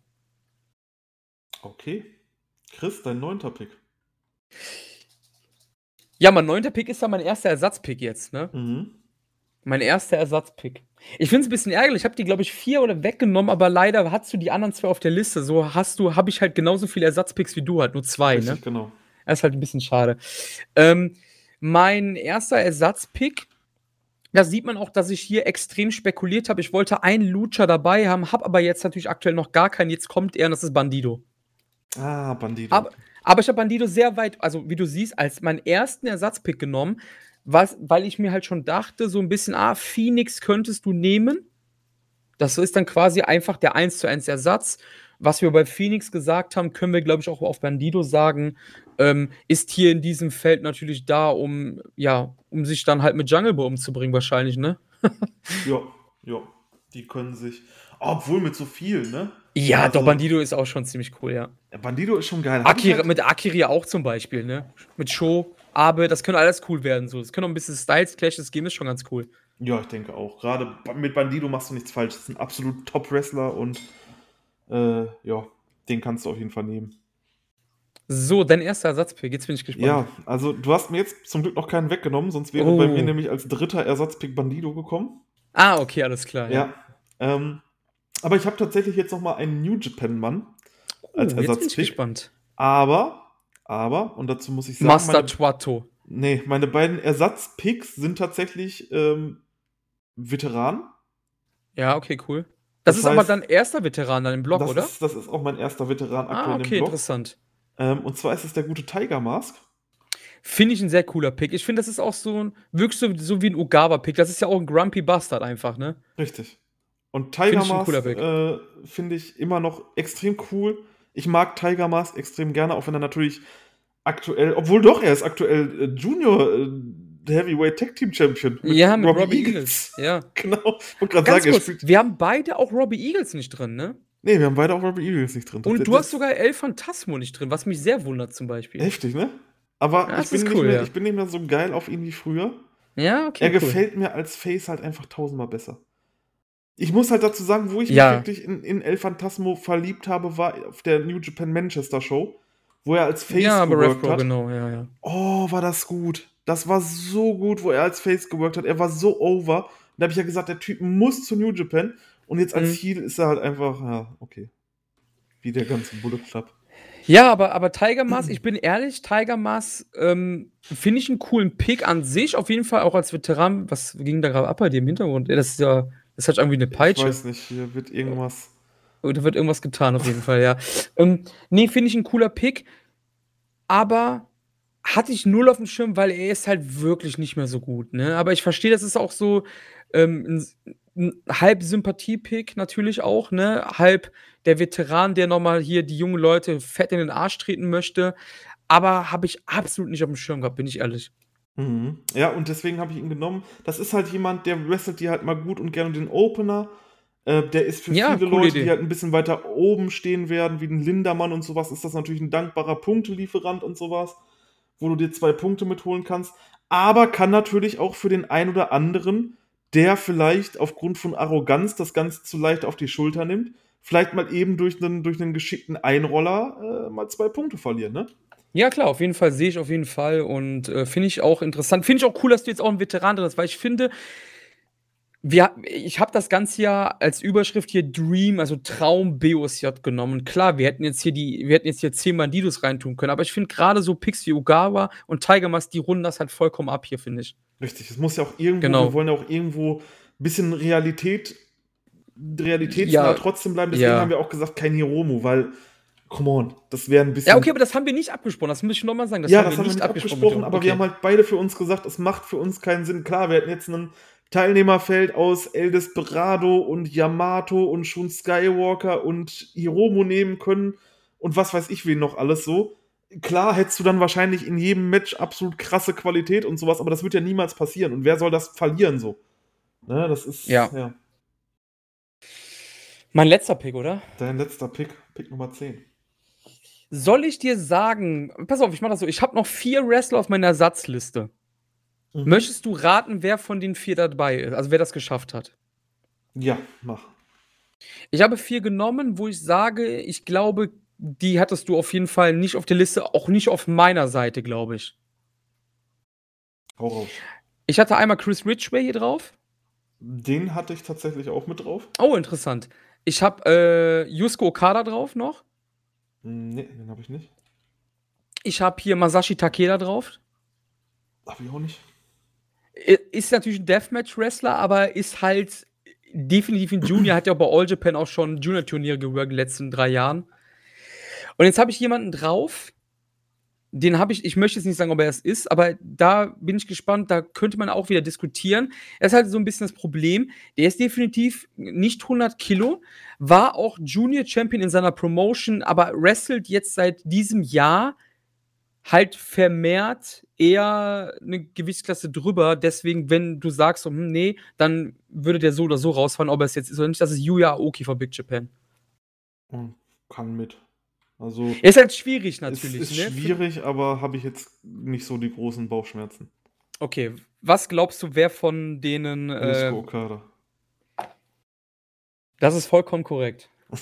B: Okay. Chris, dein neunter Pick.
A: Ja, mein neunter Pick ist ja mein erster Ersatzpick jetzt, ne? Mhm. Mein erster Ersatzpick. Ich finde es ein bisschen ärgerlich. Ich habe die, glaube ich, vier oder weggenommen, aber leider hast du die anderen zwei auf der Liste. So hast du, habe ich halt genauso viele Ersatzpicks wie du, halt nur zwei, Richtig, ne?
B: genau.
A: Das ist halt ein bisschen schade. Ähm, mein erster Ersatzpick, da sieht man auch, dass ich hier extrem spekuliert habe. Ich wollte einen Lucha dabei haben, habe aber jetzt natürlich aktuell noch gar keinen. Jetzt kommt er und das ist Bandido.
B: Ah, Bandido.
A: Aber, aber ich habe Bandido sehr weit, also wie du siehst, als meinen ersten Ersatzpick genommen, was, weil ich mir halt schon dachte, so ein bisschen, ah, Phoenix könntest du nehmen. Das ist dann quasi einfach der 1 zu 1 Ersatz. Was wir bei Phoenix gesagt haben, können wir, glaube ich, auch auf Bandido sagen, ähm, ist hier in diesem Feld natürlich da, um, ja, um sich dann halt mit Jungle Boy umzubringen, wahrscheinlich, ne?
B: ja, ja. Die können sich. Obwohl mit so viel, ne?
A: Ja, also, doch, Bandido ist auch schon ziemlich cool, ja.
B: Bandido ist schon geil.
A: Akira, halt mit Akiri auch zum Beispiel, ne? Mit Show, Abe, das könnte alles cool werden. So. Das könnte auch ein bisschen Styles-Clashes geben, ist schon ganz cool.
B: Ja, ich denke auch. Gerade mit Bandido machst du nichts falsch. Das ist ein absolut Top-Wrestler und äh, ja, den kannst du auf jeden Fall nehmen.
A: So, dein erster Ersatzpick, jetzt bin ich gespannt.
B: Ja, also du hast mir jetzt zum Glück noch keinen weggenommen, sonst wäre oh. bei mir nämlich als dritter Ersatzpick Bandido gekommen.
A: Ah, okay, alles klar.
B: Ja. ja ähm, aber ich habe tatsächlich jetzt noch mal einen New Japan-Mann als oh, Ersatzpick. Jetzt bin ich
A: gespannt.
B: Aber, aber, und dazu muss ich sagen.
A: Master Tuato.
B: Nee, meine beiden Ersatzpicks sind tatsächlich ähm, Veteranen.
A: Ja, okay, cool. Das, das ist heißt, aber dann erster Veteran dann im Blog,
B: das
A: oder?
B: Ist, das ist auch mein erster Veteran
A: aktuell ah, okay, im Blog. interessant.
B: Ähm, und zwar ist es der gute Tiger Mask.
A: Finde ich ein sehr cooler Pick. Ich finde, das ist auch so ein, wirklich so, so wie ein Ugawa-Pick. Das ist ja auch ein Grumpy Bastard einfach, ne?
B: Richtig. Und Tiger Mask äh, finde ich immer noch extrem cool. Ich mag Tiger Mask extrem gerne, auch wenn er natürlich aktuell, obwohl doch, er ist aktuell äh, Junior äh, Heavyweight Tag Team Champion.
A: Mit ja, mit Robbie, Robbie Eagles. Eagles. Ja.
B: Genau.
A: Und gerade sagen, kurz, wir haben beide auch Robbie Eagles nicht drin, ne?
B: Nee, wir haben beide auch Robbie Eagles nicht drin.
A: Und das, du hast sogar El Phantasmo nicht drin, was mich sehr wundert zum Beispiel.
B: Heftig, ne? Aber ja, ich, bin cool, mehr, ja. ich bin nicht mehr so geil auf ihn wie früher.
A: Ja, okay.
B: Er cool. gefällt mir als Face halt einfach tausendmal besser. Ich muss halt dazu sagen, wo ich ja. mich wirklich in, in El Phantasmo verliebt habe, war auf der New Japan Manchester Show, wo er als Face ja, geworkt hat.
A: Genau, ja, ja.
B: Oh, war das gut. Das war so gut, wo er als Face geworkt hat. Er war so over. Und da habe ich ja gesagt, der Typ muss zu New Japan. Und jetzt als mhm. Heel ist er halt einfach, ja, okay. Wie der ganze Bullet Club.
A: Ja, aber, aber Tiger Mask, ich bin ehrlich, Tiger Mask ähm, finde ich einen coolen Pick an sich, auf jeden Fall auch als Veteran. Was ging da gerade ab bei dir im Hintergrund? Das ist ja das hat irgendwie eine Peitsche. Ich
B: weiß nicht, hier wird irgendwas.
A: Da wird irgendwas getan, auf jeden Fall, ja. Ähm, nee, finde ich ein cooler Pick. Aber hatte ich null auf dem Schirm, weil er ist halt wirklich nicht mehr so gut. Ne? Aber ich verstehe, das ist auch so ähm, ein, ein halb Sympathie-Pick natürlich auch, ne? Halb der Veteran, der nochmal hier die jungen Leute fett in den Arsch treten möchte. Aber habe ich absolut nicht auf dem Schirm gehabt, bin ich ehrlich.
B: Mhm. Ja, und deswegen habe ich ihn genommen. Das ist halt jemand, der wrestelt dir halt mal gut und gerne den Opener. Äh, der ist für ja, viele Leute, Idee. die halt ein bisschen weiter oben stehen werden, wie ein Lindermann und sowas, ist das natürlich ein dankbarer Punktelieferant und sowas, wo du dir zwei Punkte mitholen kannst. Aber kann natürlich auch für den einen oder anderen, der vielleicht aufgrund von Arroganz das Ganze zu leicht auf die Schulter nimmt, vielleicht mal eben durch einen, durch einen geschickten Einroller äh, mal zwei Punkte verlieren, ne?
A: Ja, klar, auf jeden Fall sehe ich auf jeden Fall und äh, finde ich auch interessant. Finde ich auch cool, dass du jetzt auch ein Veteran drin hast, weil ich finde, Wir ich habe das Ganze ja als Überschrift hier Dream, also Traum BOSJ genommen. Klar, wir hätten jetzt hier die wir hätten jetzt hier 10 Bandidos reintun können, aber ich finde grade so Picks wie Ogawa und Tiger Mask, die runden das halt vollkommen ab hier, finde ich.
B: Richtig, es muss ja auch irgendwo
A: Genau.
B: wir wollen ja auch irgendwo bisschen Realität realitätsnah
A: Ja,
B: trotzdem bleiben. Deswegen
A: ja.
B: haben wir auch gesagt, kein Hiromu, weil come on, das wäre 'n bisschen
A: Ja, okay, aber das haben wir nicht abgesprochen. Das muss ich noch mal sagen. Das
B: Ja,
A: haben
B: das
A: wir
B: haben wir
A: nicht abgesprochen
B: aber wir
A: Okay.
B: haben halt beide für uns gesagt, es macht für uns keinen Sinn. Klar, wir hätten jetzt 'nen Teilnehmerfeld aus El Desperado und Yamato und Shun Skywalker und Hiromu nehmen können und was weiß ich wen noch alles so. Klar hättest du dann wahrscheinlich in jedem Match absolut krasse Qualität und so was, aber das wird ja niemals passieren. Und wer soll das verlieren so? Ne, das ist
A: Ja.
B: ja.
A: Mein letzter Pick, oder?
B: Dein letzter Pick, Pick Nummer 10.
A: Soll ich dir sagen pass auf, ich mache das so, ich habe noch 4 Wrestler auf meiner Ersatzliste.
B: Mhm.
A: Möchtest du raten, wer von den 4 dabei ist? Also, wer das geschafft hat?
B: Ja, mach.
A: Ich habe 4 genommen, wo ich sage, ich glaube, die hattest du auf jeden Fall nicht auf der Liste, auch nicht auf meiner Seite, glaube ich.
B: Hau raus.
A: Ich hatte einmal Chris Ridgway hier drauf.
B: Den hatte ich tatsächlich auch mit drauf.
A: Oh, interessant. Ich habe, äh, Yusuke Okada drauf noch.
B: Ne, den habe ich nicht.
A: Ich habe hier Masashi Takeda drauf.
B: Habe ich auch nicht.
A: Ist natürlich 'n Deathmatch-Wrestler, aber ist halt definitiv 'n Junior, hat ja bei All Japan auch schon Junior-Turniere geworkt in den letzten 3 Jahren. Und jetzt habe ich jemanden drauf, den habe ich ich möchte jetzt nicht sagen, ob er es ist, aber da bin ich gespannt, da könnte man auch wieder diskutieren. Das ist halt so 'n bisschen das Problem. Der ist definitiv nicht 100 Kilo, war auch Junior Champion in seiner Promotion, aber wrestelt jetzt seit diesem Jahr halt vermehrt eher 'ne Gewichtsklasse drüber. Deswegen, wenn du sagst so: „Hm, ne“, dann würde der so oder so rausfallen, ob er's jetzt ist oder nicht. Das ist Yuya Aoki von Big Japan.
B: Hm, kann mit. Also
A: Ist halt schwierig natürlich,
B: ist
A: ne?
B: schwierig, aber habe ich jetzt nicht so die großen Bauchschmerzen.
A: Okay, was glaubst du, wer von denen, äh
B: Okada.
A: Das ist vollkommen korrekt.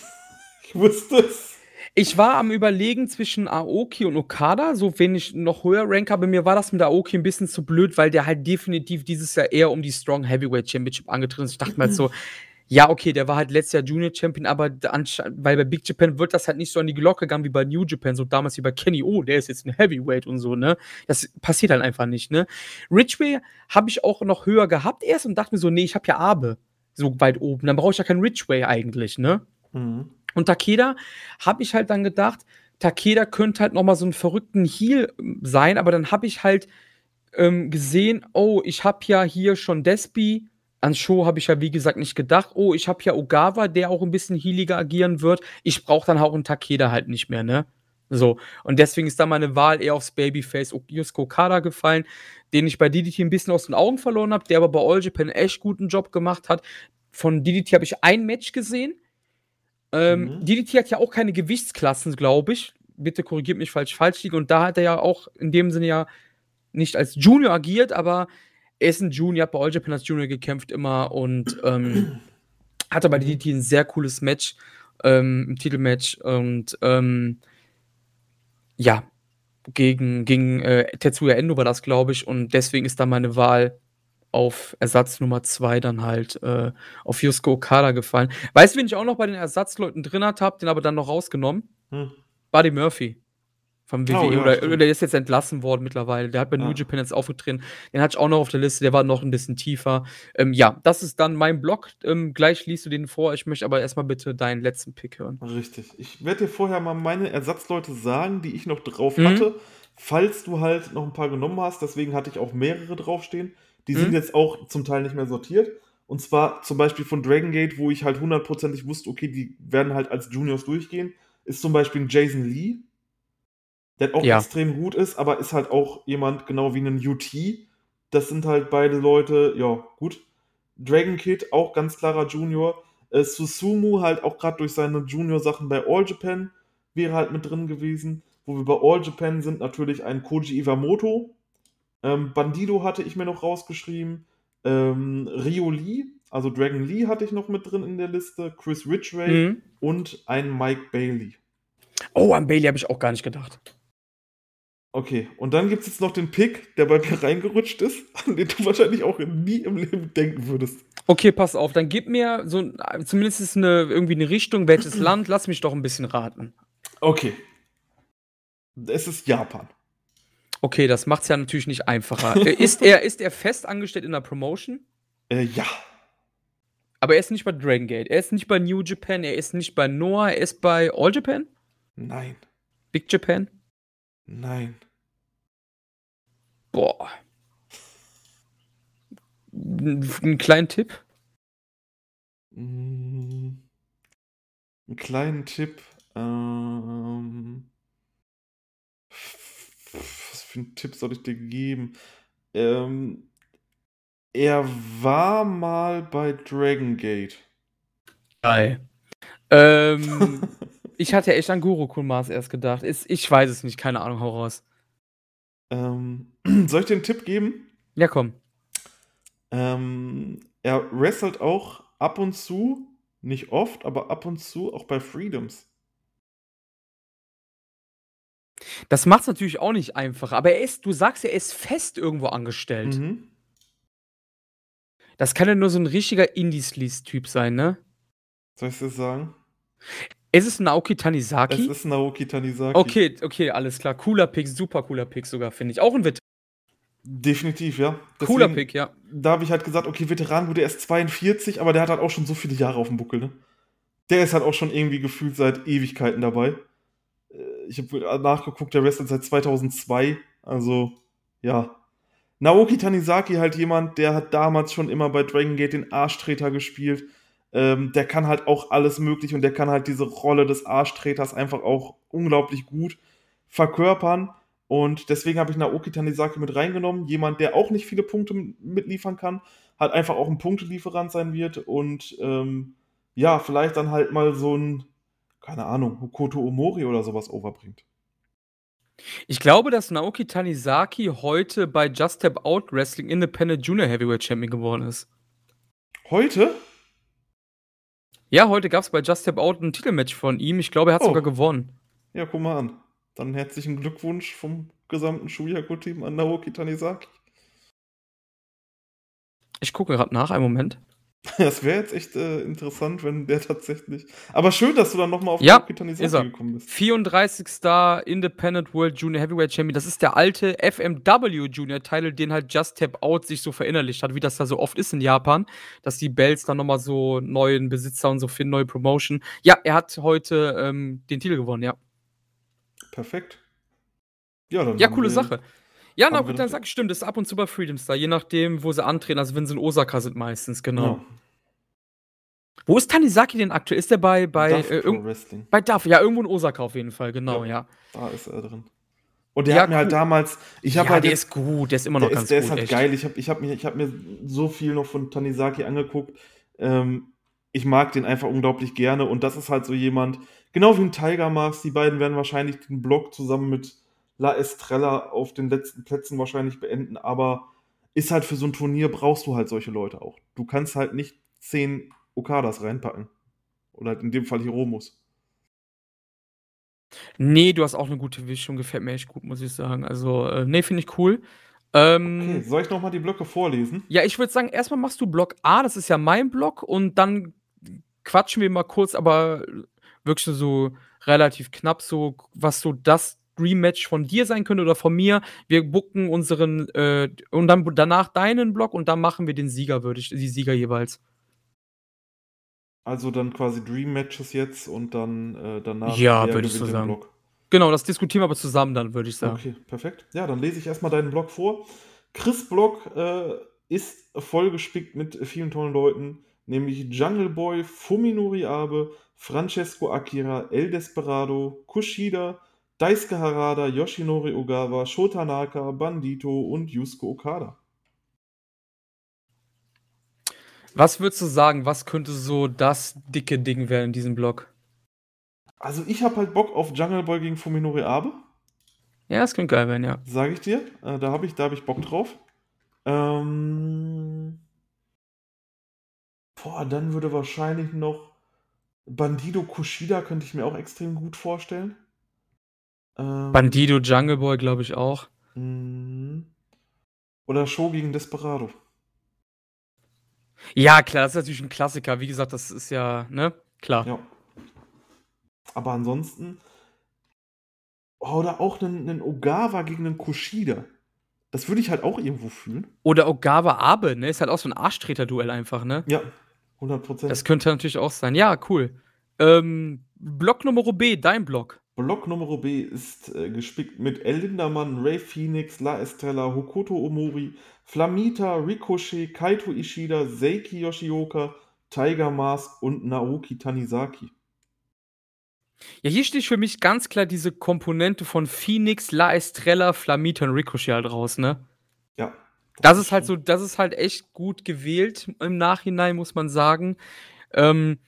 B: Ich wusste es.
A: Ich war am Überlegen zwischen Aoki und Okada, so wen ich noch höher ranke, aber mir war das mit Aoki 'n bisschen zu blöd, weil der halt definitiv dieses Jahr eher um die Strong Heavyweight Championship angetreten ist. Ich dachte mir halt so: „Ja, okay, der war halt letztes Jahr Junior Champion, aber d anschei weil bei Big Japan wird das halt nicht so an die Glocke gegangen wie bei New Japan, so damals wie bei Kenny: „Oh, der ist jetzt 'n Heavyweight“ und so, ne? Das passiert halt einfach nicht, ne? Ridgway habe ich auch noch höher gehabt erst und dachte mir so: „Ne, ich habe ja Abe so weit oben, dann brauche ich ja keinen Ridgway eigentlich“, ne?
B: Mhm.
A: Und Takeda habe ich halt dann gedacht, Takeda könnte halt noch mal so 'n verrückten Heel sein, aber dann habe ich halt, ähm, gesehen: „Oh, ich habe ja hier schon Despy.“ An Sho habe ich ja, wie gesagt, nicht gedacht. „Oh, ich habe ja Ogawa, der auch 'n bisschen heeliger agieren wird. Ich brauche dann auch 'n Takeda halt nicht mehr“, ne? So, und deswegen ist dann meine Wahl eher aufs Babyface Yusuke Okada gefallen, den ich bei DDT 'n bisschen aus den Augen verloren habe, der aber bei All Japan echt guten Job gemacht hat. Von DDT habe ich ein Match gesehen. Ähm,
B: Mhm.
A: DDT hat ja auch keine Gewichtsklassen, glaube ich. Bitte korrigiert mich, falls ich falsch liege. Und da hat er ja auch in dem Sinne ja nicht als Junior agiert, aber er ist 'n Junior, hat bei All Japan als Junior gekämpft immer und, ähm, hatte bei. DDT 'n sehr cooles Match, ähm, 'n Titelmatch und, ähm ja, gegen gegen, äh, Tetsuya Endo war das, glaube ich, und deswegen ist da meine Wahl auf Ersatz Nummer 2 dann halt, äh, auf Yusuke Okada gefallen. Weißt du, wen ich auch noch bei den Ersatzleuten drin hatte, habe den aber dann noch rausgenommen?
B: Hm.
A: Buddy Murphy vom WWE
B: Oh ja,
A: oder oder der ist jetzt entlassen worden mittlerweile. Der hat bei New
B: Ja.
A: Japan jetzt aufgetreten. Den hatte ich auch noch auf der Liste, der war noch 'n bisschen tiefer. Ähm, ja, das ist dann mein Block. Ähm, gleich liest du den vor. Ich möchte aber erst mal bitte deinen letzten Pick hören.
B: Richtig. Ich werde dir vorher mal meine Ersatzleute sagen, die ich noch drauf
A: Mhm.
B: hatte, falls du halt noch 'n paar genommen hast. Deswegen hatte ich auch mehrere draufstehen. Die sind
A: Mhm.
B: jetzt auch zum Teil nicht mehr sortiert. Und zwar zum Beispiel von Dragon Gate, wo ich halt hundertprozentig wusste, okay, die werden halt als Juniors durchgehen, ist zum Beispiel Jason Lee. Der auch
A: Ja.
B: extrem gut ist, aber ist halt auch jemand genau wie 'nen UT. Das sind halt beide Leute, ja, gut. Dragon Kid, auch ganz klarer Junior. Äh, Susumu halt auch grad durch seine Junior-Sachen bei All Japan wäre halt mit drin gewesen. Wo wir bei All Japan sind, natürlich ein Koji Iwamoto. Ähm, Bandido hatte ich mir noch rausgeschrieben. Ähm, Ryo Lee, also Dragon Lee hatte ich noch mit drin in der Liste. Chris Ridgway
A: Mhm.
B: und ein Mike Bailey.
A: Oh, an Bailey habe ich auch gar nicht gedacht.
B: Okay, und dann gibt es jetzt noch den Pick, der bei mir reingerutscht ist, an den du wahrscheinlich auch nie im Leben denken würdest.
A: Okay, pass auf, dann gib mir so zumindest eine, irgendwie eine Richtung, welches Land, lass mich doch ein bisschen raten.
B: Okay. Es ist Japan.
A: Okay, das macht es ja natürlich nicht einfacher. Äh, ist, er, ist er fest angestellt in der Promotion?
B: Äh, ja.
A: Aber er ist nicht bei Dragon Gate, er ist nicht bei New Japan, er ist nicht bei Noah, er ist bei All Japan?
B: Nein.
A: Big Japan?
B: Nein.
A: Boah. Einen kleinen Tipp?
B: Mm, einen kleinen Tipp. Ähm, was für einen Tipp soll ich dir geben? Ähm, er war mal bei Dragon Gate.
A: Geil. Ähm, ich hatte echt an Guru Kunmas erst gedacht. Ist, ich weiß es nicht, keine Ahnung, hau raus.
B: Ähm, soll ich dir einen Tipp geben?
A: Ja, komm.
B: Ähm, er wrestelt auch ab und zu, nicht oft, aber ab und zu auch bei Freedoms.
A: Das macht es natürlich auch nicht einfacher, aber er ist, du sagst ja, er ist fest irgendwo angestellt.
B: Mhm.
A: Das kann ja nur so ein richtiger Indies-Typ sein, ne?
B: Soll ich das sagen?
A: Ist es Naoki Tanizaki?
B: Es ist Naoki Tanizaki.
A: Okay, okay, alles klar. Cooler Pick, super cooler Pick sogar, finde ich. Auch ein Veteran.
B: Definitiv, ja.
A: Deswegen, cooler Pick, ja.
B: Da habe ich halt gesagt, okay, Veteran wurde erst 42, aber der hat halt auch schon so viele Jahre auf dem Buckel, ne? Der ist halt auch schon irgendwie gefühlt seit Ewigkeiten dabei. Äh, ich habe nachgeguckt, der wrestelt seit 2002. Also, ja. Naoki Tanizaki halt jemand, der hat damals schon immer bei Dragon Gate den Arschtreter gespielt ähm, der kann halt auch alles möglich und der kann halt diese Rolle des Arschtreters einfach auch unglaublich gut verkörpern. Und deswegen habe ich Naoki Tanizaki mit reingenommen. Jemand, der auch nicht viele Punkte mitliefern kann, halt einfach auch ein Punktelieferant sein wird und ähm, ja, vielleicht dann halt mal so ein, keine Ahnung, Hokoto Omori oder sowas overbringt.
A: Ich glaube, dass Naoki Tanizaki heute bei Just Tap Out Wrestling Independent Junior Heavyweight Champion geworden ist.
B: Heute?
A: Ja, heute gab es bei Just Tap Out ein Titelmatch von ihm. Ich glaube, er hat oh. sogar gewonnen.
B: Ja, guck mal an. Dann herzlichen Glückwunsch vom gesamten Shuyaku-Team an Naoki Tanizaki.
A: Ich gucke gerade nach, einen Moment.
B: Das wäre jetzt echt äh, interessant, wenn der tatsächlich. Aber schön, dass du dann nochmal auf
A: ja, Naoki Tanizaki gekommen bist. 34. Independent World Junior Heavyweight Champion. Das ist der alte FMW Junior Title, den halt Just Tap Out sich so verinnerlicht hat, wie das da so oft ist in Japan, dass die Bells dann nochmal so neuen Besitzer und so finden, neue Promotion. Ja, er hat heute ähm, den Titel gewonnen, ja.
B: Perfekt.
A: Ja, dann ja coole Sache. Ja, na gut, dann sag ich, stimmt, das ist ab und zu bei Freedom Star, je nachdem, wo sie antreten. Also, wenn sie in Osaka sind, meistens, genau. Ja. Wo ist Tanizaki denn aktuell? Ist der bei bei
B: Duff äh, Pro Wrestling.
A: Bei Duff, ja, irgendwo in Osaka auf jeden Fall, genau, ja.
B: ja. Da ist er drin. Und der ja, hat mir halt damals, ich habe
A: ja,
B: halt
A: der ist gut, der ist immer noch
B: der
A: ganz
B: ist, der
A: gut.
B: Der ist halt echt. geil. Ich habe ich hab mir, hab mir so viel noch von Tanizaki angeguckt. Ähm, ich mag den einfach unglaublich gerne und das ist halt so jemand, genau wie ein Tiger Mask. Die beiden werden wahrscheinlich den Blog zusammen mit La Estrella auf den letzten Plätzen wahrscheinlich beenden, aber ist halt für so ein Turnier brauchst du halt solche Leute auch. Du kannst halt nicht zehn Okadas reinpacken. Oder halt in dem Fall Hiromus.
A: Nee, du hast auch eine gute Wischung, gefällt mir echt gut, muss ich sagen. Also, äh, nee, finde ich cool. Ähm,
B: okay, soll ich nochmal die Blöcke vorlesen?
A: Ja, ich würde sagen, erstmal machst du Block A, das ist ja mein Block, und dann quatschen wir mal kurz, aber wirklich so relativ knapp, so was so das Rematch von dir sein könnte oder von mir. Wir bucken unseren äh, und dann danach deinen Block und dann machen wir den Sieger, würde ich, die Sieger jeweils.
B: Also dann quasi Dream Matches jetzt und dann äh, danach.
A: Ja, würde ich so sagen. Block. Genau, das diskutieren wir aber zusammen dann, würde ich sagen.
B: Okay, perfekt. Ja, dann lese ich erstmal deinen Blog vor. Chris Block äh, ist vollgespickt mit vielen tollen Leuten, nämlich Jungle Boy, Fuminori Abe, Francesco Akira, El Desperado, Kushida, Daisuke Harada, Yoshinori Ogawa, Shota Naka, Bandito und Yusuke Okada.
A: Was würdest du sagen, was könnte so das dicke Ding werden in diesem Block?
B: Also ich habe halt Bock auf Jungle Boy gegen Fuminori Abe.
A: Ja, das könnte geil werden, ja.
B: Sage ich dir. Äh, da habe ich, hab ich Bock drauf. Ähm... Boah, dann würde wahrscheinlich noch Bandido Kushida könnte ich mir auch extrem gut vorstellen. Ähm,
A: Bandido, Jungle Boy, glaube ich auch.
B: mhm. Oder Show gegen Desperado.
A: Ja, klar, das ist natürlich ein Klassiker. Wie gesagt, das ist ja, ne? Klar.
B: Ja. Aber ansonsten. Oder auch einen, einen Ogawa gegen einen Kushida. Das würde ich halt auch irgendwo fühlen.
A: Oder Ogawa Abe, ne? Ist halt auch so ein Arschtreter-Duell einfach, ne?
B: Ja, 100 Prozent.
A: Das könnte natürlich auch sein. Ja, cool. Ähm, Block Nummer B, dein Block.
B: Block Nummer B ist äh, gespickt mit El Lindermann, Ray Phoenix, La Estrella, Hokuto Omori, Flamita, Ricochet, Kaito Ishida, Seiki Yoshioka, Tiger Mask und Naoki Tanizaki.
A: Ja, hier steht für mich ganz klar diese Komponente von Phoenix, La Estrella, Flamita und Ricochet halt raus, ne?
B: Ja.
A: Das ist halt so, das ist halt echt gut gewählt im Nachhinein, muss man sagen. Ähm,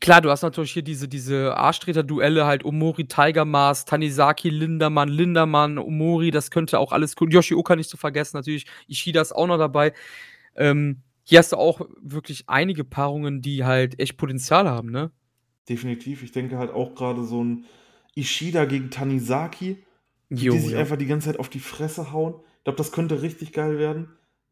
A: klar, du hast natürlich hier diese, diese Arschtreter-Duelle, halt Omori, Tiger Mask, Tanizaki, Lindermann, Lindermann, Omori, das könnte auch alles cool. Yoshioka nicht zu vergessen, natürlich. Ishida ist auch noch dabei. Ähm, hier hast du auch wirklich einige Paarungen, die halt echt Potenzial haben, ne?
B: Definitiv. Ich denke halt auch gerade so ein Ishida gegen Tanizaki, die,
A: Jo,
B: die sich
A: ja.
B: einfach die ganze Zeit auf die Fresse hauen. Ich glaube, das könnte richtig geil werden.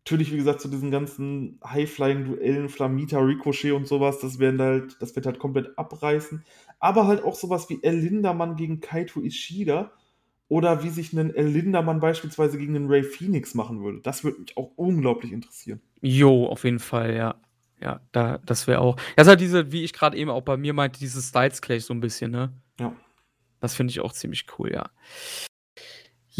B: Natürlich, wie gesagt, zu diesen ganzen High-Flying-Duellen, Flamita, Ricochet und sowas, das werden halt, das wird halt komplett abreißen. Aber halt auch sowas wie El Lindermann gegen Kaito Ishida oder wie sich ein El Lindermann beispielsweise gegen einen Ray Phoenix machen würde. Das würde mich auch unglaublich interessieren.
A: Jo, auf jeden Fall, ja. Ja, da, das wäre auch. Das ist halt diese, wie ich gerade eben auch bei mir meinte, dieses Styles Clash so ein bisschen, ne?
B: Ja.
A: Das finde ich auch ziemlich cool, ja.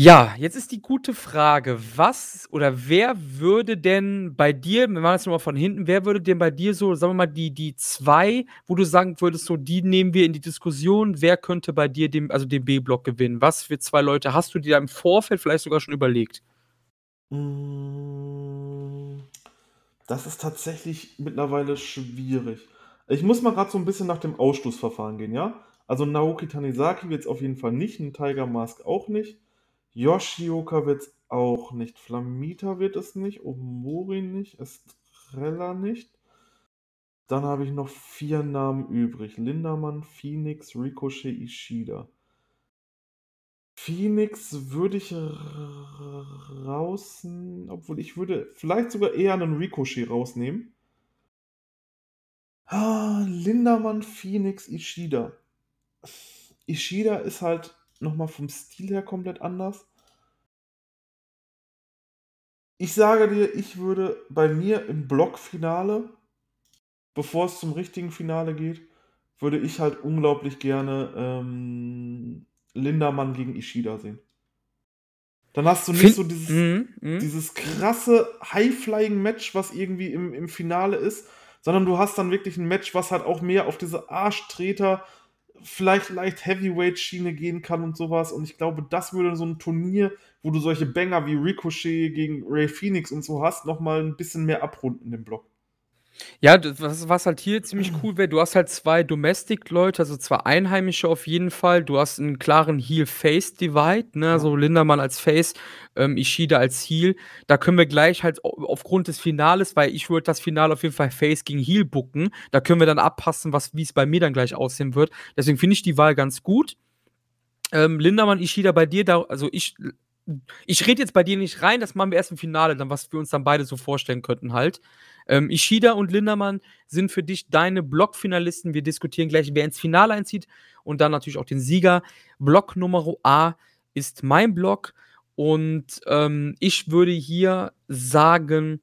A: Ja, jetzt ist die gute Frage, was oder wer würde denn bei dir, wir machen das nochmal von hinten, wer würde denn bei dir so, sagen wir mal, die, die zwei, wo du sagen würdest, so, die nehmen wir in die Diskussion, wer könnte bei dir den, also den B-Block gewinnen? Was für zwei Leute hast du dir da im Vorfeld vielleicht sogar schon überlegt?
B: Mm, Das ist tatsächlich mittlerweile schwierig. Ich muss mal gerade so ein bisschen nach dem Ausschlussverfahren gehen, ja? Also Naoki Tanizaki wird es auf jeden Fall nicht, ein Tiger Mask auch nicht. Yoshioka wird es auch nicht. Flamita wird es nicht. Omori nicht. Estrella nicht. Dann habe ich noch vier Namen übrig. Lindermann, Phoenix, Ricochet, Ishida. Phoenix würde ich r- raus, obwohl ich würde vielleicht sogar eher einen Ricochet rausnehmen. Ah, Lindermann, Phoenix, Ishida. Ishida ist halt nochmal vom Stil her komplett anders. Ich sage dir, ich würde bei mir im Blockfinale, bevor es zum richtigen Finale geht, würde ich halt unglaublich gerne ähm, Lindermann gegen Ishida sehen. Dann hast du nicht so dieses,
A: Mhm, mhm.
B: dieses krasse High-Flying-Match, was irgendwie im, im Finale ist, sondern du hast dann wirklich ein Match, was halt auch mehr auf diese Arschtreter, vielleicht leicht Heavyweight-Schiene gehen kann und sowas. Und ich glaube, das würde so ein Turnier, wo du solche Banger wie Ricochet gegen Ray Phoenix und so hast, nochmal ein bisschen mehr abrunden im Block.
A: Ja, das, was, was halt hier ziemlich cool wäre, du hast halt zwei Domestic-Leute, also zwei Einheimische auf jeden Fall. Du hast einen klaren Heel-Face-Divide, ne? Also Lindermann als Face, ähm, Ishida als Heel. Da können wir gleich halt au- aufgrund des Finales, weil ich würde das Finale auf jeden Fall Face gegen Heel booken. Da können wir dann abpassen, was wie es bei mir dann gleich aussehen wird. Deswegen finde ich die Wahl ganz gut. Ähm, Lindermann, Ishida bei dir, da, also ich, ich rede jetzt bei dir nicht rein, das machen wir erst im Finale, dann, was wir uns dann beide so vorstellen könnten halt. Ähm, Ishida und Lindermann sind für dich deine Blockfinalisten. Wir diskutieren gleich, wer ins Finale einzieht und dann natürlich auch den Sieger. Block Nummer A ist mein Block und ähm, ich würde hier sagen,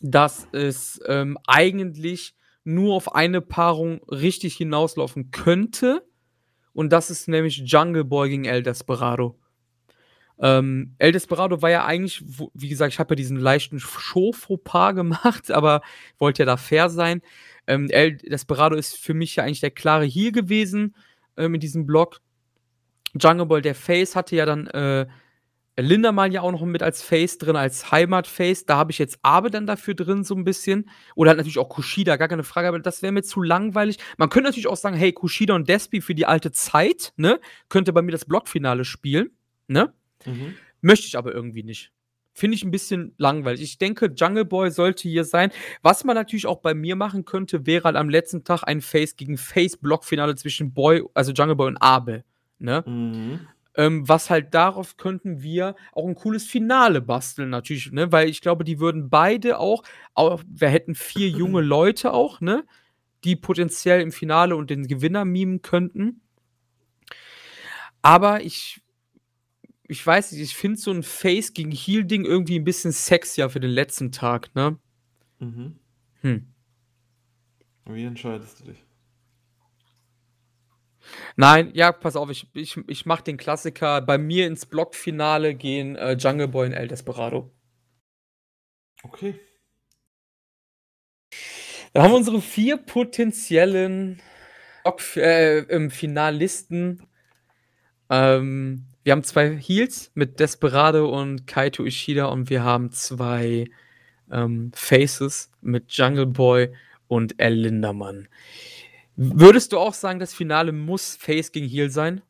A: dass es ähm, eigentlich nur auf eine Paarung richtig hinauslaufen könnte. Und das ist nämlich Jungle Boy gegen El Desperado. Ähm, El Desperado war ja eigentlich, wie gesagt, ich habe ja diesen leichten Show-Fauxpas gemacht, aber wollte ja da fair sein. Ähm, El Desperado ist für mich ja eigentlich der klare Heel gewesen ähm, in diesem Block. Jungle Boy, der Face, hatte ja dann äh, Lindermann ja auch noch mit als Face drin, als Heimat-Face. Da habe ich jetzt Abe dann dafür drin, so ein bisschen. Oder halt natürlich auch Kushida, gar keine Frage, aber das wäre mir zu langweilig. Man könnte natürlich auch sagen, hey, Kushida und Despi für die alte Zeit, ne, könnte bei mir das Blockfinale spielen, ne?
B: Mhm.
A: Möchte ich aber irgendwie nicht. Finde ich ein bisschen langweilig. Ich denke, Jungle Boy sollte hier sein. Was man natürlich auch bei mir machen könnte, wäre halt am letzten Tag ein Face gegen Face Blockfinale zwischen Boy, also Jungle Boy und Abe. ne?
B: Mhm.
A: Ähm, was halt darauf könnten wir auch 'n cooles Finale basteln natürlich, ne? Weil ich glaube, die würden beide auch auch wir hätten 4 junge Leute auch, ne, die potenziell im Finale und den Gewinner mimen könnten. Aber ich ich weiß nicht, ich finde so 'n Face gegen Heel Ding irgendwie 'n bisschen sexier für den letzten Tag, ne?
B: Mhm.
A: Hm.
B: Wie entscheidest du dich?
A: Nein, ja, pass auf, ich ich ich mache den Klassiker. Bei mir ins Blockfinale gehen, äh, Jungle Boy und El Desperado.
B: Okay.
A: Da haben wir unsere 4 potenziellen Block äh, ähm, Finalisten. Ähm, wir haben 2 Heels mit Desperado und Kaito Ishida und wir haben 2, ähm, Faces mit Jungle Boy und El Lindamann. Würdest du auch sagen, das Finale muss Face gegen Heel sein?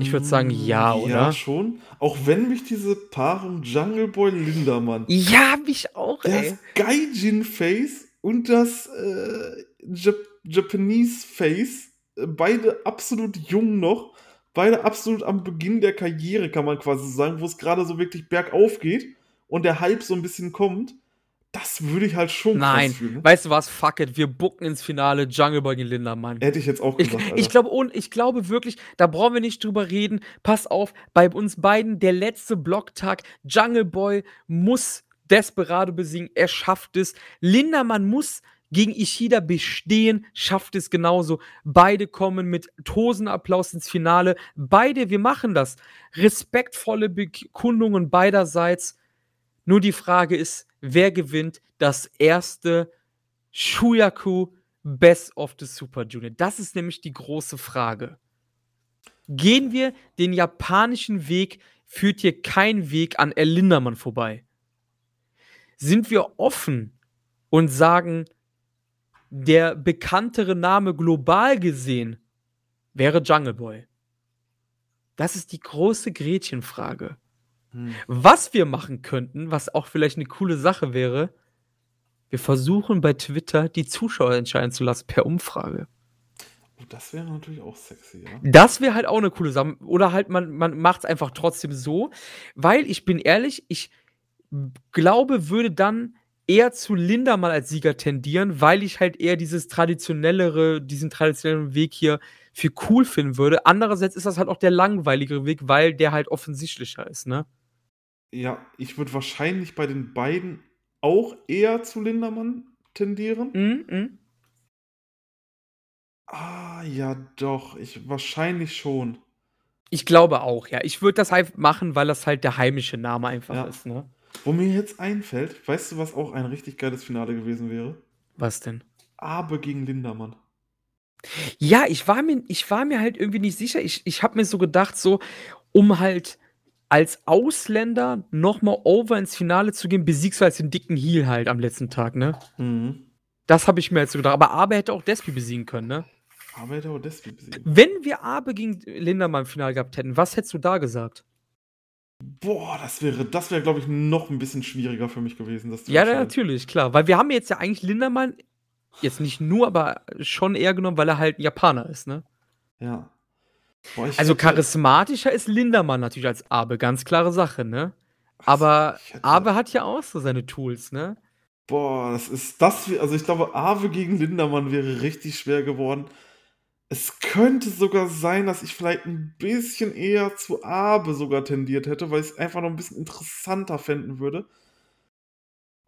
A: Ich würde sagen, ja,
B: ja,
A: oder?
B: schon. Auch wenn mich diese Paarung Jungle Boy Lindamann
A: Ja, mich auch,
B: das
A: ey.
B: Gaijin Face und das, äh, Jap Japanese Face, äh, beide absolut jung noch, beide absolut am Beginn der Karriere, kann man quasi sagen, wo's grade so wirklich bergauf geht und der Hype so 'n bisschen kommt. Das würde ich halt schon
A: Nein,
B: fühlen,
A: weißt du was? Fuck it, wir booken ins Finale Jungle Boy gegen Lindamann.
B: Hätte ich jetzt auch
A: Ich
B: gesagt,
A: ich
B: Alter.
A: glaube und ich glaube wirklich, da brauchen wir nicht drüber reden. Pass auf, bei uns beiden der letzte Blocktag. Jungle Boy muss Desperado besiegen, er schafft es. Lindamann muss gegen Ishida bestehen, schafft es genauso. Beide kommen mit Tosenapplaus ins Finale. Beide wir machen das. Respektvolle Bekundungen beiderseits. Nur die Frage ist, wer gewinnt das erste Shuyaku Best of the Super Junior? Das ist nämlich die große Frage. Gehen wir den japanischen Weg, führt hier kein Weg an El Lindamann vorbei. Sind wir offen und sagen, der bekanntere Name global gesehen wäre Jungle Boy? Das ist die große Gretchenfrage.
B: Hm.
A: Was wir machen könnten, was auch vielleicht 'ne coole Sache wäre, wir versuchen bei Twitter die Zuschauer entscheiden zu lassen per Umfrage.
B: Oh, das wäre natürlich auch sexy, ja.
A: Das wäre halt auch 'ne coole Sache. Oder halt man man macht's einfach trotzdem so, weil ich bin ehrlich, ich glaube, würde dann eher zu Lindamann als Sieger tendieren, weil ich halt eher dieses traditionellere diesen traditionellen Weg hier für cool finden würde. Andererseits ist das halt auch der langweiligere Weg, weil der halt offensichtlicher ist, ne?
B: Ja, ich würde wahrscheinlich bei den beiden auch eher zu Lindamann tendieren.
A: Mhm, mhm.
B: Ah, ja doch, ich wahrscheinlich schon.
A: Ich glaube auch, ja. Ich würde das halt machen, weil das halt der heimische Name einfach
B: Ja.
A: ist, ne?
B: Wo mir jetzt einfällt, weißt du, was auch ein richtig geiles Finale gewesen wäre?
A: Was denn?
B: Abe gegen Lindamann.
A: Ja, ich war mir ich war mir halt irgendwie nicht sicher. Ich ich habe mir so gedacht, so, um halt als Ausländer noch mal over ins Finale zu gehen, besiegst du halt den dicken Heel halt am letzten Tag, ne?
B: Mhm.
A: Das habe ich mir jetzt so gedacht. Aber Abe hätte auch Despy besiegen können, ne?
B: Abe hätte auch Despy besiegen.
A: Wenn wir Abe gegen Lindamann im Finale gehabt hätten, was hättest du da gesagt?
B: Boah, das wäre das wäre, glaube ich, noch 'n bisschen schwieriger für mich gewesen, das
A: Ja, natürlich, klar. Weil wir haben jetzt ja eigentlich Lindamann jetzt nicht nur, aber schon eher genommen, weil er halt 'n Japaner ist, ne?
B: Ja. Boah,
A: Also,
B: hätte
A: charismatischer ist Lindamann natürlich als Abe, ganz klare Sache, ne? Aber
B: hätte
A: Abe hat ja auch so seine Tools, ne?
B: Boah, das ist das also, ich glaube, Abe gegen Lindamann wäre richtig schwer geworden. Es könnte sogar sein, dass ich vielleicht 'n bisschen eher zu Abe sogar tendiert hätte, weil ich's einfach noch 'n bisschen interessanter fänden würde.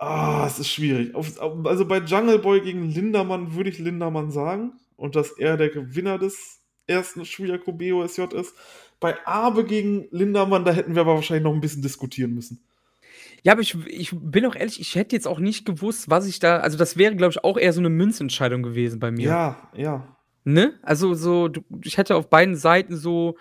B: Ah, es ist schwierig. Also, bei Jungle Boy gegen Lindamann würde ich Lindamann sagen und dass er der Gewinner des ersten Shuyaku BOSJ ist. Bei Abe gegen Lindamann, da hätten wir aber wahrscheinlich noch 'n bisschen diskutieren müssen.
A: Ja, aber ich ich bin auch ehrlich, ich hätte jetzt auch nicht gewusst, was ich da also, das wäre, glaube ich, auch eher so 'ne Münzentscheidung gewesen bei mir.
B: Ja, ja.
A: Ne? Also, so du ich hätte auf beiden Seiten so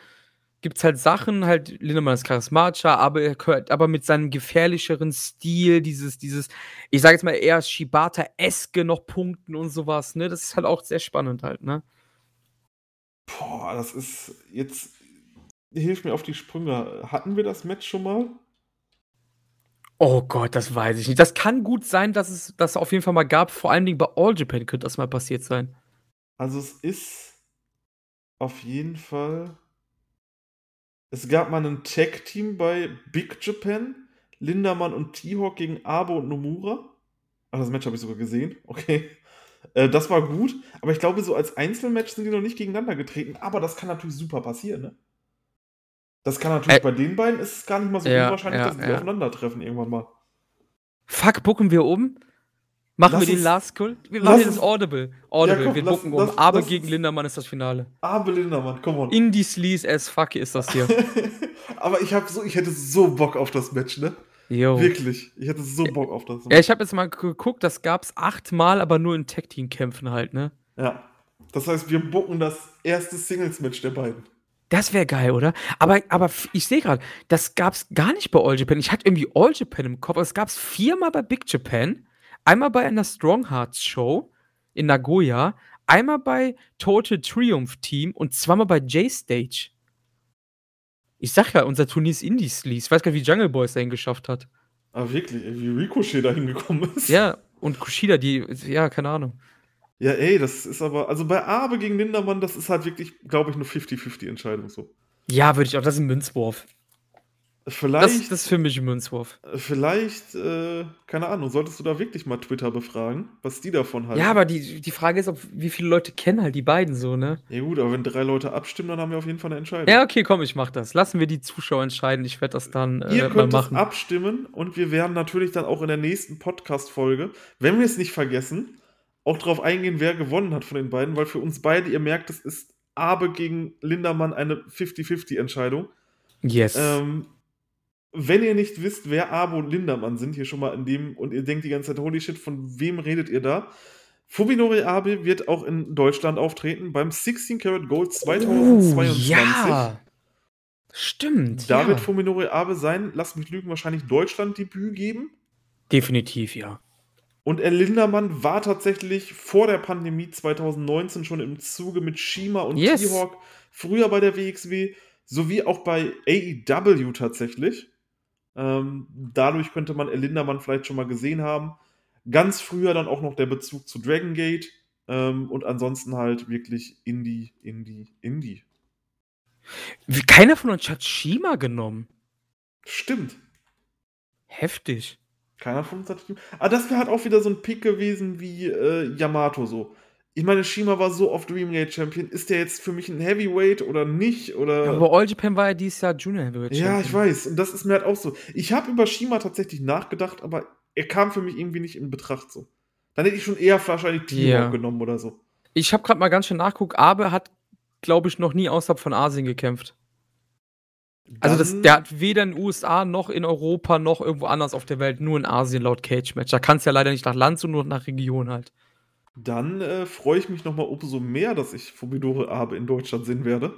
A: gibt's halt Sachen halt Lindamann ist charismatischer, aber er gehört aber mit seinem gefährlicheren Stil, dieses dieses ich sage jetzt mal eher Shibata-eske noch punkten und so was, ne? Das ist halt auch sehr spannend halt, ne?
B: Boah, das ist jetzt hilf mir auf die Sprünge. Hatten wir das Match schon mal?
A: Oh Gott, das weiß ich nicht. Das kann gut sein, dass es das auf jeden Fall mal gab. Vor allen Dingen bei All Japan könnte das mal passiert sein.
B: Also, es ist auf jeden Fall. Es gab mal ein Tag-Team bei Big Japan. Lindermann und T-Hawk gegen Abe und Nomura. Ach, das Match habe ich sogar gesehen. Okay. Äh, das war gut. Aber ich glaube, so als Einzelmatch sind die noch nicht gegeneinander getreten. Aber das kann natürlich super passieren, ne? Das kann natürlich
A: Ä
B: bei den beiden ist es gar nicht mal so
A: Ja,
B: unwahrscheinlich,
A: ja,
B: dass die
A: ja.
B: aufeinandertreffen irgendwann mal.
A: Fuck, bucken wir um? Machen
B: Lass
A: wir den Last Call? Wir machen jetzt Audible. Audible,
B: komm,
A: wir bucken um.
B: lass-
A: Aber
B: lass
A: gegen Lindermann ist das Finale.
B: Abe Lindermann, come on.
A: Indie Sleaze as fuck ist das hier.
B: Aber ich habe so, ich hätte so Bock auf das Match, ne?
A: Yo.
B: Wirklich. Ich hätte so Bock auf das
A: Ja, ich habe jetzt mal geguckt, das gab's achtmal, aber nur in Tag-Team-Kämpfen halt, ne?
B: Ja. Das heißt, wir bucken das erste Singles-Match der beiden.
A: Das wäre geil, oder? Aber, aber ich sehe gerade, das gab's gar nicht bei All Japan. Ich hatte irgendwie All Japan im Kopf, aber es gab's viermal bei Big Japan, einmal bei einer Strong Hearts Show in Nagoya, einmal bei Total Triumph Team und zweimal bei J-Stage. Ich sag ja, unser Turnier ist Indie Sleaze. Ich weiß gar nicht, wie Jungle Boys dahin geschafft hat.
B: Aber wirklich, wie Ricochet da hingekommen ist.
A: Ja, und Kushida, die, ja, keine Ahnung.
B: Ja, ey, das ist aber, also bei Abe gegen Lindermann, das ist halt wirklich, glaube ich, eine 50-50-Entscheidung so.
A: Ja, würde ich auch, das ist ein Münzwurf.
B: Vielleicht,
A: Das, das ist für mich ein Münzwurf.
B: vielleicht, äh, keine Ahnung, solltest du da wirklich mal Twitter befragen, was die davon halten.
A: Ja, aber die, die Frage ist, ob, wie viele Leute kennen halt die beiden so, ne?
B: Ja gut, aber wenn drei Leute abstimmen, dann haben wir auf jeden Fall eine Entscheidung.
A: Ja, okay, komm, ich mach das. Lassen wir die Zuschauer entscheiden. Ich werde das dann äh,
B: Ihr könnt
A: machen.
B: abstimmen und wir werden natürlich dann auch in der nächsten Podcast-Folge, wenn wir es nicht vergessen, auch darauf eingehen, wer gewonnen hat von den beiden, weil für uns beide, ihr merkt, es ist Abe gegen Lindermann eine 50-50-Entscheidung.
A: Yes.
B: Ähm, wenn ihr nicht wisst, wer Abe und Lindermann sind, hier schon mal in dem, und ihr denkt die ganze Zeit, holy shit, von wem redet ihr da? Fubinori Abe wird auch in Deutschland auftreten beim 16 Karat Gold 2022.
A: Oh, ja. Stimmt.
B: Da
A: ja.
B: wird Fuminori Abe sein, lasst mich lügen, wahrscheinlich Deutschland-Debüt geben.
A: Definitiv, ja.
B: Und El Lindermann war tatsächlich vor der Pandemie 2019 schon im Zuge mit Shima und
A: Yes.
B: T-Hawk, früher bei der WXW, sowie auch bei AEW tatsächlich. Ähm, dadurch könnte man El Lindermann vielleicht schon mal gesehen haben. Ganz früher dann auch noch der Bezug zu Dragon Gate. Ähm, und ansonsten halt wirklich Indie, Indie, Indie.
A: Wie, keiner von uns hat Shima genommen.
B: Stimmt.
A: Heftig.
B: Keiner von uns hat. Ah, das wäre halt auch wieder so ein Pick gewesen wie äh, Yamato so. Ich meine, Shima war so oft Dreamgate Champion. Ist der jetzt für mich ein Heavyweight oder nicht? Oder
A: Ja, aber All Japan war ja dieses Jahr Junior Heavyweight
B: ja,
A: Champion.
B: ich weiß. Und das ist mir halt auch so. Ich habe über Shima tatsächlich nachgedacht, aber er kam für mich irgendwie nicht in Betracht so. Dann hätte ich schon eher wahrscheinlich Timo
A: Ja.
B: genommen oder so.
A: Ich habe gerade mal ganz schön nachguckt. Abe hat, glaube ich, noch nie außerhalb von Asien gekämpft. Also das,
B: Dann-
A: der hat weder in den USA noch in Europa noch irgendwo anders auf der Welt, nur in Asien laut Cage Match. Da kannst du ja leider nicht nach Land, sondern nur nach Region halt.
B: Dann äh, freue ich mich nochmal umso mehr, dass ich Fumidore Abe in Deutschland sehen werde.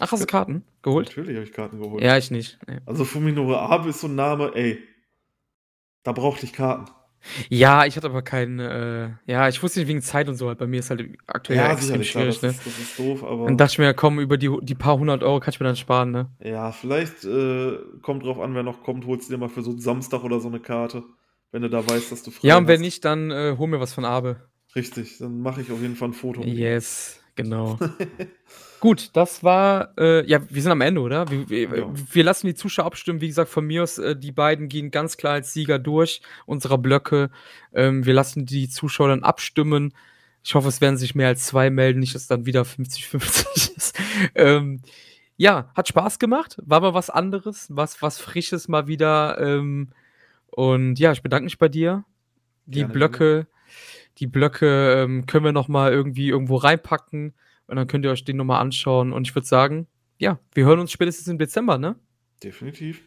A: Ach, hast du Karten geholt?
B: Natürlich habe ich Karten geholt.
A: Ja, ich nicht. Nee.
B: Also Fuminore Abe ist so ein Name, ey. Da brauchte ich Karten.
A: Ja, ich hatte aber keinen, äh, ja, ich wusste nicht wegen Zeit und so halt. Bei mir ist halt aktuell ja, extrem
B: sicherlich, klar,
A: schwierig,
B: das,
A: ne?
B: ist, das ist doof, aber
A: Dann dachte ich mir, komm, über die, die paar hundert Euro kann ich mir dann sparen, ne?
B: ja, vielleicht äh, kommt drauf an, wer noch kommt, holst du dir mal für so einen Samstag oder so eine Karte, wenn du da weißt, dass du frei
A: Ja, und wenn
B: hast.
A: nicht, dann äh, hol mir was von Abe.
B: Richtig, dann mache ich auf jeden Fall ein Foto.
A: Yes, genau. Gut, das war, äh, ja, wir sind am Ende, oder? Wir, wir,
B: Ja.
A: wir lassen die Zuschauer abstimmen. Wie gesagt, von mir aus, äh, die beiden gehen ganz klar als Sieger durch unserer Blöcke. Ähm, wir lassen die Zuschauer dann abstimmen. Ich hoffe, es werden sich mehr als zwei melden, nicht, dass dann wieder 50-50 ist. Ähm, ja, hat Spaß gemacht, war mal was anderes, was, was Frisches mal wieder. Ähm, und ja, ich bedanke mich bei dir. Die
B: Gerne,
A: Blöcke, die Blöcke ähm, können wir noch mal irgendwie irgendwo reinpacken und dann könnt ihr euch den noch mal anschauen. Und ich würde sagen, ja, wir hören uns spätestens im Dezember, ne?
B: Definitiv.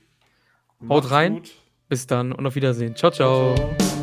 A: Haut
B: Macht's
A: rein.
B: gut.
A: Bis dann und auf Wiedersehen. ciao. ciao.
B: ciao.